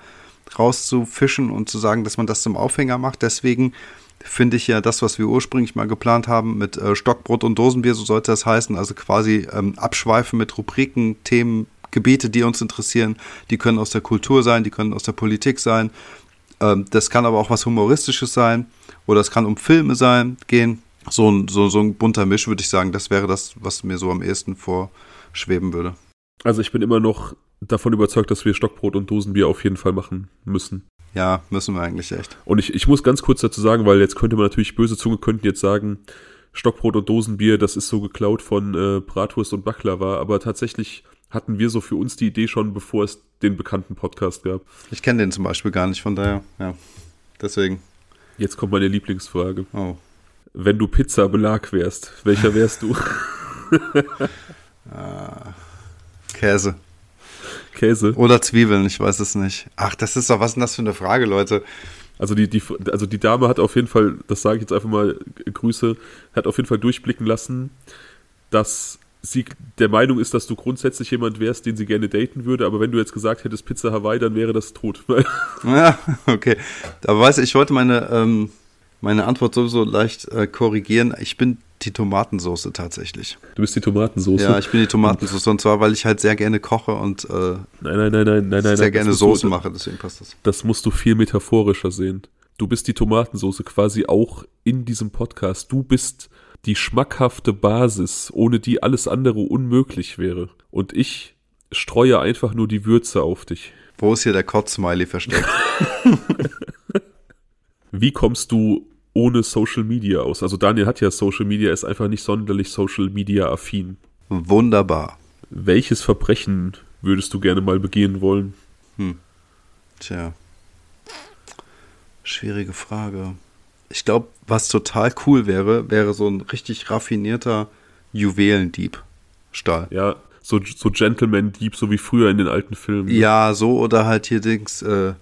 rauszufischen und zu sagen, dass man das zum Aufhänger macht. Deswegen finde ich ja das, was wir ursprünglich mal geplant haben mit äh, Stockbrot und Dosenbier, so sollte das heißen. Also quasi ähm, abschweifen mit Rubriken, Themen, Gebiete, die uns interessieren. Die können aus der Kultur sein, die können aus der Politik sein. Ähm, das kann aber auch was Humoristisches sein oder es kann um Filme sein, gehen so ein, so, so ein bunter Misch, würde ich sagen, das wäre das, was mir so am ehesten vorschweben würde. Also ich bin immer noch davon überzeugt, dass wir Stockbrot und Dosenbier auf jeden Fall machen müssen. Ja, müssen wir eigentlich echt. Und ich, ich muss ganz kurz dazu sagen, weil jetzt könnte man natürlich, böse Zunge könnten jetzt sagen, Stockbrot und Dosenbier, das ist so geklaut von äh, Bratwurst und Baklava, aber tatsächlich hatten wir so für uns die Idee schon, bevor es den bekannten Podcast gab. Ich kenne den zum Beispiel gar nicht, von daher, ja. Deswegen. Jetzt kommt meine Lieblingsfrage. Oh. Wenn du Pizza-Belag wärst, welcher wärst du? ah, Käse. Käse? Oder Zwiebeln, ich weiß es nicht. Ach, das ist doch, was ist denn das für eine Frage, Leute? Also die, die, also die Dame hat auf jeden Fall, das sage ich jetzt einfach mal, Grüße, hat auf jeden Fall durchblicken lassen, dass sie der Meinung ist, dass du grundsätzlich jemand wärst, den sie gerne daten würde, aber wenn du jetzt gesagt hättest Pizza Hawaii, dann wäre das tot. <laughs> ja, okay. Aber weißt du, ich wollte meine, ähm, meine Antwort sowieso leicht äh, korrigieren. Ich bin die Tomatensoße tatsächlich. Du bist die Tomatensoße? Ja, ich bin die Tomatensoße und zwar, weil ich halt sehr gerne koche und äh, nein, nein, nein, nein, nein, sehr nein, gerne Soßen mache, deswegen passt das. Das musst du viel metaphorischer sehen. Du bist die Tomatensoße quasi auch in diesem Podcast. Du bist die schmackhafte Basis, ohne die alles andere unmöglich wäre. Und ich streue einfach nur die Würze auf dich. Wo ist hier der Kotz-Smiley versteckt? <laughs> Wie kommst du ohne Social Media aus? Also Daniel hat ja Social Media, ist einfach nicht sonderlich Social Media affin. Wunderbar. Welches Verbrechen würdest du gerne mal begehen wollen? Hm. Tja. Schwierige Frage. Ich glaube, was total cool wäre, wäre so ein richtig raffinierter Juwelendieb-Stall. Ja, so, so Gentleman-Dieb, so wie früher in den alten Filmen. Ja, so oder halt hier Dings, äh,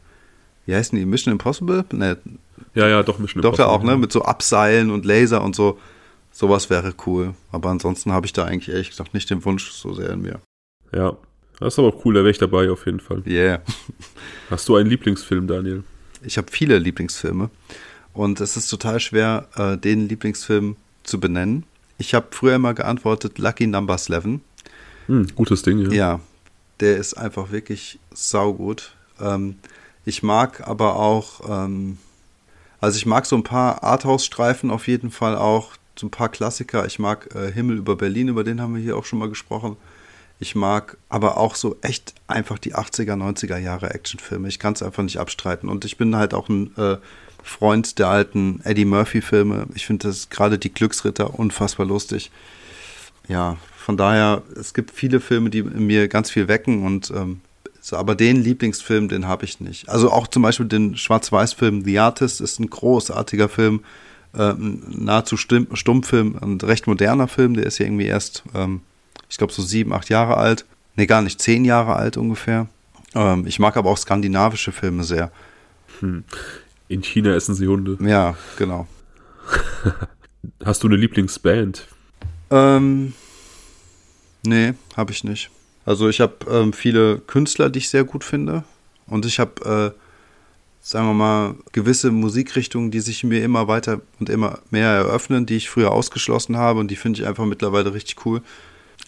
wie heißen die? Mission Impossible? Ne, ja, ja, doch Mission doch Impossible. Doch, auch, ne? Mit so Abseilen und Laser und so. Sowas wäre cool. Aber ansonsten habe ich da eigentlich ehrlich gesagt nicht den Wunsch so sehr in mir. Ja. Das ist aber auch cool, da wäre ich dabei auf jeden Fall. Yeah. Hast du einen Lieblingsfilm, Daniel? Ich habe viele Lieblingsfilme und es ist total schwer, äh, den Lieblingsfilm zu benennen. Ich habe früher immer geantwortet Lucky Number 11. Hm, gutes Ding, ja. Ja, der ist einfach wirklich saugut. Ähm, ich mag aber auch, ähm, also ich mag so ein paar Arthouse-Streifen auf jeden Fall auch, so ein paar Klassiker. Ich mag äh, Himmel über Berlin, über den haben wir hier auch schon mal gesprochen. Ich mag aber auch so echt einfach die 80er, 90er Jahre Actionfilme. Ich kann es einfach nicht abstreiten. Und ich bin halt auch ein äh, Freund der alten Eddie Murphy-Filme. Ich finde das gerade die Glücksritter unfassbar lustig. Ja, von daher, es gibt viele Filme, die in mir ganz viel wecken und ähm, so, aber den Lieblingsfilm, den habe ich nicht. Also auch zum Beispiel den Schwarz-Weiß-Film The Artist ist ein großartiger Film, äh, nahezu Stummfilm, ein recht moderner Film, der ist ja irgendwie erst, ähm, ich glaube, so sieben, acht Jahre alt. Nee, gar nicht, zehn Jahre alt ungefähr. Ähm, ich mag aber auch skandinavische Filme sehr. Hm. In China essen sie Hunde. Ja, genau. <laughs> Hast du eine Lieblingsband? Ähm, nee, habe ich nicht. Also ich habe ähm, viele Künstler, die ich sehr gut finde. Und ich habe, äh, sagen wir mal, gewisse Musikrichtungen, die sich mir immer weiter und immer mehr eröffnen, die ich früher ausgeschlossen habe. Und die finde ich einfach mittlerweile richtig cool.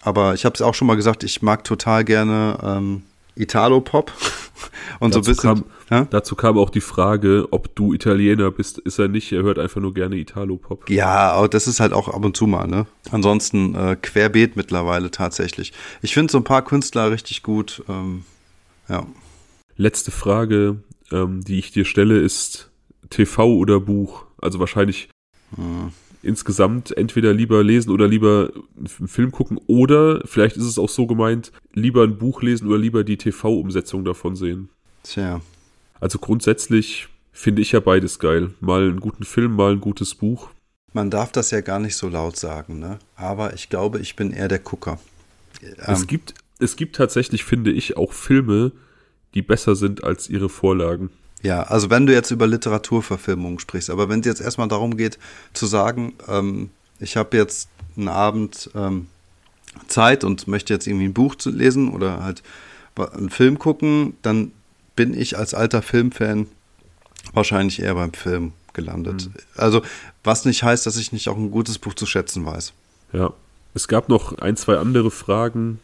Aber ich habe es auch schon mal gesagt, ich mag total gerne ähm, Italo-Pop. <laughs> <laughs> Und dazu so ein bisschen. Kam, ja? Dazu kam auch die Frage, ob du Italiener bist. Ist er nicht, er hört einfach nur gerne Italo-Pop. Ja, aber das ist halt auch ab und zu mal, ne? Ansonsten äh, querbeet mittlerweile tatsächlich. Ich finde so ein paar Künstler richtig gut. Ähm, ja. Letzte Frage, ähm, die ich dir stelle, ist TV oder Buch? Also wahrscheinlich. Hm insgesamt entweder lieber lesen oder lieber einen Film gucken oder vielleicht ist es auch so gemeint, lieber ein Buch lesen oder lieber die TV-Umsetzung davon sehen. Tja. Also grundsätzlich finde ich ja beides geil. Mal einen guten Film, mal ein gutes Buch. Man darf das ja gar nicht so laut sagen, ne? Aber ich glaube, ich bin eher der Gucker. Ähm, es, gibt, es gibt tatsächlich, finde ich, auch Filme, die besser sind als ihre Vorlagen. Ja, also wenn du jetzt über Literaturverfilmungen sprichst, aber wenn es jetzt erstmal darum geht zu sagen, ähm, ich habe jetzt einen Abend ähm, Zeit und möchte jetzt irgendwie ein Buch zu lesen oder halt einen Film gucken, dann bin ich als alter Filmfan wahrscheinlich eher beim Film gelandet. Mhm. Also was nicht heißt, dass ich nicht auch ein gutes Buch zu schätzen weiß. Ja, es gab noch ein, zwei andere Fragen.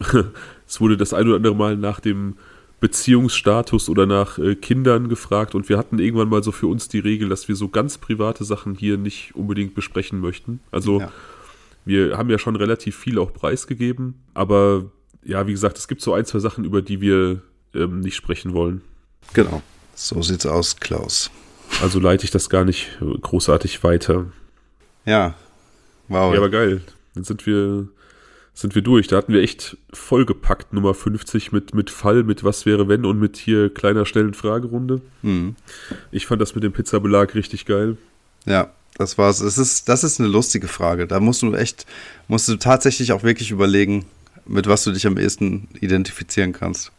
<laughs> es wurde das ein oder andere Mal nach dem Beziehungsstatus oder nach äh, Kindern gefragt und wir hatten irgendwann mal so für uns die Regel, dass wir so ganz private Sachen hier nicht unbedingt besprechen möchten. Also ja. wir haben ja schon relativ viel auch preisgegeben, aber ja, wie gesagt, es gibt so ein, zwei Sachen, über die wir ähm, nicht sprechen wollen. Genau, so sieht's aus, Klaus. Also leite ich das gar nicht großartig weiter. Ja, wow. Ja, aber geil. Dann sind wir sind wir durch. Da hatten wir echt vollgepackt, Nummer 50 mit, mit Fall, mit Was wäre wenn und mit hier kleiner schnellen Fragerunde. Mhm. Ich fand das mit dem Pizzabelag richtig geil. Ja, das war's. Es ist, das ist eine lustige Frage. Da musst du echt, musst du tatsächlich auch wirklich überlegen, mit was du dich am ehesten identifizieren kannst.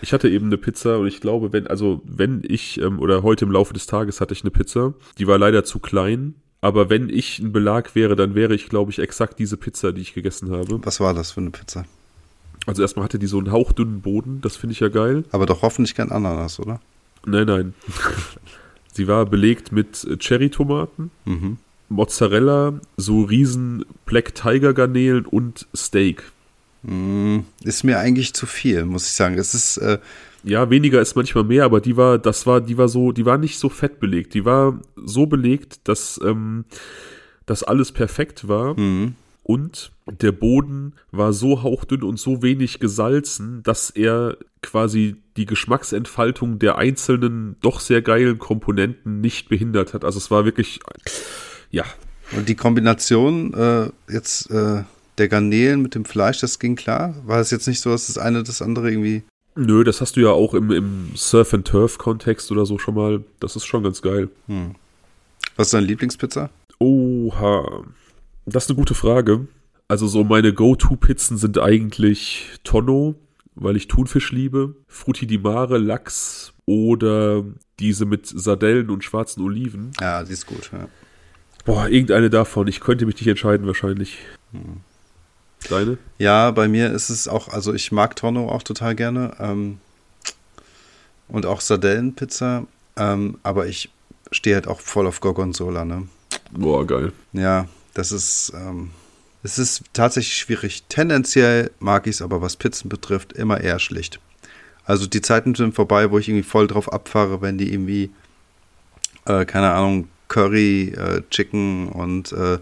Ich hatte eben eine Pizza und ich glaube, wenn, also wenn ich, ähm, oder heute im Laufe des Tages hatte ich eine Pizza, die war leider zu klein aber wenn ich ein Belag wäre, dann wäre ich, glaube ich, exakt diese Pizza, die ich gegessen habe. Was war das für eine Pizza? Also erstmal hatte die so einen hauchdünnen Boden, das finde ich ja geil. Aber doch hoffentlich kein Ananas, oder? Nein, nein. <laughs> Sie war belegt mit Cherry-Tomaten, mhm. Mozzarella, so riesen Black Tiger Garnelen und Steak. Mm, ist mir eigentlich zu viel, muss ich sagen. Es ist äh, ja, weniger ist manchmal mehr, aber die war, das war, die war so, die war nicht so fett belegt. Die war so belegt, dass ähm, das alles perfekt war. Mhm. Und der Boden war so hauchdünn und so wenig gesalzen, dass er quasi die Geschmacksentfaltung der einzelnen doch sehr geilen Komponenten nicht behindert hat. Also es war wirklich, ja. Und die Kombination äh, jetzt äh, der Garnelen mit dem Fleisch, das ging klar? War es jetzt nicht so, dass das eine das andere irgendwie Nö, das hast du ja auch im, im Surf and Turf Kontext oder so schon mal. Das ist schon ganz geil. Hm. Was ist deine Lieblingspizza? Oha. Das ist eine gute Frage. Also so meine Go-To-Pizzen sind eigentlich Tonno, weil ich Thunfisch liebe, Frutti di Mare, Lachs oder diese mit Sardellen und schwarzen Oliven. Ja, die ist gut, ja. Boah, irgendeine davon. Ich könnte mich nicht entscheiden wahrscheinlich. Hm. Deine? Ja, bei mir ist es auch, also ich mag Tonno auch total gerne. Ähm, und auch Sardellenpizza. Ähm, aber ich stehe halt auch voll auf Gorgonzola, ne? Boah, geil. Ja, das ist, ähm, es ist tatsächlich schwierig. Tendenziell mag ich es aber, was Pizzen betrifft, immer eher schlicht. Also die Zeiten sind vorbei, wo ich irgendwie voll drauf abfahre, wenn die irgendwie, äh, keine Ahnung, Curry, äh, Chicken und äh,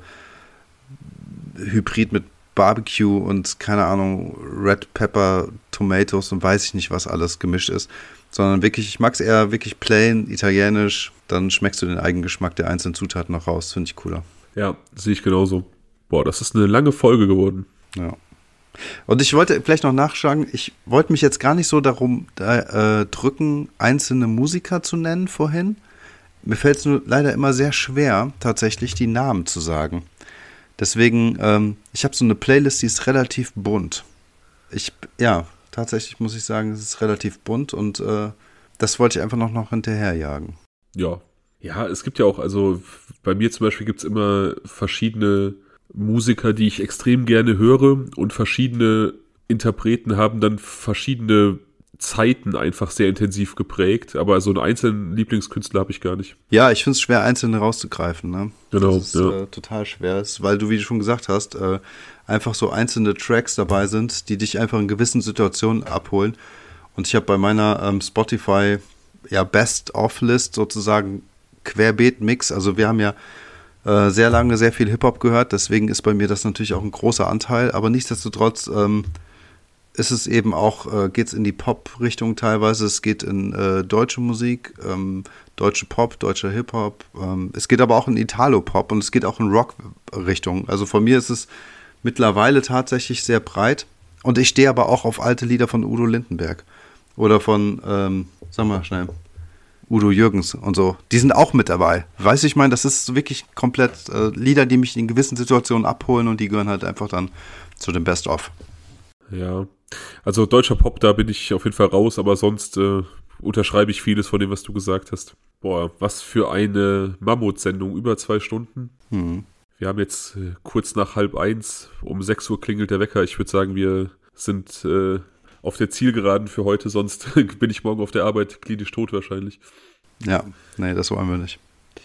Hybrid mit Barbecue und keine Ahnung, Red Pepper, Tomatoes und weiß ich nicht, was alles gemischt ist. Sondern wirklich, ich mag es eher wirklich plain, italienisch. Dann schmeckst du den eigenen Geschmack der einzelnen Zutaten noch raus. Finde ich cooler. Ja, sehe ich genauso. Boah, das ist eine lange Folge geworden. Ja. Und ich wollte vielleicht noch nachschlagen, ich wollte mich jetzt gar nicht so darum äh, drücken, einzelne Musiker zu nennen vorhin. Mir fällt es nur leider immer sehr schwer, tatsächlich die Namen zu sagen. Deswegen, ähm, ich habe so eine Playlist, die ist relativ bunt. Ich, ja, tatsächlich muss ich sagen, es ist relativ bunt und äh, das wollte ich einfach noch, noch hinterherjagen. Ja. Ja, es gibt ja auch, also bei mir zum Beispiel gibt es immer verschiedene Musiker, die ich extrem gerne höre und verschiedene Interpreten haben dann verschiedene Zeiten einfach sehr intensiv geprägt, aber so einen einzelnen Lieblingskünstler habe ich gar nicht. Ja, ich finde es schwer, einzelne rauszugreifen. Ne? Genau. Das ist ja. äh, total schwer, ist, weil du, wie du schon gesagt hast, äh, einfach so einzelne Tracks dabei sind, die dich einfach in gewissen Situationen abholen. Und ich habe bei meiner ähm, Spotify ja Best-of-List sozusagen Querbeet-Mix. Also wir haben ja äh, sehr lange sehr viel Hip-Hop gehört, deswegen ist bei mir das natürlich auch ein großer Anteil, aber nichtsdestotrotz ähm, ist es eben auch, äh, geht es in die Pop-Richtung teilweise, es geht in äh, deutsche Musik, ähm, deutsche Pop, deutscher Hip-Hop, ähm, es geht aber auch in Italo-Pop und es geht auch in Rock-Richtung. Also von mir ist es mittlerweile tatsächlich sehr breit und ich stehe aber auch auf alte Lieder von Udo Lindenberg oder von, ähm, sag mal schnell, Udo Jürgens und so, die sind auch mit dabei. Weiß ich meine, das ist wirklich komplett äh, Lieder, die mich in gewissen Situationen abholen und die gehören halt einfach dann zu dem Best-of. Ja, also deutscher Pop, da bin ich auf jeden Fall raus, aber sonst äh, unterschreibe ich vieles von dem, was du gesagt hast. Boah, was für eine Mammutsendung, über zwei Stunden. Hm. Wir haben jetzt äh, kurz nach halb eins, um sechs Uhr klingelt der Wecker. Ich würde sagen, wir sind äh, auf der Zielgeraden für heute, sonst <laughs> bin ich morgen auf der Arbeit klinisch tot wahrscheinlich. Ja, nee, das wollen wir nicht.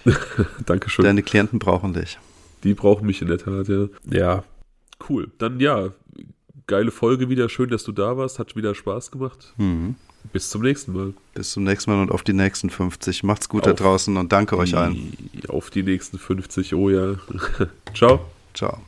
<laughs> Dankeschön. Deine Klienten brauchen dich. Die brauchen mich in der Tat, ja. Ja, cool. Dann ja, geile Folge wieder. Schön, dass du da warst. Hat wieder Spaß gemacht. Mhm. Bis zum nächsten Mal. Bis zum nächsten Mal und auf die nächsten 50. Macht's gut auf da draußen und danke euch allen. Auf die nächsten 50, oh ja. <laughs> Ciao. Ciao.